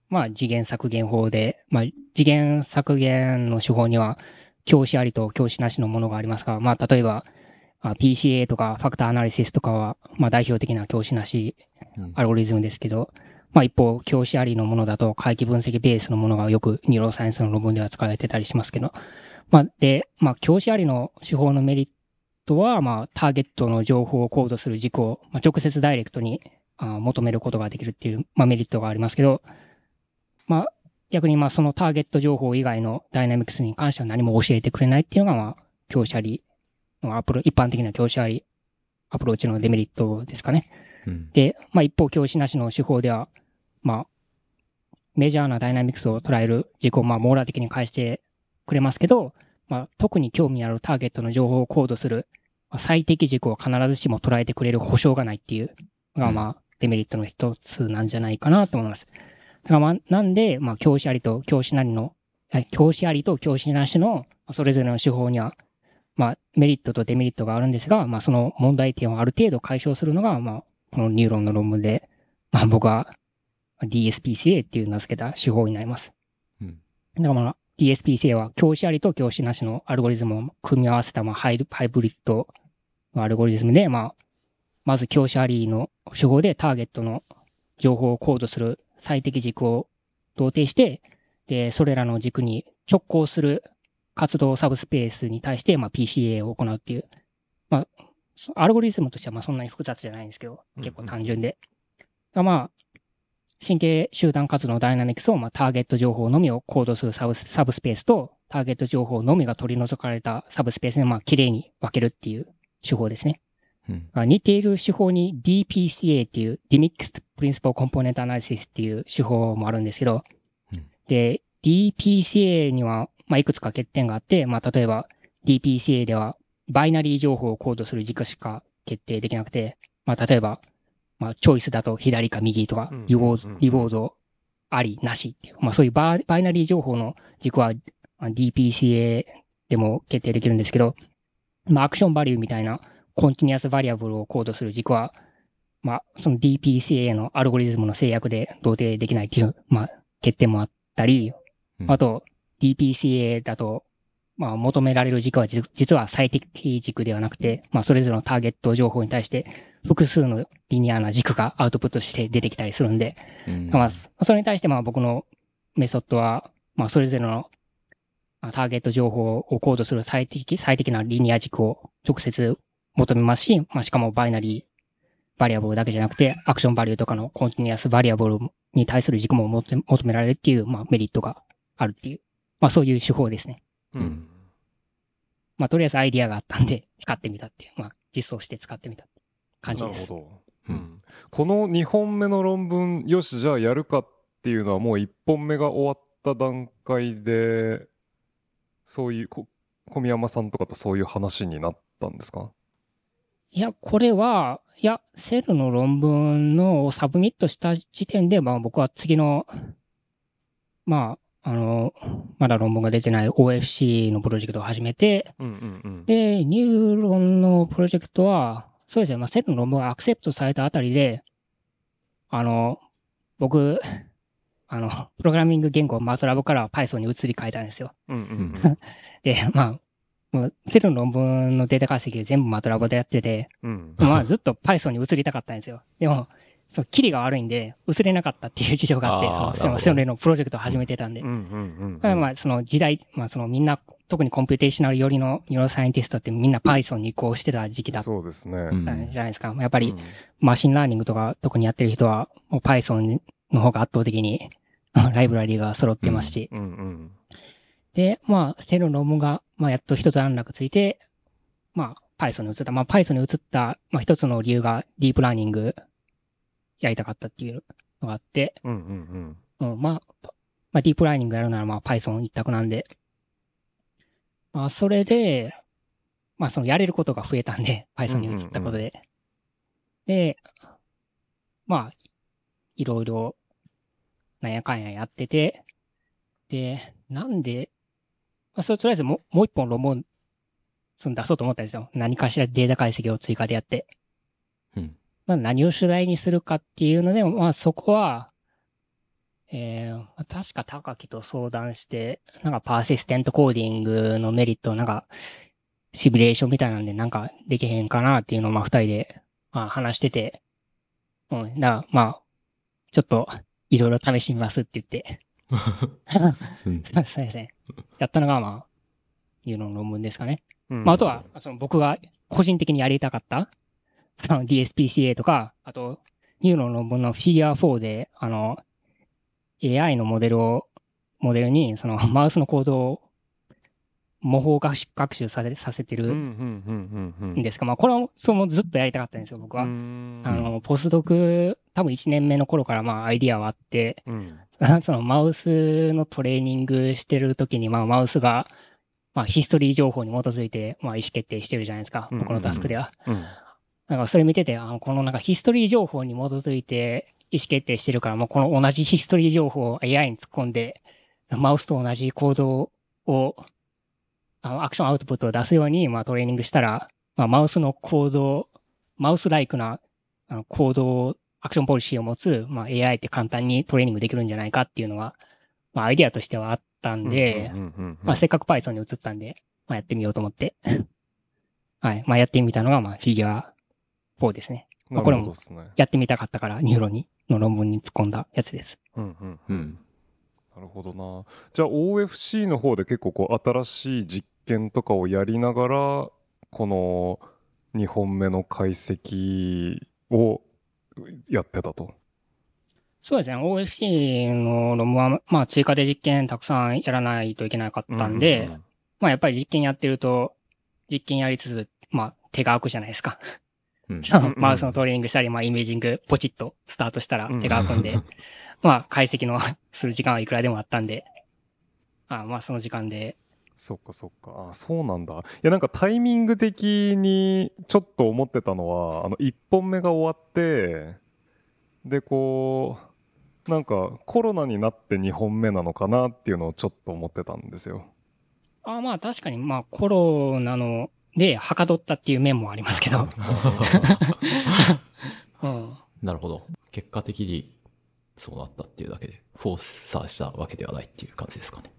まあ、次元削減法で、まあ、次元削減の手法には、教師ありと教師なしのものがありますが、まあ、例えば、あ PCA とか factor analysis とかは、まあ、代表的な教師なしうんアルゴリズムですけど、まあ一方、教師ありのものだと回帰分析ベースのものがよく neuroscience の論文では使われてたりしますけど、まあで、まあ教師ありの手法のメリットは、まあターゲットの情報をコードする軸を、まあ、直接ダイレクトにあ求めることができるっていう、まあメリットがありますけど、まあ逆にまあそのターゲット情報以外のダイナミクスに関しては何も教えてくれないっていうのが、まあ教師ありのアプロ、一般的な教師ありアプローチのデメリットですかね。うん。で、まあ一方、教師なしの手法では、まあ、メジャーなダイナミクスを捉える軸をまあ網羅的に返してくれますけど、まあ特に興味あるターゲットの情報をコードする、まあ、最適軸を必ずしも捉えてくれる保証がないっていうのがまあデメリットの一つなんじゃないかなと思います。だからまあなんで、まあ教師ありと教師なりの、え教師ありと教師なしのそれぞれの手法にはまあ、メリットとデメリットがあるんですが、まあ、その問題点をある程度解消するのが、まあ、この Neuron の論文で、まあ、僕は DSPCA っていう名付けた手法になります。うん。だからまあ、DSPCA は教師ありと教師なしのアルゴリズムを組み合わせた、まあ、ハイハイブリッドのアルゴリズムで、まあ、まず教師ありの手法でターゲットの情報をコードする最適軸を同定して、で、それらの軸に直行する活動サブスペースに対して、まあ、PCA を行うっていう、まあ、そアルゴリズムとしてはまあそんなに複雑じゃないんですけど、結構単純で。がまあ、神経集団活動のダイナミクスを、まあ、ターゲット情報のみをコードするサブスサブスペースと、ターゲット情報のみが取り除かれたサブスペースに、まあ、綺麗に分けるっていう手法ですね。うん。まあ似ている手法に DPCA っていう Demixed Principal Component Analysis っていう手法もあるんですけど、うんで、DPCA には、まあ、いくつか欠点があって、まあ、例えば DPCA ではバイナリー情報をコードする軸しか決定できなくて、まあ、例えば、まあ、チョイスだと左か右とかうん、リボード、リボードあり、なしっていう、まあ、そういうババイナリー情報の軸はまあ DPCA でも決定できるんですけど、まあ、アクションバリューみたいなコンティニアスバリアブルをコードする軸は、まあ、その DPCA のアルゴリズムの制約で同定できないっていう、まあ、欠点もあったり、うん。あと、DPCA だと、まあ、求められる軸は実実は最適軸ではなくて、まあ、それぞれのターゲット情報に対して、複数のリニアな軸がアウトプットして出てきたりするんで、うんまあ、そそれに対して、まあ、僕のメソッドは、まあ、それぞれのまあターゲット情報をコードする最適、最適なリニア軸を直接求めますし、まあ、しかもバイナリーバリアブルだけじゃなくて、アクションバリューとかのコンティニアスバリアブルに対する軸も求め求められるっていう、まあ、メリットがあるっていう、まあ、そういう手法ですね。うん。まあ、とりあえずアイディアがあったんで、使ってみたっていう、まあ、実装して使ってみたって感じです。なるほど。ううんん。この2本目の論文、よし、じゃあやるかっていうのはもう1本目が終わった段階で、そういう、こ小宮山さんとかとそういう話になったんですか？いや、これは、いや、セルの論文のをサブミットした時点で、まあ僕は次の、まあ、あの、まだ論文が出てない OFC のプロジェクトを始めて、うんうんうん。で、ニューロンのプロジェクトは、そうですね、まあセルの論文がアクセプトされたあたりで、あの、僕、あの、プログラミング言語 MATLAB から Python に移り変えたんですよ。うんうんうん。で、まあ、もうセルの論文のデータ解析で全部 MATLAB でやってて、うん。まあずっと Python に移りたかったんですよ。でも、その、キリが悪いんで、移れなかったっていう事情があって、その、そのプロジェクトを始めてたんで。うんうんうん。まあまあ、その時代、まあそのみんな、特に computational 寄りのニューロサイエンティストってみんな Python に移行してた時期だったそうですね。うんじゃないですか。やっぱりうん machine learning とか特にやってる人は、もう Python の方が圧倒的にライブラリーが揃ってますし。うんうん。で、まあ、セルの論文が、まあ、やっと一段落ついて、まあ、Python に移った。まあ、Python に移った、まあ、一つの理由がディープラーニングやりたかったっていうのがあって、うんうんうん。うん、まあ、まあ、ディープラーニングやるなら、まあ、Python 一択なんで、まあ、それで、まあ、そのやれることが増えたんで、Python に移ったことで。で、まあ、いろいろ、なんやかんややってて、で、なんで、まあ、それとりあえずもうもう一本論文、その出そうと思ったんですよ。何かしらデータ解析を追加でやって。うん。まあ、何を主題にするかっていうので、まあそこは、えー、まあ確か高木と相談して、なんかパーシステントコーディングのメリットをなんか、シミュレーションみたいなんでなんかできへんかなっていうのをまあ二人で、まあ話してて、うん、だからまあ、ちょっといろいろ試してみますって言って、うん そうですね。やったのがまあ、いうの論文ですかね。うんまあ、あとは、その僕が個人的にやりたかった、その dPCA とか、あと、ニューロンの論文のフィギュア4で、あの、AI のモデルを、モデルに、その マウスのコードを、模倣学習学習させさせてうんうんるうんうんうん。んですが、まあこれはそうもずっとやりたかったんですよ、僕は。あの、ポスドク、多分1年目の頃からまあアイディアはあって、うん。そのマウスのトレーニングしてる時に、まあマウスが、まあヒストリー情報に基づいて、まあ意思決定してるじゃないですか、うんうんうん僕のタスクでは。うんだからそれ見てて、あの、このなんかヒストリー情報に基づいて意思決定してるから、もうこの同じヒストリー情報を AI に突っ込んで、マウスと同じ行動を、あの、アクションアウトプットを出すように、まあトレーニングしたら、まあマウスの行動、マウスライクなあの行動、アクションポリシーを持つ、まあ AI って簡単にトレーニングできるんじゃないかっていうのが、まあアイディアとしてはあったんで、まあせっかく Python に移ったんで、まあやってみようと思って。はい。まあやってみたのが、まあフィギュア4ですね。なこれも。やってみたかったから、ニューロに、の論文に突っ込んだやつです。うんうんうん。なるほどな。じゃあ OFC の方で結構こう新しい実験とかをやりながら、この2本目の解析をやってたと。そうですね。OFC の論文は、まあ追加で実験たくさんやらないといけなかったんで、ううまあやっぱり実験やってると、実験やりつつ、まあ手が空くじゃないですか。うん。んマウスのトレーニングしたり、まあイメージングポチッとスタートしたらうん手が空くんで、まあ解析のする時間はいくらでもあったんで、あまあその時間で、そっかそっか。あ、そうなんだ。いやなんかタイミング的にちょっと思ってたのは、あの1本目が終わって、でこう、なんかコロナになって2本目なのかなっていうのをちょっと思ってたんですよ。あまあ確かにまあコロナのではかどったっていう面もありますけど、うん。なるほど。結果的にそうなったっていうだけで、フォースサーしたわけではないっていう感じですかね。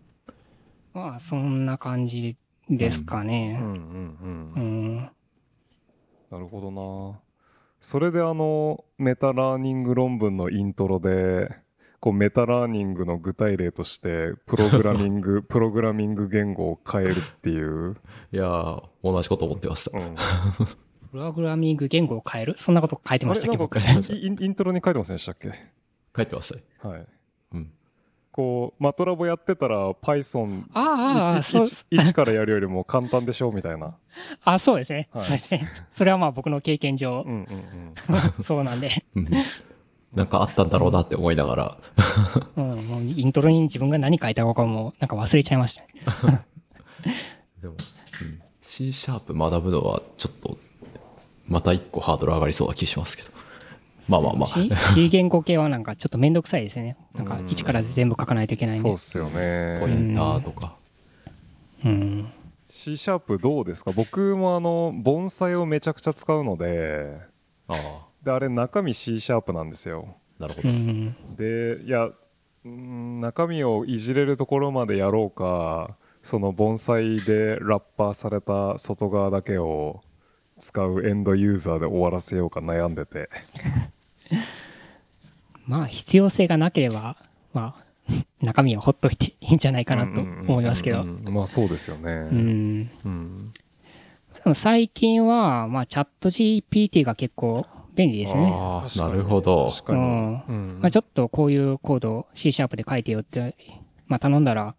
まあそんな感じですかうんね。うんううん。ん。なるほどな。それであの meta-learning 論文のイントロでこう meta-learning の具体例としてプログラミング プログラミング言語を変えるっていう、いやー、同じこと思ってました。うん、プログラミング言語を変える？そんなこと書いてましたっけ、僕。インイントロに書いてませんでしたっけ？書いてましたね。はい。うん。こう MATLAB やってたら Python ああ、ああ、そう、1からやるよりも簡単でしょ？みたいな、あ、そうですね。はい。そうですね。それはまあ僕の経験上。うん、うんうん、そうなんで、うんなんかあったんだろうなって思いながら、うん、もうイントロに自分が何書いたかもなんか忘れちゃいましたね。でも、うん、C シャープ学ぶのはちょっと、また一個ハードル上がりそうな気しますけど。まあまあまあ。C, C 言語系はなんかちょっとめんどくさいですね。なんかうん一から全部書かないといけないんでそうっ。すよポイねンターとか。うん。C シャープどうですか？僕もあの盆栽をめちゃくちゃ使うのでああ、であれ中身 C シャープなんですようなるほど。ん。でいやうーん中身をいじれるところまでやろうかその盆栽でラッパーされた外側だけを使うエンドユーザーで終わらせようか悩んでて まあ必要性がなければ、まあ中身はほっといていいんじゃないかなと思いますけど。まあそうですよねうん。うんでも最近は、まあチャット GPT が結構便利ですね。ああ、なるほど。確かに、うんうんまあちょっとこういうコードを C シャープで書いてよって、まあ頼んだら、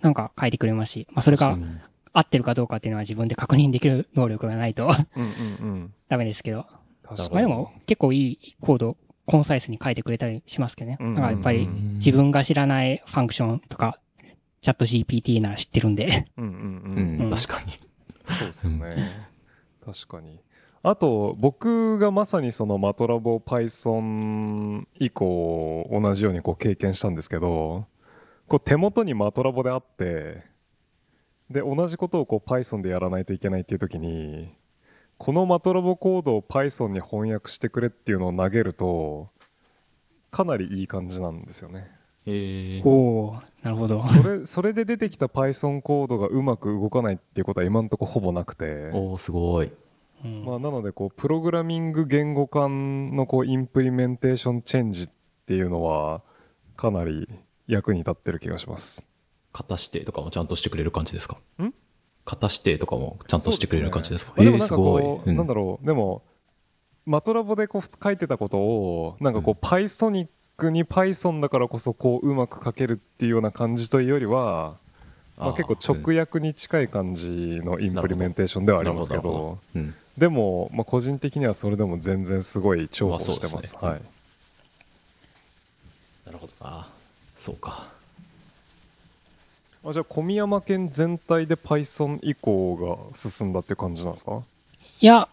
なんか書いてくれますし、まあそれがうん合ってるかどうかっていうのは自分で確認できる能力がないとうんうんうん ダメですけど。確かにまあでも結構いいコード、コンサイスに書いてくれたりしますけどね。うんだからやっぱりうん自分が知らないファンクションとか、チャット GPT なら知ってるんで。うんうんううんん、うん確かに。そうですね。確かに。あと、僕がまさにそのマトラボ Python 以降、同じようにこう経験したんですけど、こう手元にマトラボであって、で、同じことをこう Python でやらないといけないっていう時に、この MATLAB コードを Python に翻訳してくれっていうのを投げると、かなりいい感じなんですよね。ええおおなるほど。それ、それで出てきた Python コードがうまく動かないっていうことは今のところほぼなくて。おーすごい。うん。まあ、なのでこうプログラミング言語間のこう implementation change っていうのはかなり役に立ってる気がします。型指定とかもちゃんとしてくれる感じですか？ん？型指定とかもちゃんとしてくれる感じですか？ね。ええすごい。う、うん。なんだろう。でもマトラボでこう書いてたことをなんかこう、Pythonic に Python だからこそこううまく書けるっていうような感じというよりはまあ、結構直訳に近い感じのインプリメンテーションではありますけど。うん。でも、まあ、個人的にはそれでも全然すごい重宝してます,、すねはい。なるほどな。そうか。あじゃあ小宮山県全体で Python 移行が進んだって感じなんですか？いや、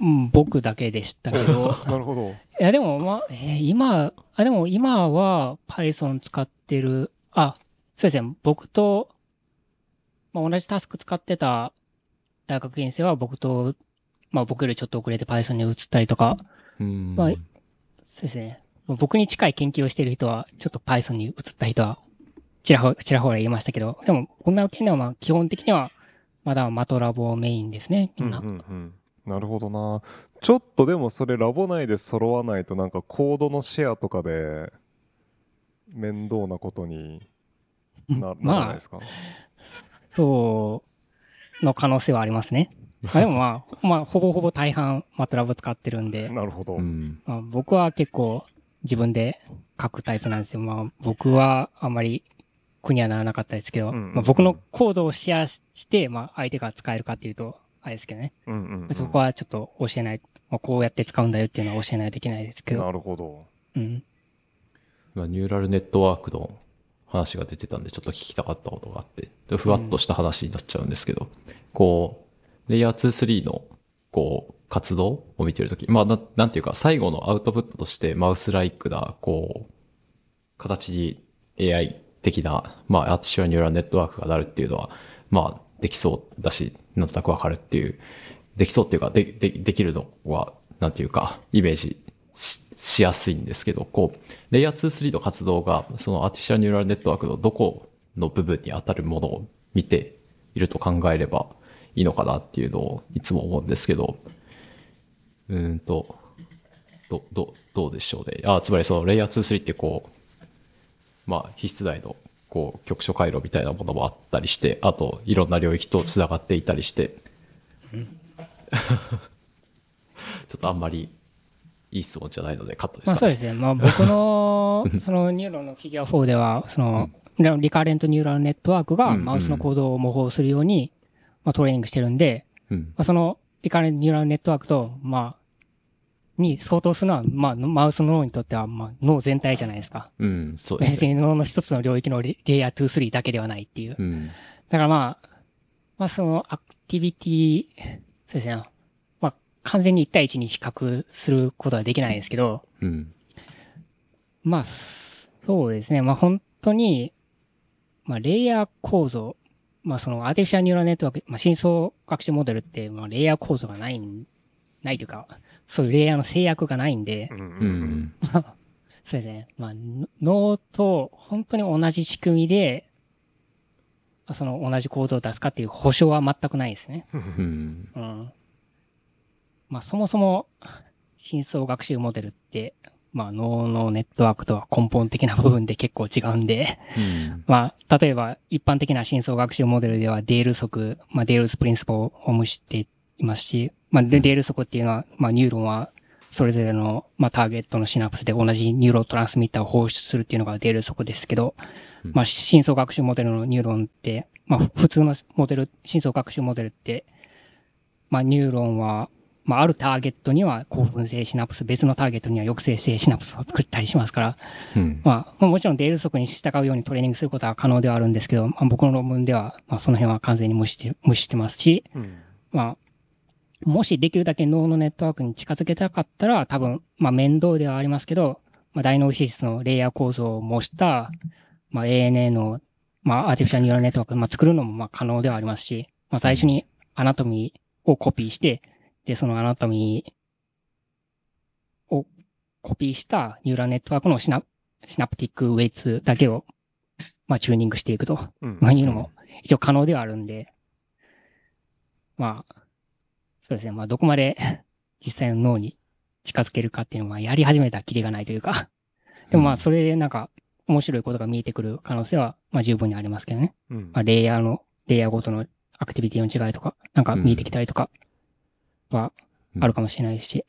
うん、僕だけでしたけど、なるほど。いやでも、まあ、えー今、あ、でも今は Python 使ってる、あ、そうですね、僕と、まあ、同じタスク使ってた大学院生は僕と、まあ僕よりちょっと遅れて Python に移ったりとか、うん。まあそうですね。僕に近い研究をしてる人は、ちょっと Python に移った人は、ちらほ、ちらほら言いましたけど、でも、こんな件ではまあ基本的には、まだマトラボメインですね、みんな。うんうんうんなるほどなちょっとでもそれラボ内で揃わないとなんかコードのシェアとかで面倒なことにな,、ならないまあで、すか？そう、の可能性はありますね。まあでもまあ、まあ、ほぼほぼ大半マトラボ使ってるんで、なるほど、うん。まあ、僕は結構自分で書くタイプなんですよ。まあ僕はあんまり苦にはならなかったですけど、うんうんうんまあ、僕のコードをシェアして、まあ相手が使えるかっていうと、あれですけどね。うんうんうんそこはちょっと教えない、まあ、こうやって使うんだよっていうのは教えないといけないですけど。なるほどうん。まあ、ニューラルネットワークの話が出てたんで、ちょっと聞きたかったことがあって、でふわっとした話になっちゃうんですけど、こう、レイヤー2、3の、こう、活動を見てるとき、まあな、なんていうか、最後のアウトプットとして、マウスライクな、こう、形に AI 的な、まあ、アーティシュアルニューラルネットワークがなるっていうのは、まあ、できそうだし、なんとなくわかるっていう、できそうっていうか、で、で、できるのは、なんていうか、イメージししやすいんですけど、こう、レイヤー2、3の活動が、そのアーティシャルニューラルネットワークのどこの部分に当たるものを見ていると考えればいいのかなっていうのをいつも思うんですけど、うーんと、ど、ど、どうでしょうね。あ、つまりそのレイヤー2、3ってこう、まあ、必須内の、こう、局所回路みたいなものもあったりして、あと、いろんな領域と繋がっていたりして、ちょっとあんまりいい質問じゃないのでカットですか、ね。まあそうですね。まあ 僕の、そのニューロンのフィギュア4では、その、 recurrent neural network がマウスの行動を模倣するように、まあトレーニングしてるんで、うん。まあその recurrent neural network と、まあ、に相当するのは、まあ、マウスの脳にとっては、まあ、脳全体じゃないですか。うん、そうですね。別に脳の一つの領域のレ、レイヤー2、3だけではないっていう。うん。だからまあ、まあその activity、そうですね。まあ完全に1対1に比較することはできないんですけど、うん。まあそうですね。まあ本当に、まあレイヤー構造、まあそのアーティフィシャルニューラルネットワーク、まあ深層学習モデルって、まあレイヤー構造がないん、ないというか、そういうレイヤーの制約がないんで。そうですね。まあ、の脳と本当に同じ仕組みで、その同じ行動を出すかっていう保証は全くないですね。うん。うん。まあ、そもそも、深層学習モデルって、まあ、脳のネットワークとは根本的な部分で結構違うんで、うん。まあ、例えば、一般的な深層学習モデルでは、デール則、まあ、 Dale's principle を無視していますし、まあ、でデール則っていうのは、まあ、ニューロンは、それぞれの、まあ、ターゲットのシナプスで同じ neurotransmitter を放出するっていうのがデール則ですけど、うん。まあ、深層学習モデルのニューロンって、まあ、普通のモデル、深層学習モデルって、まあ、ニューロンは、まあ、あるターゲットには興奮性シナプス、別のターゲットには抑制性シナプスを作ったりしますから、うん。まあ、まあもちろんデール則に従うようにトレーニングすることは可能ではあるんですけど、まあ、僕の論文では、まあ、その辺は完全に無視して、無視してますし、うんまあ、もしできるだけ脳のネットワークに近づけたかったら、多分、まあ、面倒ではありますけど、まあ、大脳皮質のレイヤー構造を模した、まあ、ANA の、まあ、アーティフィシャルニューラルネットワーク、まあ、作るのも、まあ、可能ではありますし、まあ、最初にアナトミーをコピーして、で、そのアナトミーをコピーしたニューラルネットワークのシナ、シナプティックウェイツだけを、まあ、チューニングしていくと。うんまあ、いうのも一応可能ではあるんで、まあ、そうですね。まあ、どこまで 実際の脳に近づけるかっていうのは、やり始めたらキリがないというか、でもまあ、それでなんか、面白いことが見えてくる可能性は、まあ、十分にありますけどね。うんまあ、レイヤーの、レイヤーごとのアクティビティの違いとか、なんか見えてきたりとかは、あるかもしれないですし。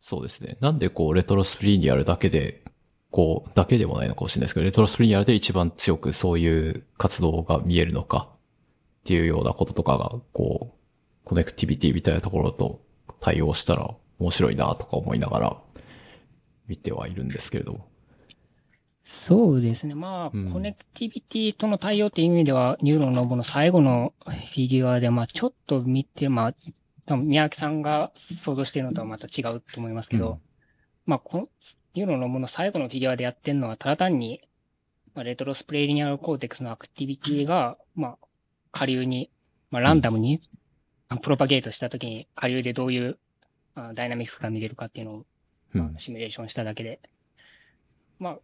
そうですね。なんでこう、レトロスプリーニアルだけで、こう、だけでもないのかもしれないですけど、レトロスプリンヤーで一番強くそういう活動が見えるのかっていうようなこととかが、こう、 connectivity みたいなところと対応したら面白いなとか思いながら見てはいるんですけれども。そうですね。まあ、うん connectivity との対応っていう意味では、ニューロンのの最後のフィギュアで、まあ、ちょっと見て、まあ、多分宮脇さんが想像しているのとはまた違うと思いますけど、うんまあ、この、ニューロンの論文の最後のフィギュアでやってるのは、ただ単に、まあ、 retrosplenial cortex の activity が、まあ、下流に、まあ、ランダムに、 propagate したときに、下流でどういうあ dynamics が見れるかっていうのをうん。シミュレーションしただけで。まあ、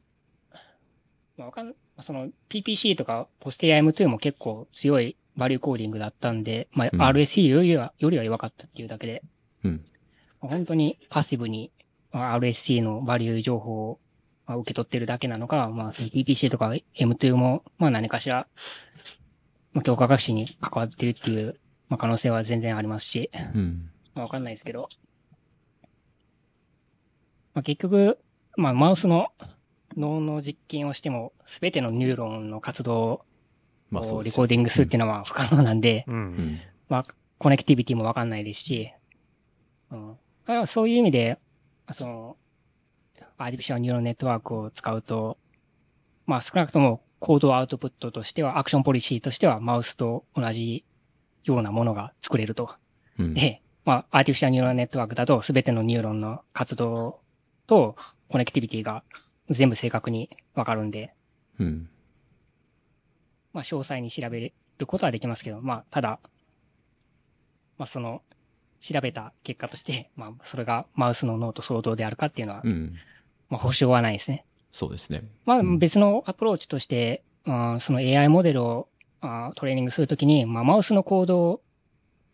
まあ、わかん、まあその PPC とかポスティア M2 も結構強い value coding だったんで、まあ、うん RSC よりは、よりは弱かったっていうだけで、うん。まあ本当に passive にまあ RSC のバリュー情報をまあ受け取ってるだけなのか、まあ、その PPC とか M2 も、まあ何かしら、まあ、強化学習に関わってるっていう、まあ、可能性は全然ありますし、うん。まあ、わかんないですけど。まあ、結局、まあ、マウスの脳の実験をしても、すべてのニューロンの活動をまあそうですリコーディングするっていうのは不可能なんで、う。うんん。まあ、connectivity もわかんないですし、うん。だからそういう意味で、その、 artificial neural network を使うと、まあ少なくとも code output としては、 action policy としてはマウスと同じようなものが作れると。うん。で、まあ、 artificial neural network だと、すべてのニューロンの活動と connectivity が全部正確にわかるんで、うん。まあ、詳細に調べることはできますけど、まあ、ただ、まあ、その、調べた結果として、まあ、それがマウスの脳と相当であるかっていうのは、うん。まあ、保証はないですね。そうですね。まあ、うん別のアプローチとして、あーその AI モデルをあートレーニングするときに、まあ、マウスの行動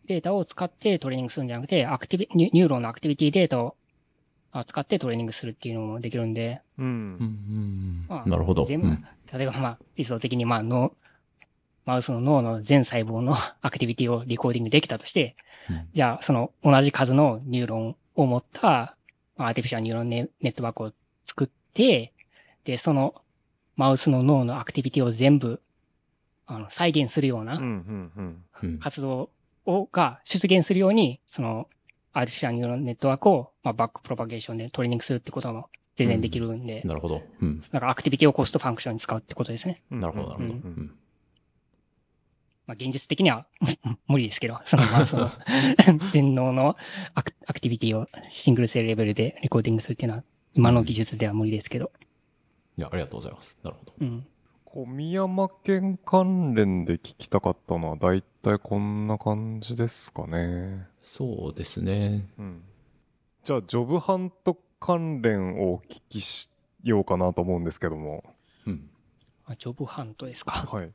データを使ってトレーニングするんじゃなくて、 activi、ニュニューロンの activity data をあ使ってトレーニングするっていうのもできるんで、う。うんん。まあなるほど。全部うん、例えばまあ、理想的にまあ、脳、マウスの脳の全細胞の activity を recording できたとして、うんじゃあ、その同じ数のニューロンを持った artificial neural ne-network を作って、で、そのマウスの脳の activity を全部、あの、再現するよううん。う。なんうん。うん。活動を、が出現するように、その、 artificial neural network を、まあ、 backpropagation でトレーニングするってことも全然できるんで、なるほど。うん。なんかアクティビティをコストファンクションに使うってことですね。うんなるほど、なるほど。ううんん。まあ、現実的には 無理ですけど、その、まあ、その、全能のアクアクティビティをシングルセルレベルでレコーディングするっていうのは、今の技術では無理ですけど。いや、ありがとうございます。なるほど。うん。小宮山県関連で聞きたかったのは、だいたいこんな感じですかね。そうですね。うん。じゃあ、ジョブハント関連をお聞きしようかなと思うんですけども。うん。まあ、ジョブハントですか？はい。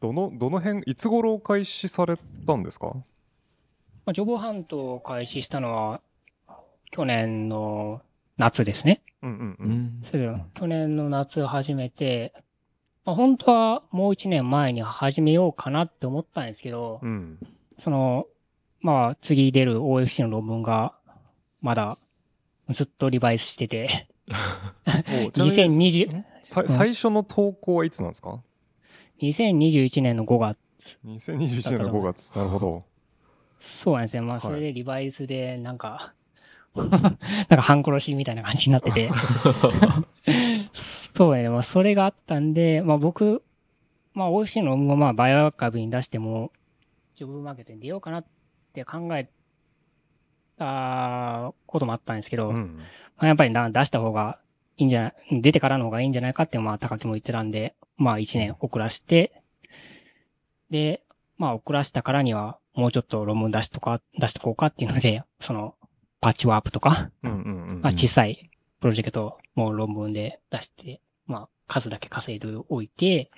どの、どの辺、いつ頃開始されたんですか？まあ、ジョブハントを開始したのは、去年の夏ですね。うんうんううん。ん。そうです去年の夏始めて、まあ、本当はもう一年前に始めようかなって思ったんですけど、うん。その、まあ、次出る OFC の論文が、まだ、ずっとリバイスしてて、おちなみに2020さ最初の投稿はいつなんですか？2021年の5月。2021年の5月。なるほど。そうなんですよ。まあ、いそれでリバイスで、なんか、なんか半殺しみたいな感じになってて。そうね。まあ、それがあったんで、まあ僕、まあ OFC のまあバイオアーカイブに出しても、ジョブマーケットに出ようかなって考えたこともあったんですけど、まうん。あ、やっぱりな出した方がいいんじゃない、出てからの方がいいんじゃないかって、まあ高木も言ってたんで、まあ1年遅らして、で、まあ遅らしたからには、もうちょっと論文出しとか、出しとこうかっていうので、その、パッチワープとか、うんうんうん。まあ、小さいプロジェクトをもう論文で出して、まあ、数だけ稼いでおいて、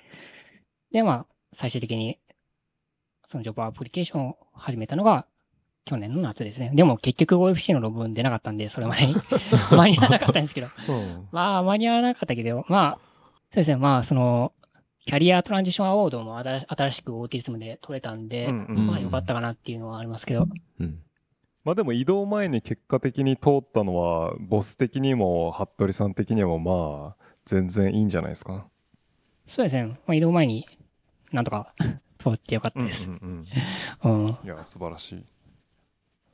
で、まあ、最終的に、そのジョブアプリケーションを始めたのが、去年の夏ですね。でも結局 OFC の論文出なかったんで、それまでに 間に合わなかったんですけど。うんまあ、間に合わなかったけど、まあ、そうですね、まあ、その、キャリアトランジションアワードも新新しくオーティズムで取れたんで、うんうんまあ、よかったかなっていうのはありますけど。うん。まあでも移動前に結果的に通ったのは、ボス的にも、服部さん的にもまあ、全然いいんじゃないですか？そうですね。まあ、移動前になんとか 通ってよかったです。うんうんうん。うん。いや、素晴らしい。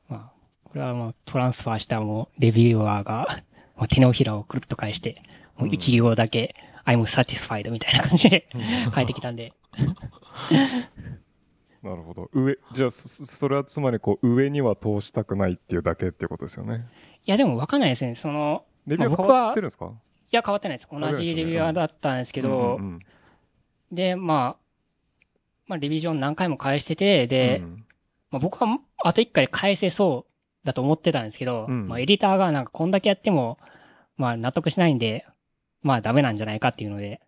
まあ、これはもうトランスファーしたもうレビューアーが、もう手のひらをくるっと返して、もう一行だけ、I'm satisfied みたいな感じで書いてきたんで、なるほど。上、じゃあ、そそれはつまり、こう、上には通したくないっていうだけっていうことですよね。いやでもわかんないですね。その、レビュー変わってるんですか？いや変わってないです。同じレビューアーだったんですけど、うんうんうんで、まあ、まあ、レビジョン何回も返してて、で、うんまあ、僕はあと一回返せそうだと思ってたんですけど、うんまあ、エディターがなんかこんだけやっても、まあ、納得しないんで、まあ、ダメなんじゃないかっていうので、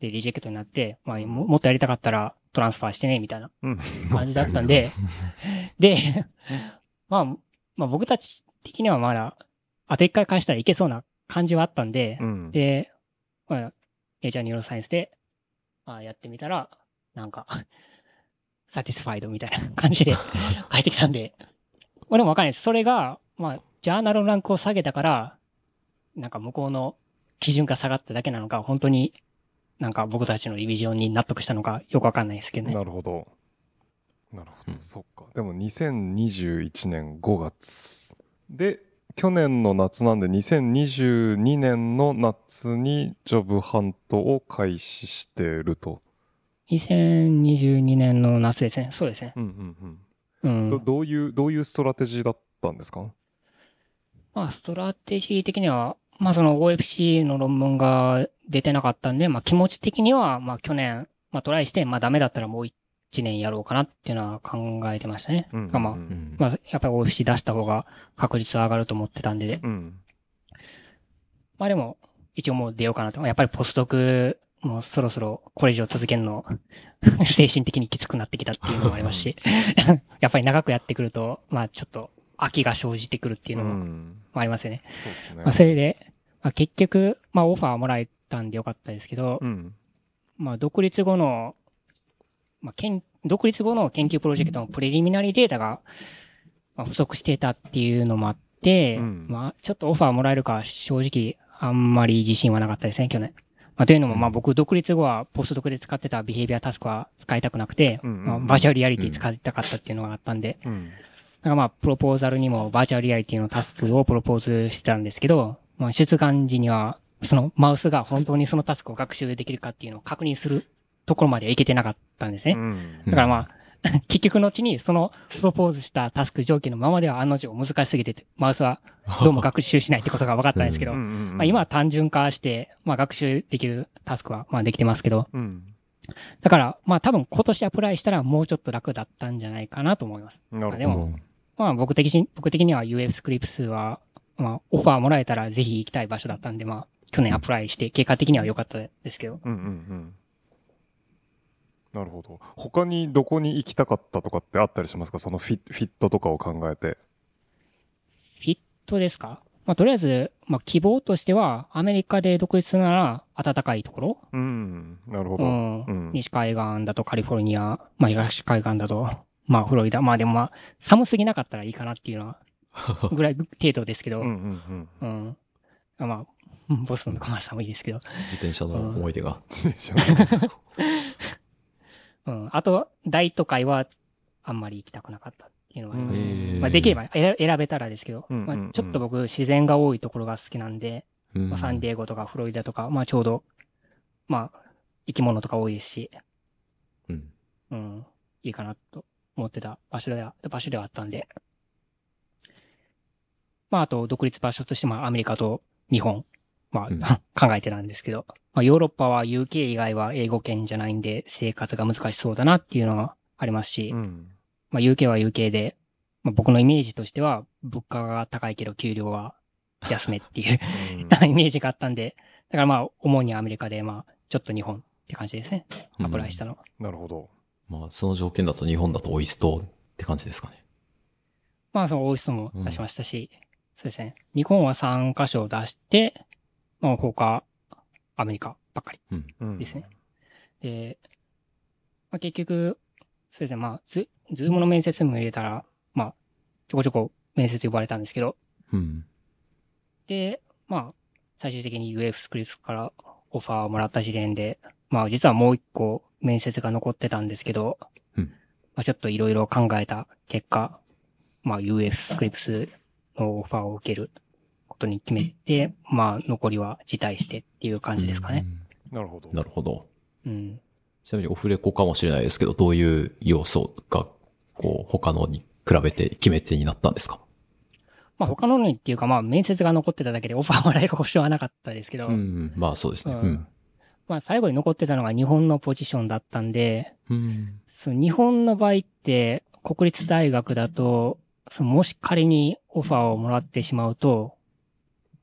で、リジェクトになって、まあ、ももっとやりたかったらトランスファーしてね、みたいなうん。感じだったんで、で、まあ、まあ、僕たち的にはまだ、あと一回返したらいけそうな感じはあったんでう、ん。で、まあ、ネイチャーニューロサイエンスで、まあ、やってみたら、なんか、サティスファイドみたいな感じで 書いてきたんで、まあでもわかんないです。それが、まあ、ジャーナルのランクを下げたから、なんか向こうの基準が下がっただけなのか、本当になんか僕たちのリビジョンに納得したのかよくわかんないですけどね。なるほど。なるほど、うんそっか。でも2021年5月。で、去年の夏なんで2022年の夏に job hunt を開始してると。2022年の夏ですね。そうですね。うんうんううん。どん。どういう、どういう strategy だったんですか？まあ、 strategy 的には、まあその OFC の論文が出てなかったんで、まあ気持ち的には、まあ去年、まあトライして、まあダメだったらもう一年やろうかなっていうのは考えてましたね。うんうんうんまあ、うんまあやっぱり OFC 出した方が確率上がると思ってたんで、うん。まあでも、一応もう出ようかなと。やっぱりポスドク、もうそろそろこれ以上続けるの、精神的にきつくなってきたっていうのもありますし、やっぱり長くやってくると、まあちょっと飽きが生じてくるっていうのもん。ありますよね。そうですね。まあそれで、まあ結局、まあオファーもらえたんでよかったですけど、うん。まあ独立後の、まあ研、独立後の研究プロジェクトのプレリミナリーデータが、まあ、不足してたっていうのもあって、うんまあちょっとオファーもらえるか正直あんまり自信はなかったですね、去年。まあ、というのも、まあ僕独立後はポストドクで使ってたビヘイビアタスクは使いたくなくて、うんうんうんまあ、バーチャルリアリティ使いたかったっていうのがあったんで、うん。だからまあ、プロポーザルにもバーチャルリアリティのタスクをプロポーズしてたんですけど、まあ、出願時には、そのマウスが本当にそのタスクを学習できるかっていうのを確認するところまではいけてなかったんですね。うんだからまあ、結局後にそのプロポーズしたタスク条件のままでは案の定難しすぎてて、マウスは どうも学習しないってことが分かったんですけど、まあ、今は単純化して、まあ、学習できるタスクはまあできてますけど、うん。だからまあ多分今年アプライしたらもうちょっと楽だったんじゃないかなと思います。なるほど。でもまあ僕的に、僕的には UF スクリプスは、まあオファーもらえたらぜひ行きたい場所だったんで、まあ去年アプライして結果的には良かったですけど、うんうんうん。なるほど。他にどこに行きたかったとかってあったりしますか？そのフィフィットとかを考えて。フィットですか？まあとりあえず、まあ希望としてはアメリカで独立するなら暖かいところうん。なるほど。うんうん西海岸だとカリフォルニア、まあ東海岸だと、まあフロリダ、まあでもまあ寒すぎなかったらいいかなっていうのは、ぐらい程度ですけど、うんうんうん。うん。あまあ、うんボストンとかまあ寒いですけど、自転車の思い出が。うん。あと、大都会はあんまり行きたくなかったっていうのはありますね。まあできれば選選べたらですけど、まあ、ちょっと僕自然が多いところが好きなんで、うんまあ、サンディエゴとかフロリダとか、まあちょうど、まあ生き物とか多いですし、うん。うん、いいかなと思ってた場所では、場所ではあったんで。まああと独立場所としてまあアメリカと日本、まあ、うん 考えてたんですけど、まあヨーロッパは UK 以外は英語圏じゃないんで生活が難しそうだなっていうのはありますし、うん。まあ UK は UK で、まあ、僕のイメージとしては物価が高いけど給料は安めっていう イメージがあったんで、だからまあ主にアメリカでまあちょっと日本って感じですね。アプライしたのは。なるほど。まあ、その条件だと日本だとオイストって感じですかね。まあその OIST も出しましたし、そうですね。日本は3箇所出して、まあ他、アメリカばっかりうん。うんですね。で、まあ結局、そうですね。まあズ、ズームの面接も入れたら、まあ、ちょこちょこ面接呼ばれたんですけど、うん。で、まあ、最終的に UF スクリプトからオファーをもらった時点で、まあ実はもう一個面接が残ってたんですけど、うんまあちょっといろいろ考えた結果、まあ UF スクリプスのオファーを受けることに決めて、まあ残りは辞退してっていう感じですかね。なるほどうん。。なるほど。うん。ちなみにオフレコかもしれないですけど、どういう要素が、こう、他のに比べて決め手になったんですか？まあ他のにっていうかまあ面接が残ってただけでオファーもらえる保証はなかったですけど、うん、まあそうですね。ううんん。まあ最後に残ってたのが日本のポジションだったんで、うん。そう日本の場合って国立大学だと、そのもし仮にオファーをもらってしまうと、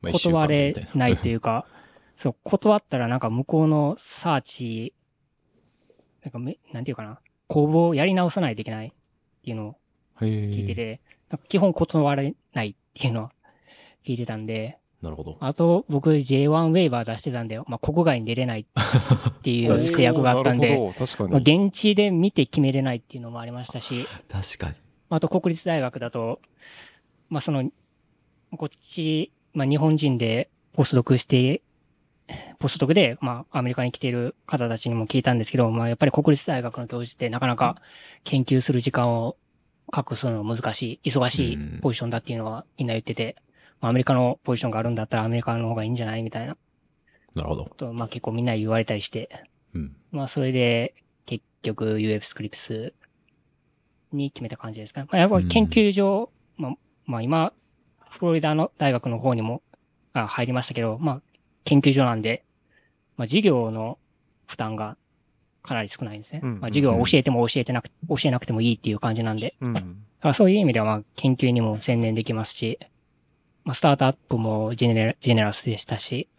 断れないというか、そう、断ったらなんか向こうのサーチ、なんかめ、なんていうかな、公募をやり直さないといけないっていうのをへ聞いてえ。て、なんか基本断れないっていうのは聞いてたんで、なるほど。あと僕 J1 ウェイバー出してたんで、まあ国外に出れないっていう 制約があったんで、まあ、に。現地で見て決めれないっていうのもありましたし、確かに。あと国立大学だと、まあその、こっち、まあ日本人でポスドクして、ポスドクで、まあアメリカに来ている方たちにも聞いたんですけど、まあやっぱり国立大学の教授ってなかなか研究する時間を確保するのが難しい、忙しいうんポジションだっていうのはみんな言ってて、まあアメリカのポジションがあるんだったらアメリカの方がいいんじゃないみたいななるほどこ。とを、まあ結構みんな言われたりして、うん。まあ、それで、結局 UF スクリプスに決めた感じですかね。まあ、やっぱり研究所、まあ、まあ今、フロリダの大学の方にもあ入りましたけど、まあ、研究所なんで、まあ、授業の負担がかなり少ないんですね。うんまあ、授業は教えても教えてなく、教えなくてもいいっていう感じなんで、うん。だからそういう意味では、まあ、研究にも専念できますし、まあ、スタートアップもジェネラジェネラスでしたし、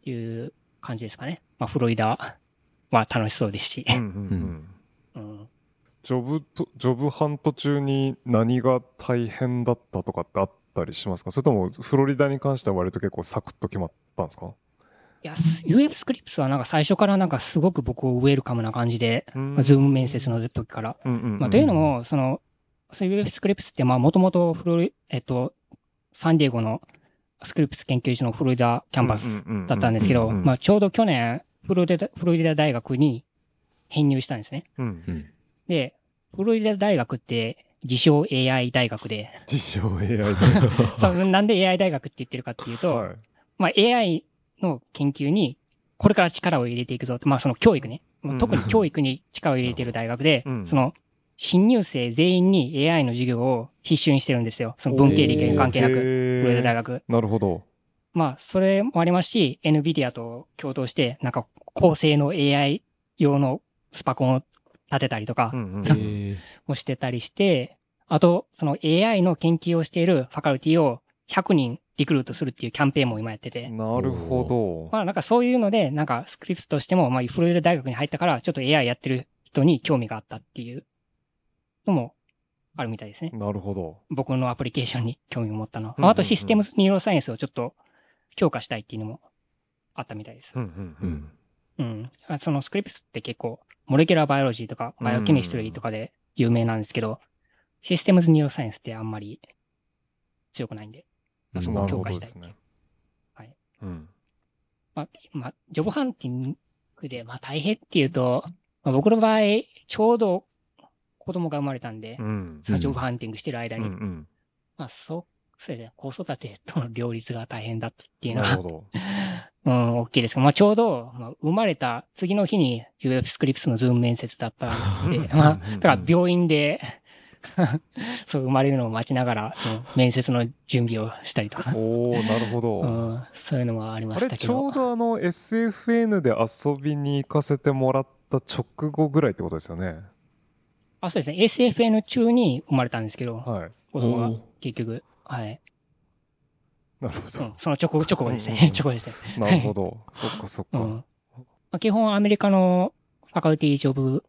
っていう感じですかね。まあ、フロリダは楽しそうですしうん。うんうんうん。ジョブと、ジョブハント中に何が大変だったとかってあったりしますか？それとも、フロリダに関しては割と結構サクッと決まったんですか？いや、ス UF スクリプスはなんか最初からなんかすごく僕を welcome な感じで、うんまあズーム面接の時から。うんうんうん。まあ、というのも、その、そういう UF Scripps って、まあ、もともとフロリ、えっと、サンディエゴの Scripps 研究所のフロリダキャンパスだったんですけど、まあ、ちょうど去年、フロリダ、フロリダ大学に編入したんですね。うん。うん。で、フロリダ大学って、自称 AI 大学で、自称 AI で。そうなんで AI 大学って言ってるかっていうと、はい。まあ AI の研究に、これから力を入れていくぞまあその教育ね。まあ特に教育に力を入れている大学で、うんその、新入生全員に AI の授業を必修にしてるんですよ。その文系理系に関係なく、フロリダ大学。学。なるほど。まあ、それもありますし、NVIDIA と共同して、なんか、高性能 AI 用のスパコンを立てたりとかうんうんへえ。もしてたりして、あと、その AI の研究をしているファカルティを100人リクルートするっていうキャンペーンも今やってて、なるほど。まあなんかそういうので、なんかスクリプトとしても、まあフロリダ大学に入ったから、ちょっと AI やってる人に興味があったっていうのもあるみたいですね。なるほど。僕のアプリケーションに興味を持ったのは。うんうんうんあとシステムズニューロサイエンスをちょっと強化したいっていうのもあったみたいですう。んうんううん。ん。うん。あその Scripps って結構、 molecular biology とか、 biochemistry とかで有名なんですけど、 systems neuroscience ってあんまり強くないんで、まあそこを強化したいっていうですね。はい。うん。まあ、まあ、 job hunting で、まあ大変っていうと、まあ、僕の場合、ちょうど子供が生まれたんで、うん。 job hunting してる間に、うんうん。まあそう、そうですね、子育てとの両立が大変だったっていうのは、なるほど。うん、大きいですけど、まあちょうど、まあ、生まれた次の日に UF スクリプスのズーム面接だったんで、まあ、だから病院で、そう生まれるのを待ちながら、その面接の準備をしたりとか、おおなるほうど。ん、そういうのもありましたけど。ちょうどあの SFN で遊びに行かせてもらった直後ぐらいってことですよね。あ、そうですね。SFN 中に生まれたんですけど、はい。子供が結局、はい。なるほどうん。、その直後、直後ですねうんうん。直後ですね。なるほど。そっかそっか。うん。まあ、基本アメリカのファカルティジョブ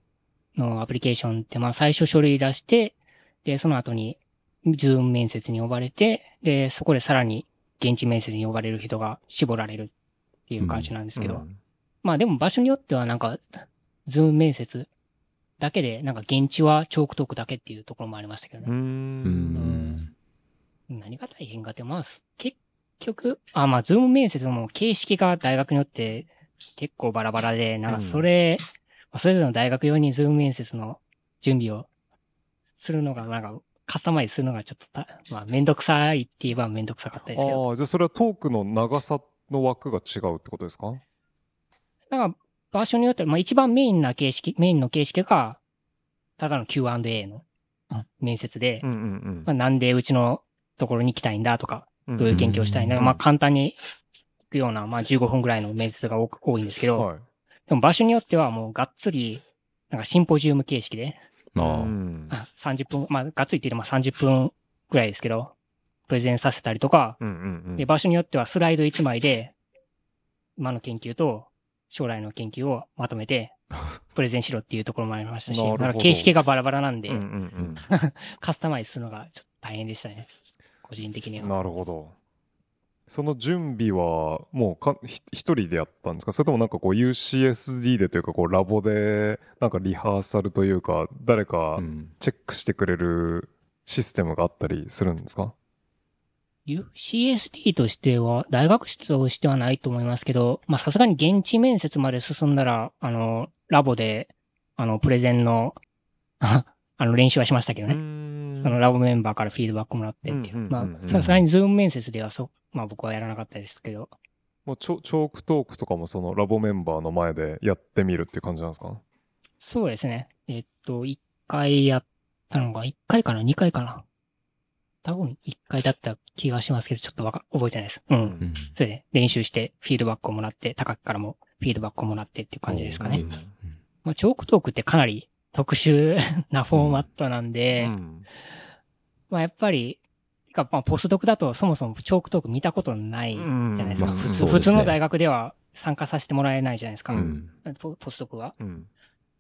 のアプリケーションって、まあ最初書類出して、で、その後にズーム面接に呼ばれて、で、そこでさらに現地面接に呼ばれる人が絞られるっていう感じなんですけど、うんまあでも場所によってはなんか、ズーム面接だけで、なんか現地は chalk talk だけっていうところもありましたけどね。うんん。何が大変かって、まあ、す結局、あ、まあ、ズーム面接も形式が大学によって結構バラバラで、なんかそれ、まあそれぞれの大学用にズーム面接の準備をするのが、なんか、カスタマイズするのがちょっとた、まあ、めんどくさいって言えばめんどくさかったですけど、ああ、じゃあそれはトークの長さの枠が違うってことですか？なんか、場所によっては、まあ、一番メインな形式、メインの形式が、ただの Q&A の面接で、うんうんまあ、なんでうちのところに来たいんだとか、うん。どういう研究をしたいんだ、うん。まあ簡単に聞くような、まあ15分ぐらいの面接が多く多いんですけど、はい。でも場所によってはもうがっつり、なんかシンポジウム形式で、ああ。うん。あ30分、まあがっつりって言ってまあ30分ぐらいですけど、プレゼンさせたりとか。で、場所によってはスライド1枚で、今の研究と将来の研究をまとめて、プレゼンしろっていうところもありましたし、形式がバラバラなんで、うんうん。カスタマイズするのがちょっと大変でしたね。個人的にうん。は。なるほど。その準備はもうかひ一人でやったんですか？それともなんかこう UCSD でというかこうラボでなんかリハーサルというか誰かうんチェックしてくれるシステムがあったりするんですか？UCSD としては、大学としてはないと思いますけど、まあさすがに現地面接まで進んだら、あの、ラボで、あの、プレゼンの、あの、練習はしましたけどね。ねそのラボメンバーからフィードバックもらってっていう。まあ、さすがにズーム面接ではそ、まあ僕はやらなかったですけど、もうチョ chalk talk とかもそのラボメンバーの前でやってみるっていう感じなんですか？そうですね。えっと、1回やったのが、1回かな ?2 回かな？多分1回だった気がしますけど、ちょっとわか、覚えてないです。うん。うんそれで練習して、フィードバックをもらって、高木からもフィードバックをもらってっていう感じですかね。うんまあ、チョークトークってかなり特殊なフォーマットなんで、うんまあ、やっぱり、てかまあ、ポスドクだとそもそもチョークトーク見たことないじゃないですか。まあ普通ね普通の大学では参加させてもらえないじゃないですか。うんポポスドクは。うん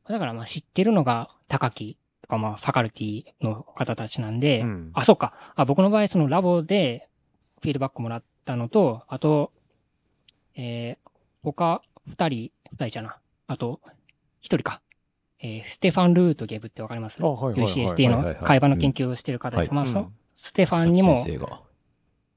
だからまあ知ってるのが高木とかまあファカルティの方たちなんで、うんあ、そうか。あ、僕の場合そのラボでフィードバックもらったのと、あと、えー、他二人、二人じゃな。あと、一人か。えー、ステファン・ルートゲブってわかります ?UCSD の会話の研究をしてる方です。うんまあ、そうんステファンにも。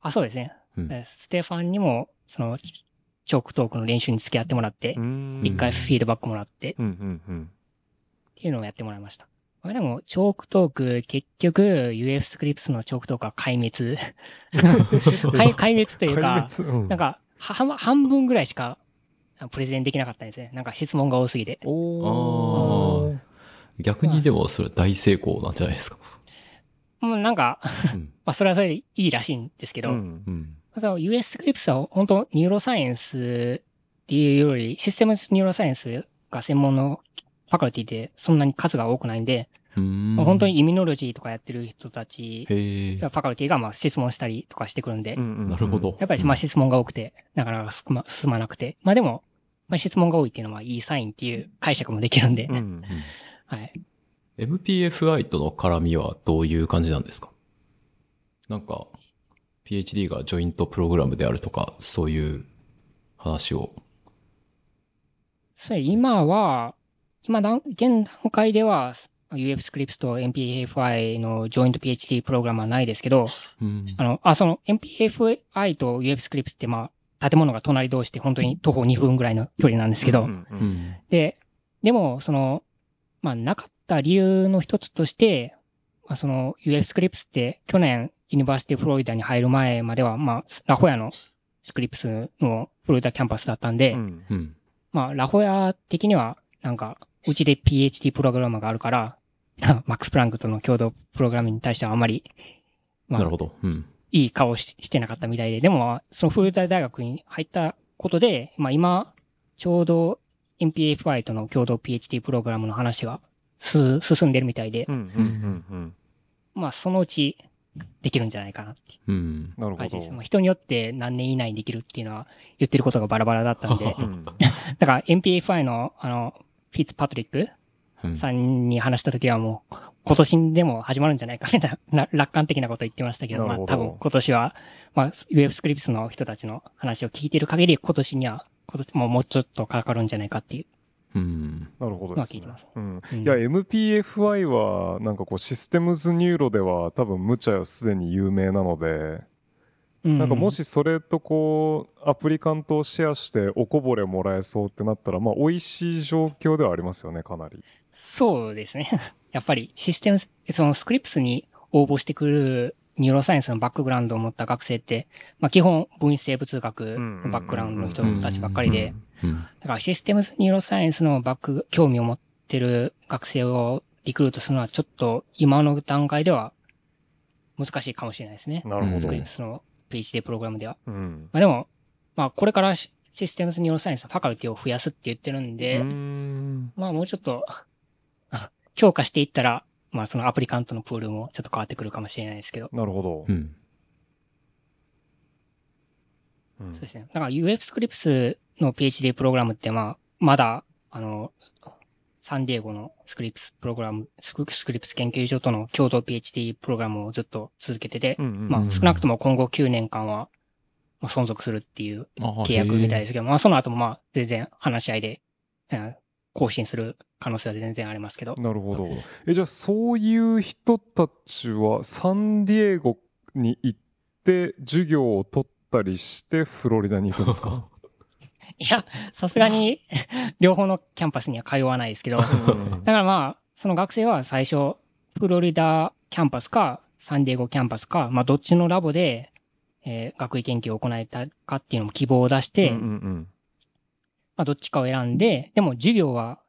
あ、そうですね。うんえーステファンにも、その、チョークトークの練習に付き合ってもらって、うん一回フィードバックもらって、っていうのをやってもらいました。まあでも、チョークトーク、結局、UF スクリプスのチョークトークは壊滅。壊壊滅というか、うんなんか、半分ぐらいしか、プレゼンできなかったんですね。なんか質問が多すぎて。おー逆にでもそれ大成功なんじゃないですか？もうなんか、うん まあそれはそれでいいらしいんですけど、うんうん。その US スクリプスは本当 neuroscience っていうより、 system neuroscience が専門のファカルティでそんなに数が多くないんで、うん本当にイミノロジーとかやってる人たち、フ。ァカルティがまあ質問したりとかしてくるんで、なるほど。やっぱりまあ質問が多くて、なかなか進ま進まなくて、まあでも、まあ、質問が多いっていうのはいいサインっていう解釈もできるんで、うんうん。はい。MPFI との絡みはどういう感じなんですか？なんか、PhD がジョイントプログラムであるとか、そういう話を。それ今は、今段、現段階では UF スクリプスと MPFI のジョイント PhD プログラムはないですけど、うん。あの、あ、その MPFI と UF Scripps ってまあ、建物が隣同士で本当に徒歩2分ぐらいの距離なんですけど、うんううんん。で、でも、その、まあ、なかった理由の一つとして、まあ、その UF スクリプスって去年ユニバーシティフロリダに入る前までは、まあ、ラホヤのスクリプスのフロリダキャンパスだったんで、うんうん。まあ、ラホヤ的には、なんか、うちで PhD プログラムがあるから、マックス・プランクとの共同プログラムに対してはあまり、まあなるほど。うん。いい顔をししてなかったみたいで、でも、そのフロリダ大学に入ったことで、まあ今、ちょうど MPFI との共同 PhD プログラムの話がす進んでるみたいでまあそのうちできるんじゃないかなっていううん。なるほ感じです。まあど。人によって何年以内にできるっていうのは言ってることがバラバラだったんでう、ん だから MPFI のあの、フィッツパトリックうんさんに話した時はもう、今年でも始まるんじゃないかみたいな、な楽観的なこと言ってましたけど、まあ多分今年は、まあ、ウェブスクリプスの人たちの話を聞いてる限り、今年には、今年ももうちょっとかかるんじゃないかっていう。うん。なるほどですね。聞いてます。うん。うん。いや、MPFI は、なんかこう、 systems neuro では多分、無茶よすでに有名なので、なんかもしそれとこう、 applicant をシェアしておこぼれもらえそうってなったら、まあ美味しい状況ではありますよね、かなり。そうですね。やっぱりシステム、そのスクリプスに応募してくる neuroscience のバックグラウンドを持った学生って、まあ基本分子生物学のバックグラウンドの人たちばっかりで、うん。だからシステムニューロサイエンスのバック、興味を持ってる学生をリクルートするのはちょっと今の段階では難しいかもしれないですね。なるほどスク。リその PhD プログラムでは。うん。まあでも、まあこれからシシステムズニューロサイエンスのファカルティを増やすって言ってるんで、んまあもうちょっと強化していったら、まあそのアプリカントのプールもちょっと変わってくるかもしれないですけど。なるほどう。ん。うんそうですね。だから UF スクリプスの PhD プログラムってまあ、まだ、あの、サンディエゴのスクリプスプログラム、スクスクリプス研究所との共同 PhD プログラムをずっと続けてて、まあ少なくとも今後9年間はまあ存続するっていうあ契約みたいですけど、まあその後もまあ全然話し合いで、うん更新する可能性は全然ありますけど。なるほど。え、じゃあそういう人たちはサンディエゴに行って授業を取ったりしてフロリダに行くんですか？いや、さすがに 両方のキャンパスには通わないですけど、だうんからまあ、その学生は最初、フロリダキャンパスか、サンディエゴキャンパスか、まあどっちのラボで、えー学位研究を行いたいかっていうのも希望を出して、うんうんまあどっちかを選んで、でも授業は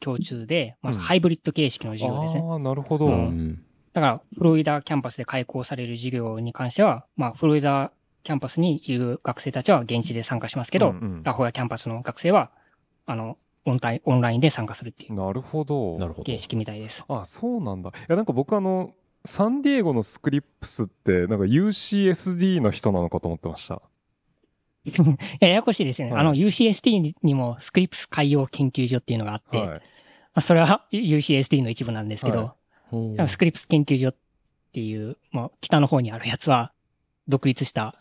共通で、まあうんハイブリッド形式のうん、授業ですね。ああ、なるほど。ううん。だから、フロリダキャンパスで開講される授業に関しては、まあ、フロリダキャンパスにいる学生たちは現地で参加しますけど、うんうんラホヤキャンパスの学生は、あの、オンタイオンラインで参加するっていうなるほど。なるほど形。式みたいです。あ、そうなんだ。いや、なんか僕あの、サンディエゴのスクリプスって、なんか UCSD の人なのかと思ってました。いや、ややこしいですよね。はいあの、UCSD にもスクリプス海洋研究所っていうのがあって、まはい。あ、それは UCSD の一部なんですけど、はほうでもスクリプス研究所っていう、まあ、北の方にあるやつは、独立した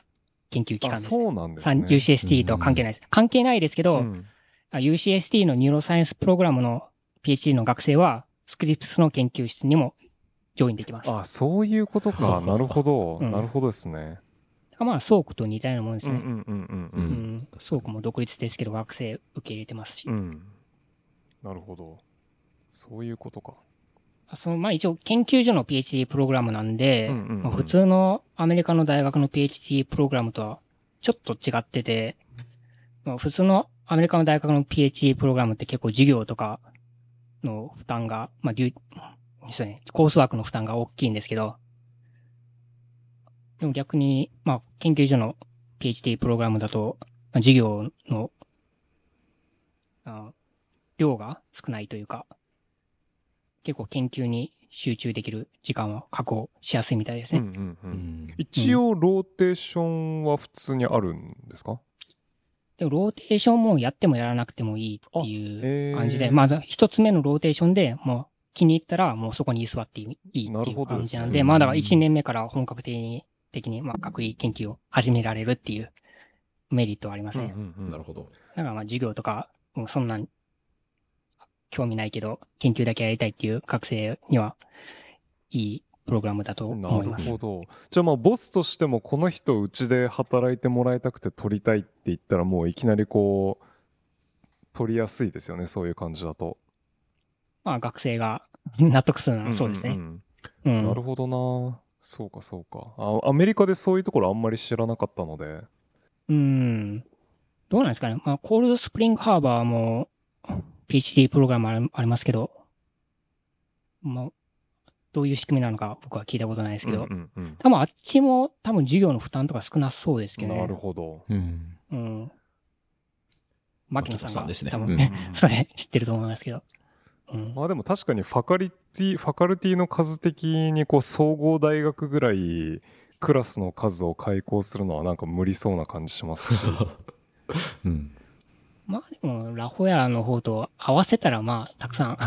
研究機あ、関です。そうなんですね。UCSD とは関係ないです。関係ないですけど、うんあ UCSD の neuroscience プログラムの PhD の学生は、スクリプスの研究室にも join できます。あ、そういうことか。なるほど。うんなるほどですね。まあ、ソークと似たようなものですね。うんうんうんうんううんん。ソークも独立ですけど、学生受け入れてますし。うん。うん。なるほど。そういうことか。その、まあ一応研究所の PhD プログラムなんで、普通のアメリカの大学の PhD プログラムとはちょっと違ってて、まあ普通のアメリカの大学の PhD プログラムって結構授業とかの負担が、まあ、デュそうね、コースワークの負担が大きいんですけど、でも逆に、まあ研究所の PhD プログラムだと、まあ授業の、あ量が少ないというか、結構研究に集中できる時間は確保しやすいみたいですね。うんうんう。うんん。一応、ローテーションは普通にあるんですか？でもローテーションもやってもやらなくてもいいっていう感じで、あへーまず一つ目のローテーションでもう気に入ったらもうそこに居座っていいっていう感じなんで、まあだから一年目から本格的に、的にまあ学位研究を始められるっていうメリットはありますね。うんうんうんなるほど。だからまあ授業とか、もうそんなん興味ないけど研究だけやりたいっていう学生にはいいプログラムだとなる思います。ほど。じゃあまあボスとしてもこの人うちで働いてもらいたくて取りたいって言ったらもういきなりこう取りやすいですよねそういう感じだと。まあ学生が納得するのはそうですね。んんううんん。なるほどな。そうかそうかあ。アメリカでそういうところあんまり知らなかったので。うん。どうなんですかね。まあ、コールドスプリングハーバーも PhD プログラムありありますけど、まあ、どういう仕組みなのか僕は聞いたことないですけど、うんうんうん多分あっちも多分授業の負担とか少なそうですけどね。なるほど。うん。うん。牧野さんがんですね多分うんね、それ知ってると思いますけど。うん。まあでも確かにファカリティ、ファカルティの数的にこう総合大学ぐらいクラスの数を開講するのはなんか無理そうな感じしますし。うん。まあでも、ラホヤの方と合わせたらまあ、たくさん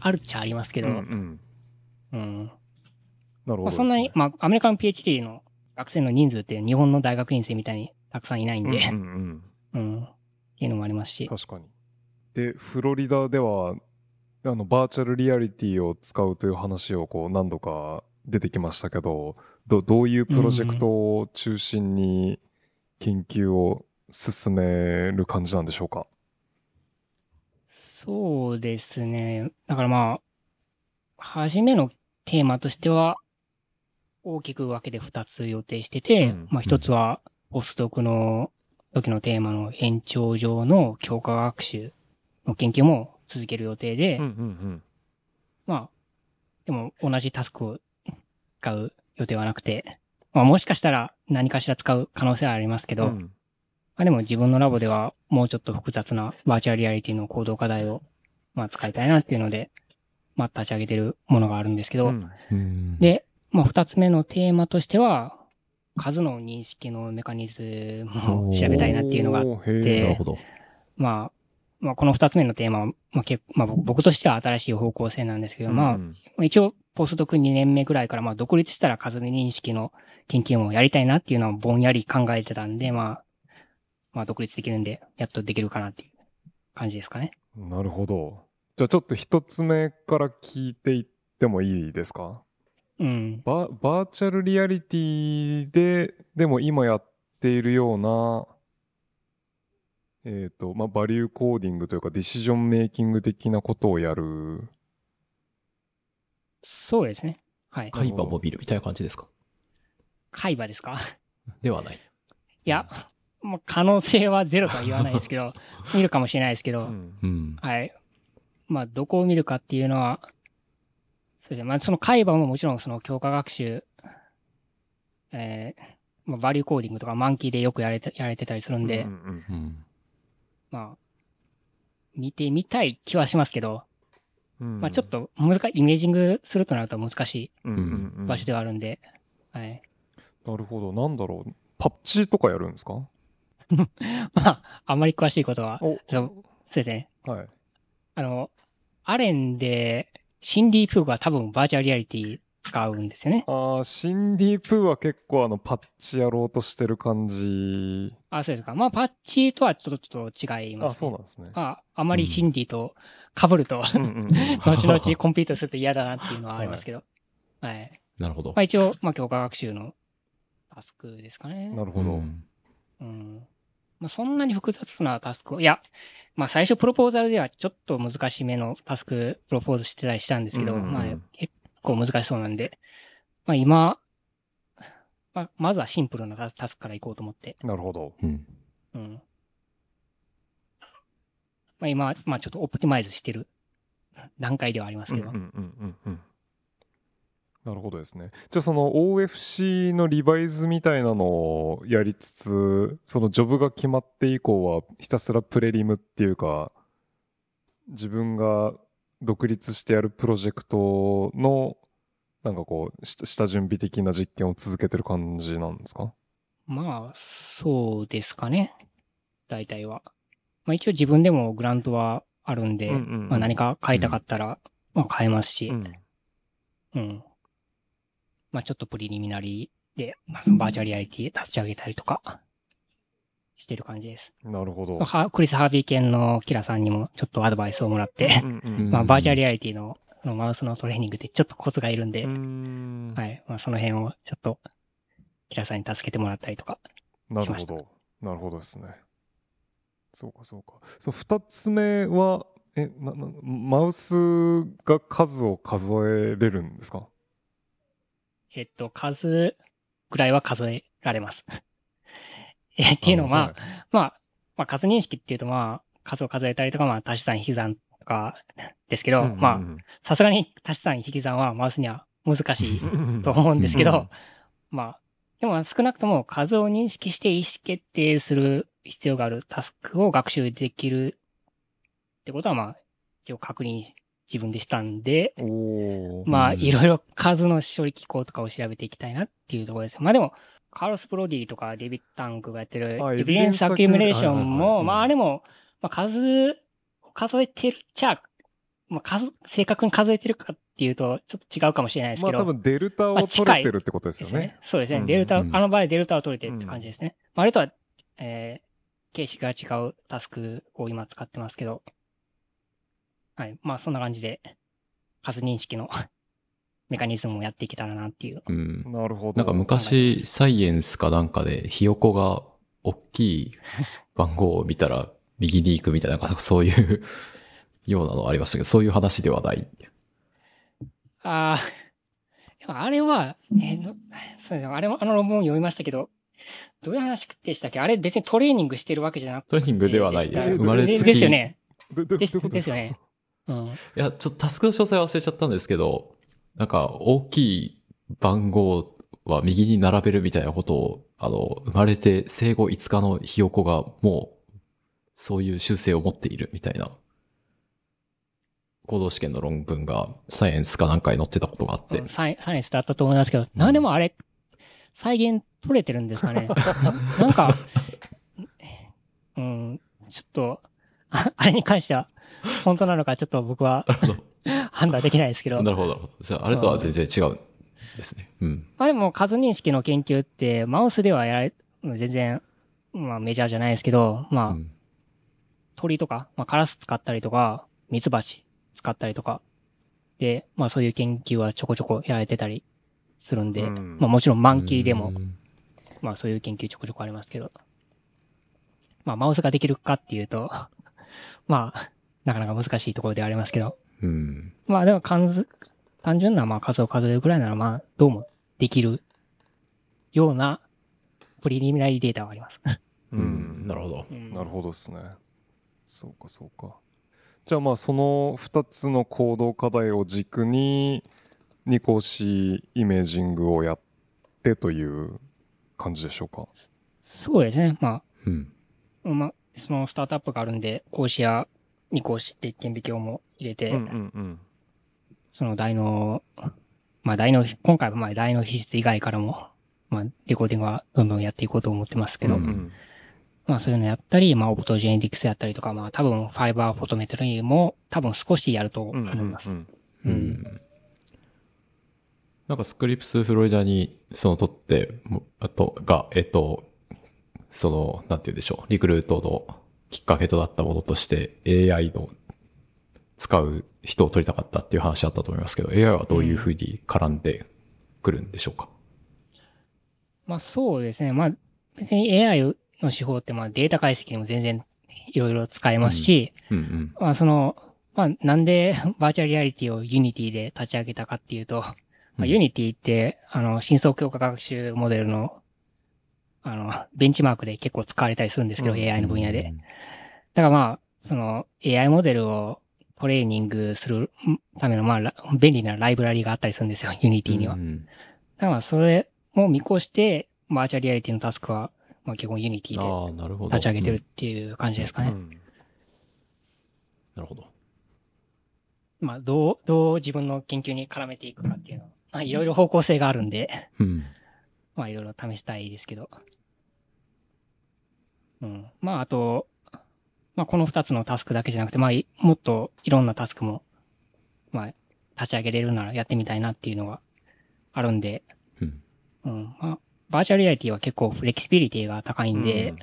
あるっちゃありますけど、うんうん。うん。なるほどまあ、そんなにね、まあ、アメリカの PhD の学生の人数って日本の大学院生みたいにたくさんいないんで、うんうんうん、っていうのもありますしうん。。確かに。で、フロリダでは、あの、バーチャルリアリティを使うという話をこう何度か出てきましたけど、どどういうプロジェクトを中心に研究を進める感じなんでしょうか？そうですね。だからまあ、初めのテーマとしては、大きく分けて2つ予定してて、うんまあ1つは、ポスドクの時のテーマの延長上の強化学習の研究も続ける予定で、うんうんまあ、でも同じタスクを使う予定はなくて、まあもしかしたら何かしら使う可能性はありますけど、うん。まあでも自分のラボではもうちょっと複雑なバーチャルリアリティの行動課題をまあ使いたいなっていうので、まあ立ち上げてるものがあるんですけど、うんうん、で、まあ二つ目のテーマとしては、数の認識のメカニズムを調べたいなっていうのがあってなるほど。まあ、まあこの二つ目のテーマは、まあ結まあ僕としては新しい方向性なんですけど、まあうん一応、ポストク2年目ぐらいから、まあ、独立したら数認識の研究もやりたいなっていうのはぼんやり考えてたんで、まあ、まあ、独立できるんで、やっとできるかなっていう感じですかね。なるほど。じゃあちょっと一つ目から聞いていってもいいですか？うん。ババーチャルリアリティで、でも今やっているような、えっ、と、まあ、バリューコーディングというか、ディシジョンメイキング的なことをやる。そうですね。はい。海馬モビルみたいな感じですか？海馬ですか？ではない。いや、まあ、可能性はゼロとは言わないですけど、見るかもしれないですけど、うんうん。はい。まあ、どこを見るかっていうのは、そうですね。まあ、その海馬ももちろんその強化学習、えー、まあ、バリューコーディングとかマンキーでよくやれて、やられてたりするんで、うんうんうん。まあ、見てみたい気はしますけど、うんまあちょっと難しい、イメージングするとなると難しい場所ではあるんで、はい。なるほど。なんだろう。パッチとかやるんですか？まあ、あんまり詳しいことは、そうですね。はい。あの、アレンで、シンディ・プーが多分バーチャルリアリティ使うんですよね。ああ、シンディ・プーは結構あの、パッチやろうとしてる感じ。あ、そうですか。まあ、パッチとはちょっとちょっと違います、ね。あ、そうなんですね。まあ、あまりシンディと被ると、うんうんうん後々コンピュートすると嫌だなっていうのはありますけど。はい。なるほどまあ。一応、まあ強化学習のタスクですかね。なるほど。うんうん。まあそんなに複雑なタスクを、いや、まあ最初プロポーザルではちょっと難しめのタスクプロポーズしてたりしたんですけど、うんうんうんまあ結構難しそうなんで、まあ今、まあまずはシンプルなタスタスクからいこうと思って、なるほど。うん。うん。まあ今、まあちょっとオプティマイズしてる段階ではありますけど、うんうんうんうんうんなるほどですね。じゃあその OFC のリバイズみたいなのをやりつつ、そのジョブが決まって以降はひたすらプレリムっていうか、自分が独立してやるプロジェクトのなんかこう、し下準備的な実験を続けてる感じなんですか？まあ、そうですかね。大体は。まあ一応自分でもグラントはあるんで、うんうんうんまあ何か変えたかったら、まあ変えますし、うん。うん。まあちょっとプリリミナリーで、まあそのバーチャルリアリティ立ち上げたりとか、してる感じです。なるほど。クリス・ハービー犬のキラさんにもちょっとアドバイスをもらって、まあバーチャルリアリティのそのマウスのトレーニングでちょっとコツがいるんで、んはい。まあその辺をちょっと、キラさんに助けてもらったりとか、しましたなるほど。なるほどですね。そうか、そうか。そう、二つ目は、え、な、な、マウスが数を数えれるんですか？えっと、数ぐらいは数えられます。えっていうのは、まあ、まあ、まあ、数認識っていうと、まあ、数を数えたりとか、まあ、足し算引き算とかですけど、まあ、さすがに足し算引き算はマウスには難しいと思うんですけど、うんまあ、でも少なくとも数を認識して意思決定する必要があるタスクを学習できるってことは、まあ、一応確認自分でしたんで、まあ、うん。いろいろ数の処理機構とかを調べていきたいなっていうところですよ。まあでも、カーロス・プロディとかデビッド・タンクがやってるあエビデンス・アキュミュレーションも、うんまああれも、まあ数、数えてるっちゃ、まあ数、正確に数えてるかっていうと、ちょっと違うかもしれないですけど。まあ多分デルタを取れてるってことですよねね。。そうですね。うんデルタ、うんあの場合デルタを取れてるって感じですね。まあ、あれとは、えー、形式が違うタスクを今使ってますけど。はい。まあ、そんな感じで、数認識のメカニズムをやっていけたらなっていう。うん。なるほど。なんか昔、サイエンスかなんかで、ひよこが大きい番号を見たら、右に行くみたいな、なんかそういう ようなのありましたけど、そういう話ではない。ああ、でもあれは、えーどそうあれも、あの論文を読みましたけど、どういう話でしたっけ？あれ別にトレーニングしてるわけじゃなくて。トレーニングではないです。え生まれつき。ですよね。ですよね。うん。いや、ちょっとタスクの詳細忘れちゃったんですけど、なんか大きい番号は右に並べるみたいなことを、あの、生まれて生後5日のひよこがもう、そういう習性を持っているみたいな、行動試験の論文がサイエンスかなんかに載ってたことがあってうん、サイサイエンスだったと思いますけど、なんでもあれ、再現取れてるんですかね？な なんか、うん、ちょっと、ああれに関しては、本当なのかちょっと僕は。判断できないですけどな、るほど、なるほど。じゃあ、あれとは全然違うんですね。うん。あれも数認識の研究って、マウスではやられ、全然、まあメジャーじゃないですけど、まあ、うん鳥とか、まあカラス使ったりとか、ミツバチ使ったりとか、で、まあそういう研究はちょこちょこやられてたりするんで、うんまあもちろんマンキーでも、うんまあそういう研究ちょこちょこありますけど、まあマウスができるかっていうと、まあ、なかなか難しいところではありますけど、うん。まあでも数、単純なまあ数を数えるくらいならまあどうもできるようなプリリミナリーデータはあります。うん。なるほど。うんなるほどですね。そうかそうか。じゃあまあその2つの行動課題を軸に二項子イメージングをやってという感じでしょうか？そうですね。まうん。あ、まあ、そのスタートアップがあるんで、講師や二講師って顕微鏡も入れて、うんうんうん。その大脳、まあ大脳、今回はまあ大脳皮質以外からも、まあレコーディングはどんどんやっていこうと思ってますけど、うんうんまあそういうのやったり、まあオプトジェネティクスやったりとか、まあ多分ファイバーフォトメトリーも多分少しやると思います。うんううんん。なんかスクリプスフロリダに、その取って、もあと、が、えっと、その、なんて言うんでしょう、リクルートのきっかけとなったものとして、AI の使う人を取りたかったっていう話だったと思いますけど、AI はどういうふうに絡んでくるんでしょうか？まあそうですね。まあ別に AI の手法ってまあデータ解析にも全然いろいろ使えますし、うんうん。まあその、まあなんでバーチャルリアリティを Unity で立ち上げたかっていうと、まあ、うん Unity って、あの、深層強化学習モデルの、あの、ベンチマークで結構使われたりするんですけど、うん AI の分野で。だからまあ、その AI モデルをトレーニングするためのまあ、ラ便利なライブラリがあったりするんですよ、Unity には。だうんからまあ、それも見越して、バーチャルリアリティのタスクは、まあ基本 Unity でああ、なるほど。立ち上げてるっうんていう感じですかね。うんなるほど。まあ、どう、どう自分の研究に絡めていくかっていうのは、まあ、いろいろ方向性があるんで、うん。まあ、いろいろ試したいですけど。うん。まあ、あと、まあ、この二つのタスクだけじゃなくて、まあ、いもっといろんなタスクも、まあ、立ち上げれるならやってみたいなっていうのがあるんで、うん。うん。まあ、バーチャルリアリティは結構フレキシビリティが高いんで、うん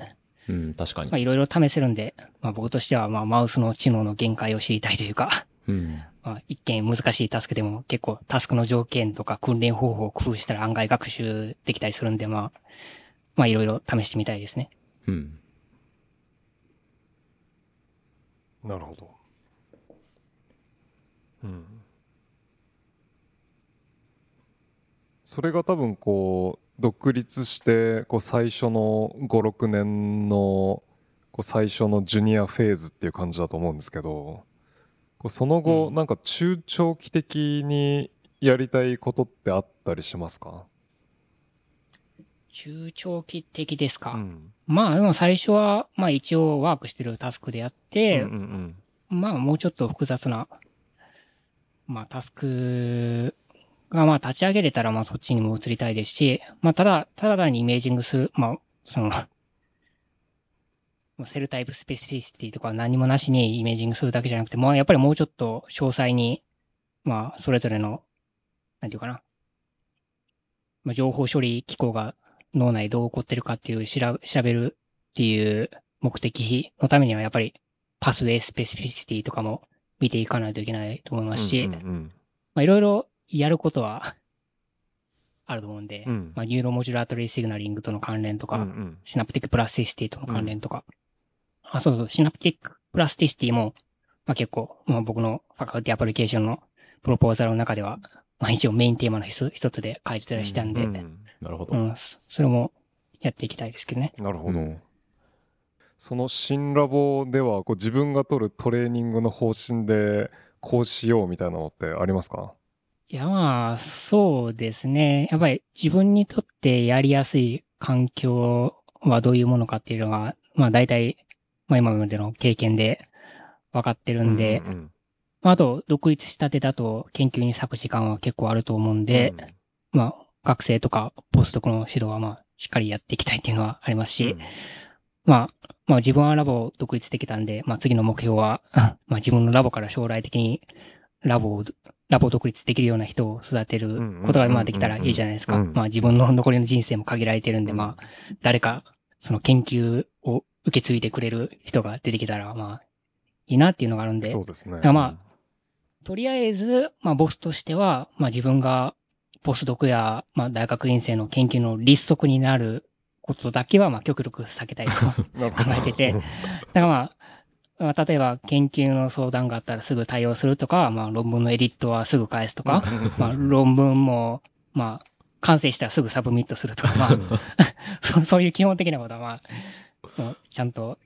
うん、確かにまあ、。いろいろ試せるんで、まあ、僕としては、まあ、マウスの知能の限界を知りたいというか、うん。まあ、一見難しいタスクでも結構タスクの条件とか訓練方法を工夫したら案外学習できたりするんで、まあ、まあいろいろ試してみたいですね。うん。なるほど。うん。それが多分こう、独立して、こう最初の5、6年の、こう最初のジュニアフェーズっていう感じだと思うんですけど、こうその後、うんなんか中長期的にやりたいことってあったりしますか？中長期的ですか？うん。まあでも最初は、まあ一応ワークしてるタスクであって、うんうんまあもうちょっと複雑な、まあタスクがまあ立ち上げれたらまあそっちにも移りたいですし、まあただ、ただ単にイメージングする、まあその、ま あセルタイプスペシフィシティとか何もなしにイメージングするだけじゃなくて、まあやっぱりもうちょっと詳細に、まあそれぞれの、なんていうかな、まあ情報処理機構が脳内どう起こってるかっていう調べるっていう目的のためにはやっぱり pathway specificity とかも見ていかないといけないと思いますし、いろいろやることはあると思うんで、うん。まあ、 neuromodulatory signaling との関連とか、うんうん。 synaptic plasticity との関連とか、あ、そうそう、 synaptic plasticity も、まあ結構、まあ僕の faculty application の proposal の中では、まあ一応メインテーマの一つ一つで書いてたりしたんで、うん、うんなるほど。そそれもやっていきたいですけどね。なるほど、うんその新ラボではこう自分が取るトレーニングの方針でこうしようみたいなのってありますか？いや、まあ、そうですね。やっぱり自分にとってやりやすい環境はどういうものかっていうのが、まあ大体、まあ今までの経験で分かってるんで、うんうんまああと、独立したてだと研究に割く時間は結構あると思うんで、うんまあ、学生とかポストクの指導はまあ、しっかりやっていきたいっていうのはありますし、うん。まあ、まあ自分はラボを独立できたんで、まあ次の目標は、まあ自分のラボから将来的にラボを、ラボを独立できるような人を育てることがまあできたらいいじゃないですか。うん。まあ自分の残りの人生も限られてるんで、まあ、誰かその研究を受け継いでくれる人が出てきたら、まあ、いいなっていうのがあるんで、そうですね。らまとりあえず、まあボスとしては、まあ自分がポスドクや、まあ大学院生の研究の立足になることだけは、まあ極力避けたいと。考えてて。だからまあ、まあ例えば研究の相談があったらすぐ対応するとか、まあ論文のエディットはすぐ返すとか、まあ論文も、まあ完成したらすぐ submit するとか、まあ、そうそういう基本的なことはまあ、ちゃんと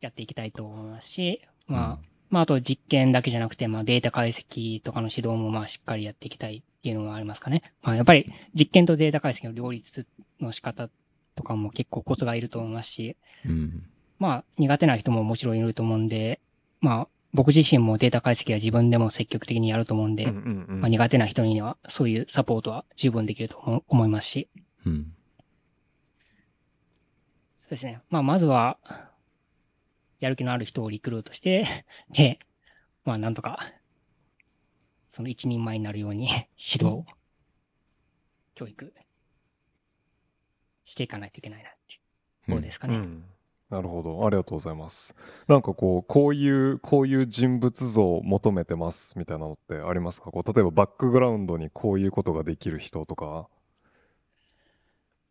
やっていきたいと思いますし、まあ、まああと実験だけじゃなくて、まあデータ解析とかの指導もまあしっかりやっていきたいっていうのはありますかね。まあやっぱり実験とデータ解析の両立の仕方とかも結構コツがいると思いますし、うん。まあ、苦手な人ももちろんいると思うんで、まあ、僕自身もデータ解析は自分でも積極的にやると思うんで、うんうんうんまあ、苦手な人にはそういうサポートは十分できると思思いますし、うん。そうですね。まあ、まずは、やる気のある人をリクルートして、で、まあ、なんとか、その一人前になるように 指導、教育、していかないといけないなっていうところですかね。うんなるほど。ありがとうございます。なんかこう、こういう、こういう人物像を求めてますみたいなのってありますか？こう、例えばバックグラウンドにこういうことができる人とか。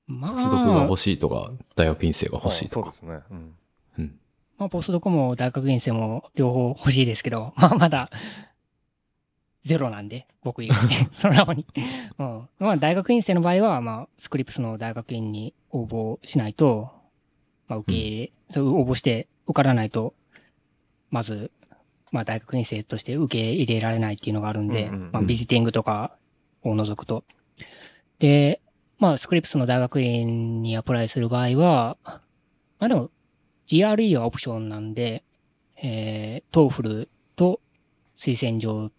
まあ、ポスドクが欲しいとか、大学院生が欲しいとか。あそうですね。うん。うん。まあ、ポスドクも大学院生も両方欲しいですけど、まあ、まだ、ゼロなんで、僕以外に、そのラボに。うん。まあ、大学院生の場合は、まあ、スクリプスの大学院に応募しないと、まあ、受け入れ、そう、応募して受からないと、まず、まあ、大学院生として受け入れられないっていうのがあるんで、うんうんうんまあ、ビジティングとかを除くと。で、まあ、スクリプスの大学院にアプライする場合は、まあでも、GRE はオプションなんで、えー、 TOEFL と推薦状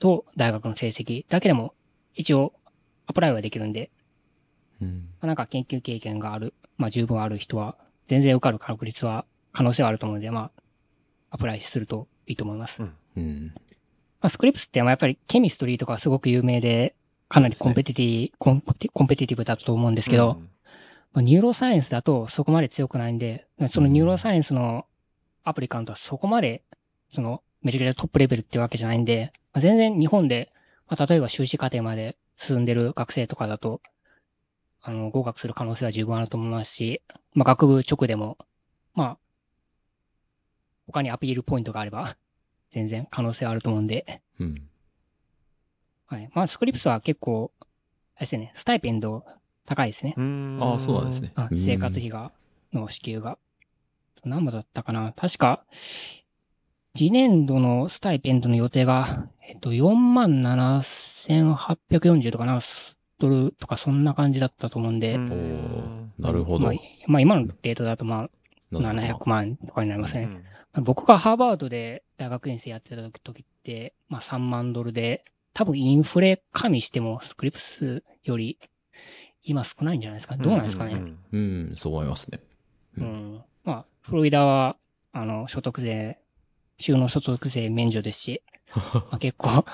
と大学の成績だけでも一応 apply はできるんで、うん。まあ、なんか研究経験がある、まあ十分ある人は全然受かる確率は可能性はあると思うので、まあ、 apply するといいと思います。うんうん。まあ、スクリプスってまあやっぱり chemistry とかすごく有名で、かなり competiti、compe competitive だと思うんですけど、うんまあ、 neuroscience だとそこまで強くないんで、その neuroscience のアプリカントはそこまで、その、めちゃくちゃトップレベルってわけじゃないんで、まあ、全然日本で、まあ、例えば修士課程まで進んでる学生とかだと、あの、合格する可能性は十分あると思いますし、まあ、学部直でも、まあ、他にアピールポイントがあれば、全然可能性はあると思うんで、うん。はい。まあ、スクリプスは結構、あれですね、スタイペンド高いですね。うんああ、そうなんですね。あ生活費が、の支給が。何ぼだったかな確か、次年度のスタイペンドの予定が、えっと、47,840とかな、ドルとかそんな感じだったと思うんで、うんなるほど。まあ、まあ今のレートだとまあなるほど700万とかになりますね。うん僕がハーバードで大学院生やってた時って、まあ3万ドルで、多分インフレ加味してもスクリプスより今少ないんじゃないですか？どうなんですかね？うんうん、そう思いますね。ううんん。まあ、フロリダは、あの、所得税、州の所得税免除ですし、まあ、結構、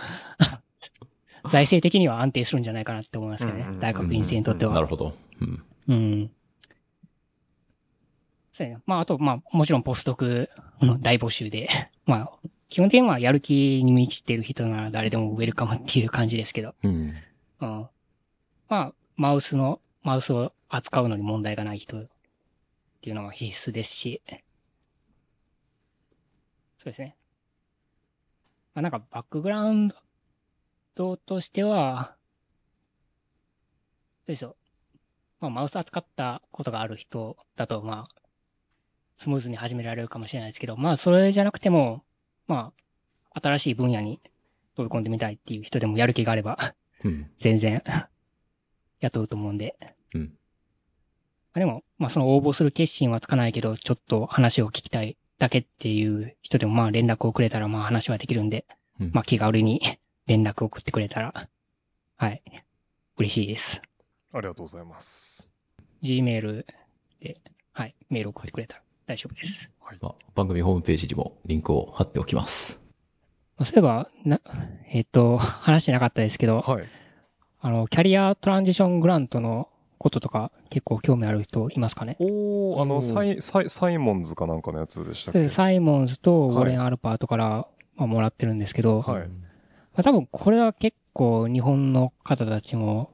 財政的には安定するんじゃないかなって思いますけどね。大学院生にとっては。なるほど。うん。うん。そうやね。まあ、あと、まあ、もちろんポストクの大募集で、まあ、基本的にはやる気に満ちてる人なら誰でもウェルカムっていう感じですけど。うん。うん。まあ、マウスの、マウスを扱うのに問題がない人っていうのが必須ですし。そうですね。まあなんかバックグラウンドとしては、どうでしょう。まあマウス扱ったことがある人だと、まあ、スムーズに始められるかもしれないですけど、まあそれじゃなくても、まあ、新しい分野に飛び込んでみたいっていう人でもやる気があれば、うん。全然雇うと思うんで。うん。まあでも、まあその応募する決心はつかないけど、ちょっと話を聞きたいだけっていう人でもまあ連絡をくれたらまあ話はできるんで、うんまあ気軽に 連絡を送ってくれたら、はい、嬉しいです。ありがとうございます。Gmail で、はい、メールを送ってくれたら大丈夫です。はい。まあ、番組ホームページにもリンクを貼っておきます。まあそういえば、な、えっ、と、話してなかったですけど、はい。あの、キャリアトランジショングラントのこととか結構興味ある人いますかね？おー、あの、サイ、サイ、サイモンズかなんかのやつでしたっけ？サイモンズとウォはいレン・アルパートから、まあ、もらってるんですけど、はい。うん。まあ、多分これは結構日本の方たちも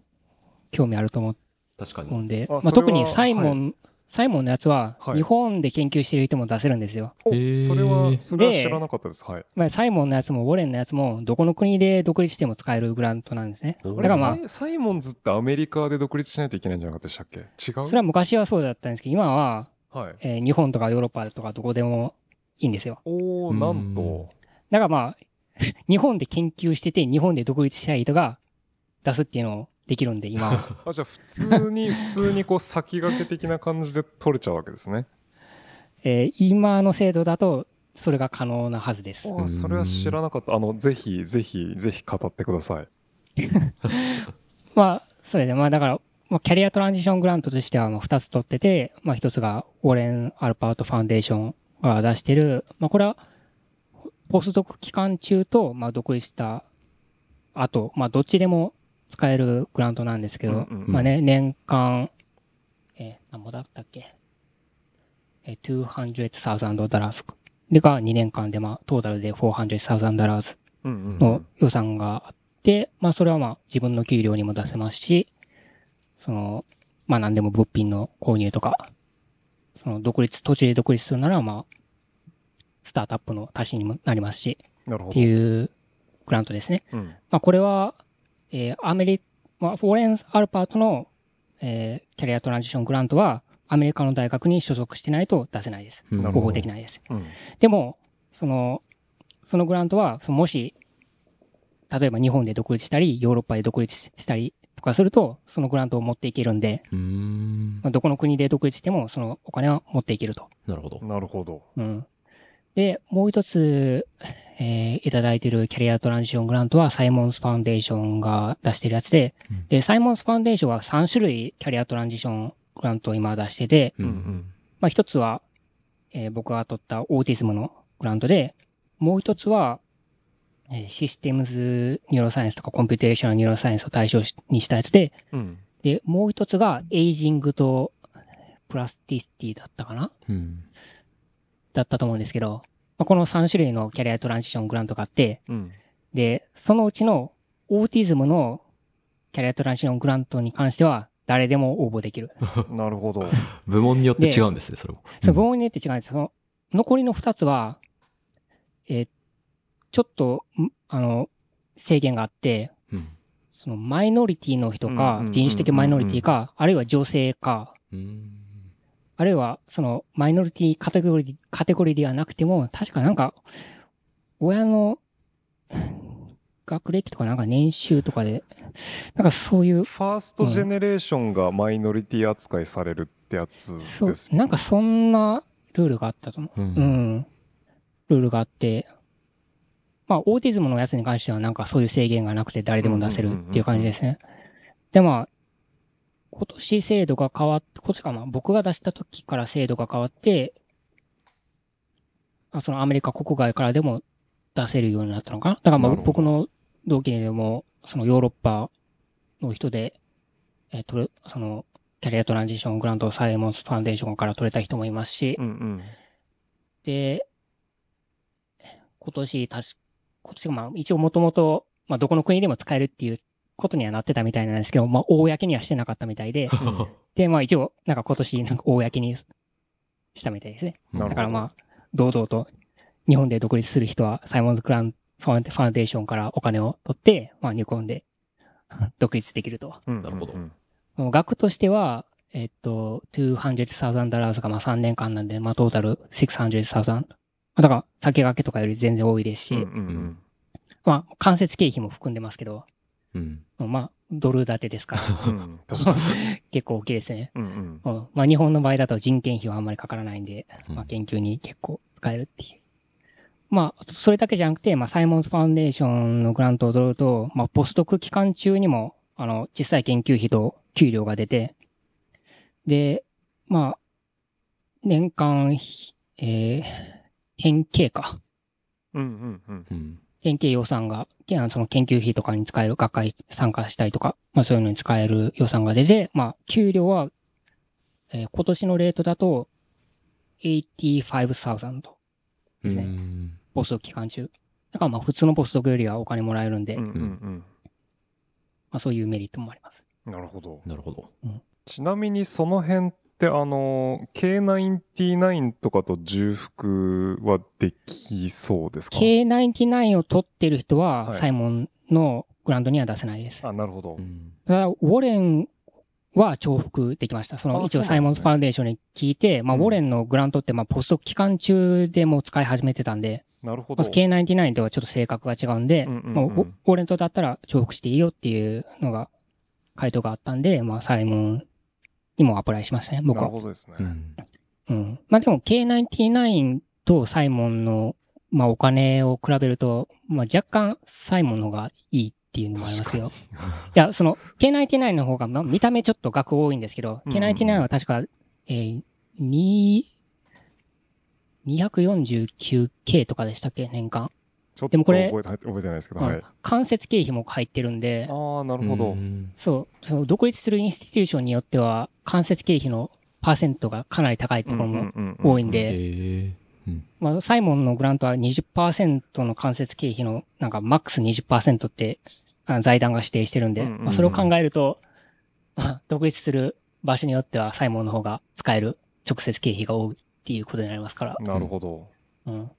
興味あると思確かに。うんで、まあ、特にサイモン、サイモンのやつははい日本で研究してる人も出せるんですよ。お、へーそれは、それはで知らなかったです。はい。まあ、サイモンのやつもウォレンのやつもどこの国で独立しても使えるグラントなんですね。おだからまあサイモンズってアメリカで独立しないといけないんじゃなかったでしたっけ？違う？それは昔はそうだったんですけど、今は、はい。えー日本とかヨーロッパとかどこでもいいんですよ。おー、なんと。だからまあ、日本で研究してて日本で独立したい人が出すっていうのをできるんで、今は。あ、じゃあ普通に、普通にこう先駆け的な感じで取れちゃうわけですね。えー今の制度だと、それが可能なはずです。おーそれは知らなかった。あの、ぜひ、ぜひ、ぜひ語ってください。まあ、そうですね。まあだから、まあ、キャリアトランジショングラントとしては、まあ、二つ取ってて、まあ一つが、オーレン・アルパート・ファンデーションが出してる、まあこれは、ポスドク期間中と、まあ独立した後、まあどっちでも使えるグラントなんですけど、うんうんうんまあね、年間、えー、何ぼだったっけ？えー、200,000ドラーズ。でが2年間で、まあトータルで400,000ドラーズうんうん、うのん。予算があって、まあそれはまあ自分の給料にも出せますし、その、まあ何でも物品の購入とか、その独立、途中で独立するならまあ、スタートアップの足しにもなりますし、ってなるほど。いうグラントですね。うん。まあこれは、えーアメリカ、まあ、フォーレンス・アルパートの、えーキャリアトランジショングラントは、アメリカの大学に所属してないと出せないです。ほど応募できないです。うん。でも、その、そのグラントは、そのもし、例えば日本で独立したり、ヨーロッパで独立したりとかすると、そのグラントを持っていけるんで、うーん。まあどこの国で独立しても、そのお金は持っていけると。なるほど。なるほど。うん。で、もう一つ、えーいただいている career transition grant は、 Simons Foundation が出してるやつで、うんで、 Simons Foundation は3種類 career transition grant を今出してて、ううんんまあ一つは、えー僕が取った autism の grant で、もう一つは、えー systems neuroscience とか computational neuroscience を対象にしたやつで、うん。うん。で、もう一つが aging とプラスティシティだったかなうん。だったと思うんですけど、まあ、この3種類のキャリアトランジショングラントがあって、うん。で、そのうちのオーティズムのキャリアトランジショングラントに関しては誰でも応募できる。なるほど。部門によって違うんですね、それも。その部門によって違うんです。その残りの2つは、えーちょっと、んあの、制限があって、うん。そのマイノリティの人か人種的マイノリティか、あるいは女性か、うん。あるいはそのマイノリティカテゴリー、カテゴリーではなくても、確かなんか、親の学歴とかなんか年収とかで、なんかそういう、ファーストジェネレーションがマイノリティ扱いされるってやつそうです。、なんかそんなルールがあったと思う。う。うんん。ルールがあって、まあ、オーティズムのやつに関してはなんかそういう制限がなくて誰でも出せるっていう感じですね。で、まあ、今年制度が変わって、今年かな、僕が出した時から制度が変わって、あそのアメリカ国外からでも出せるようになったのかな？だからまあ僕の同期でも、そのヨーロッパの人で、えー、取れ、その、キャリアトランジショングラントサイモンスファンデーションから取れた人もいますし、うんうん。で、今年、確か今年がまあ一応もともと、まあどこの国でも使えるっていうことにはなってたみたいなんですけど、まあ公にはしてなかったみたいで、で、まあ一応、なんか今年なんか公にしたみたいですね。だからまあ、堂々と日本で独立する人はサイモンズ・クランファウンファンデーションからお金を取って、まあ日本で 独立できると。うん。なるほど。額としては、えっと、200,000ドラーズがまあ3年間なんで、まあトータル600,000。まあだから、先駆けとかより全然多いですし、まあ間接経費も含んでますけど、うん。まあドル建てですから。結構大きいですね。うんうんうんまあ日本の場合だと人件費はあんまりかからないんで、うんまあ研究に結構使えるっていう。まあ、それだけじゃなくて、まあ、サイモンズファウンデーションのグラントを取ると、まあ、ポストク期間中にも、あの、小さい研究費と給料が出て、で、まあ、年間、えー、典型か。うんうんうんうん。典型予算が、いやその研究費とかに使える、学会参加したりとか、まあそういうのに使える予算が出て、まあ給料は、えー今年のレートだと、85,000ですねうんポスト期間中。だからまあ普通のポストクよりはお金もらえるんで、まうんうんあそういうメリットもあります。うんなるほど。なるほど。ちなみにその辺ってあの K99 とかと重複はできそうですか？K99 を取ってる人は、はいサイモンのグランドには出せないです。あなるほど。うんただ、ウォレンは重複できました。その、あ一応サイモンズファウンデーションに聞いて、まあ、うんウォレンのグラントって、まあ、ポスト期間中でも使い始めてたんで、なるほど。まず K99 とはちょっと性格が違うんで、うんうんうんまあウォウォレントだったら重複していいよっていうのが、回答があったんで、まあ、サイモンにもアプライしましたね、僕は。なるほどですね。うん。うん。まあ、でも K99 とサイモンの、まあ、お金を比べると、まあ、若干サイモンの方がいいっていうのもありますよ。いや、その、K99 の方が、まあ、見た目ちょっと額多いんですけど、うん K99 は確か、えー、2、249K とかでしたっけ年間。ちょっとでもこれ覚えて覚えてないですけど、まあはい。間接経費も入ってるんで、ああ、なるほど。うんそう、その独立するインスティテューションによっては、間接経費のパーセントがかなり高いところも多いんえで、まあ、サイモンのグラントは20%の間接経費の、なんかマックス20%ってあ財団が指定してるんで、まあ、それを考えると、まあ、独立する場所によってはサイモンの方が使える直接経費が多いっていうことになりますから。なるほど。うん。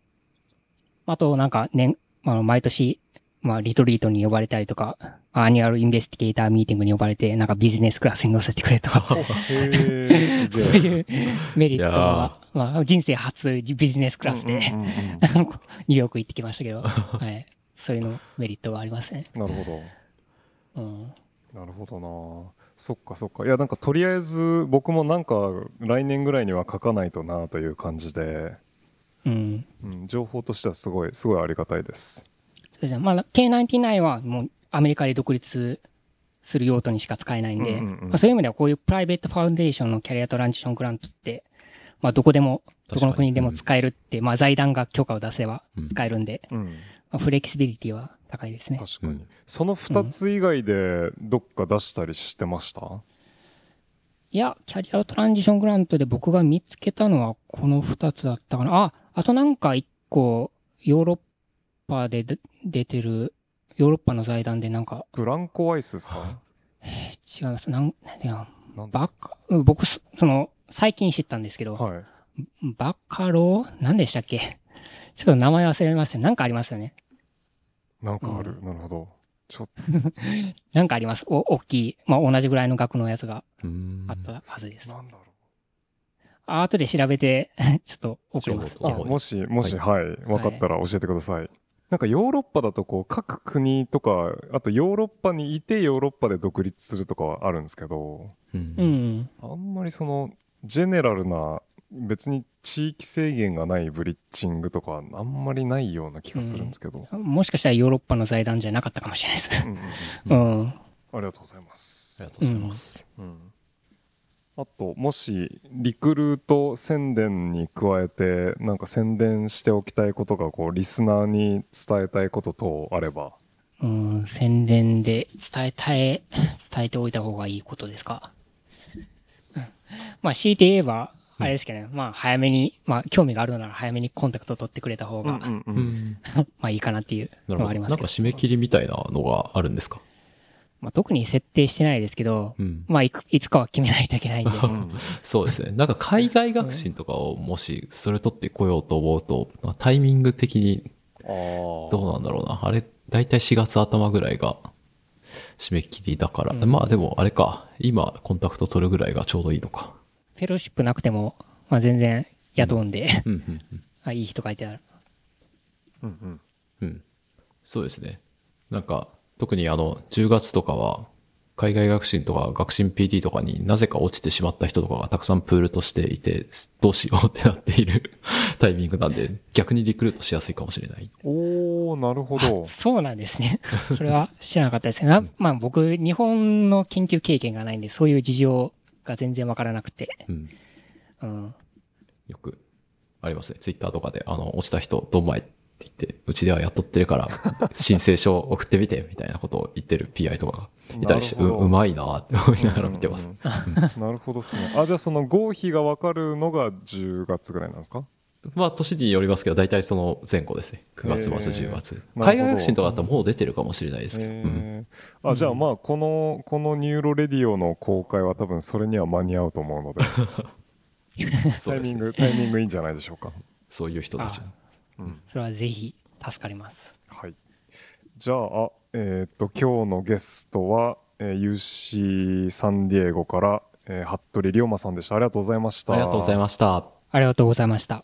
あと、なんか年、まあ、毎年、まあ、 retreat に呼ばれたりとか、 annual investigator meeting に呼ばれて、なんかビジネスクラスに乗せてくれとか、そういうメリットは、まあ、人生初ビジネスクラスで、うんうんうんうんニューヨーク行ってきましたけど、はい。そういうのメリットがありますね。なるほど。うん。なるほどなそっかそっかいやなんかとりあえず僕もなんか来年ぐらいには書かないとなという感じで、うん。うん、情報としてはすごいすごいありがたいです。そうですね。まあ、K99 はもうアメリカで独立する用途にしか使えないんで、うんうんうん。まあ、そういう意味ではこういうプライベートファウンデーションのキャリアトランジショングラントって、まあ、どこでも、どこの国でも使えるって、まあ、財団が許可を出せばうん使えるんで、うん。まあ、フレキシビリティは高いですね。確かに、うんその2つ以外でどっか出したりしてました、いや、キャリアトランジショングラントで僕が見つけたのはこの2つだったかな。あ、あとなんか1個、ヨーロッパでで出てる、ヨーロッパの財団でなんか、ブランコアイスですか？違います。なん、なんていう。のバカ、うん僕、そその、最近知ったんですけど、はい。バカロー？何でしたっけ？ちょっと名前忘れました。なんかありますよね。なんかある、うなるほどちょっ なんかあります？お、大きい。まあ、同じぐらいの額のやつがうんあったはずです。となんだろあ後で調べて、ちょっと送ります。あもしもしはい、分かったら教えてください、なんかヨーロッパだとこう各国とかあとヨーロッパにいてヨーロッパで独立するとかはあるんですけどうんうん。あんまりそのジェネラルな別に地域制限がないブリッジングとかあんまりないような気がするんですけど、もしかしたらヨーロッパの財団じゃなかったかもしれないです。うんうんうんうん。ありがとうございますありがとうございます。うんあともしリクルート宣伝に加えてなんか宣伝しておきたいことがこうリスナーに伝えたいこと等あればうん、宣伝で伝えたい、伝えておいた方がいいことですか？うんまあ、強いて言えば、あれですけどね、まあ早めに、まあ興味があるなら早めにコンタクト取ってくれた方が、うんうんう。うんん。まあいいかなっていう。のはありますけど。なんか締め切りみたいなのがあるんですか？まあ特に設定してないですけど、うん。まあいくいつかは決めないといけないんで、う んそうですね。なんか海外学習とかをもしそれ取ってこようと思うと、タイミング的にどうなんだろうな。あれ、だいたい4月頭ぐらいが締め切りだから。うんまあでもあれか。今コンタクト取るぐらいがちょうどいいのか。フェローシップなくても、まあ全然雇うんで、うん。あいい人書いてある。うんうん。うん。そうですね。なんか、特にあの、10月とかは、海外学習とか学習 PT とかになぜか落ちてしまった人とかがたくさんプールとしていて、どうしようってなっている タイミングなんで、逆にリクルートしやすいかもしれない。おー、なるほど。そうなんですね。それは知らなかったですけど、なまあ僕、日本の研究経験がないんで、そういう事情が全然わからなくて、うん。うん。よく、ありますね。ツイッターとかで、あの、落ちた人、どんまいって言って、うちではやっとってるから、申請書送ってみて、みたいなことを言ってる PI とかがいたりして、ううまいなって思いながら見てます。うんうんうんなるほどですね。あ、じゃあその合否が分かるのが10月ぐらいなんですか？まあ、年によりますけど、大体その前後ですね。9月末、へー10月。海外学振とかだったらもう出てるかもしれないですけど。あ、じゃあまあ、この、この NeuroRadio の公開は多分それには間に合うと思うので。タイミング、タイミングいいんじゃないでしょうか。そういう人たちも。うん。それはぜひ助かります。はい。じゃあ、えーっと、今日のゲストは、えー UC サンディエゴから、えー服部龍馬さんでした。ありがとうございました。ありがとうございました。ありがとうございました。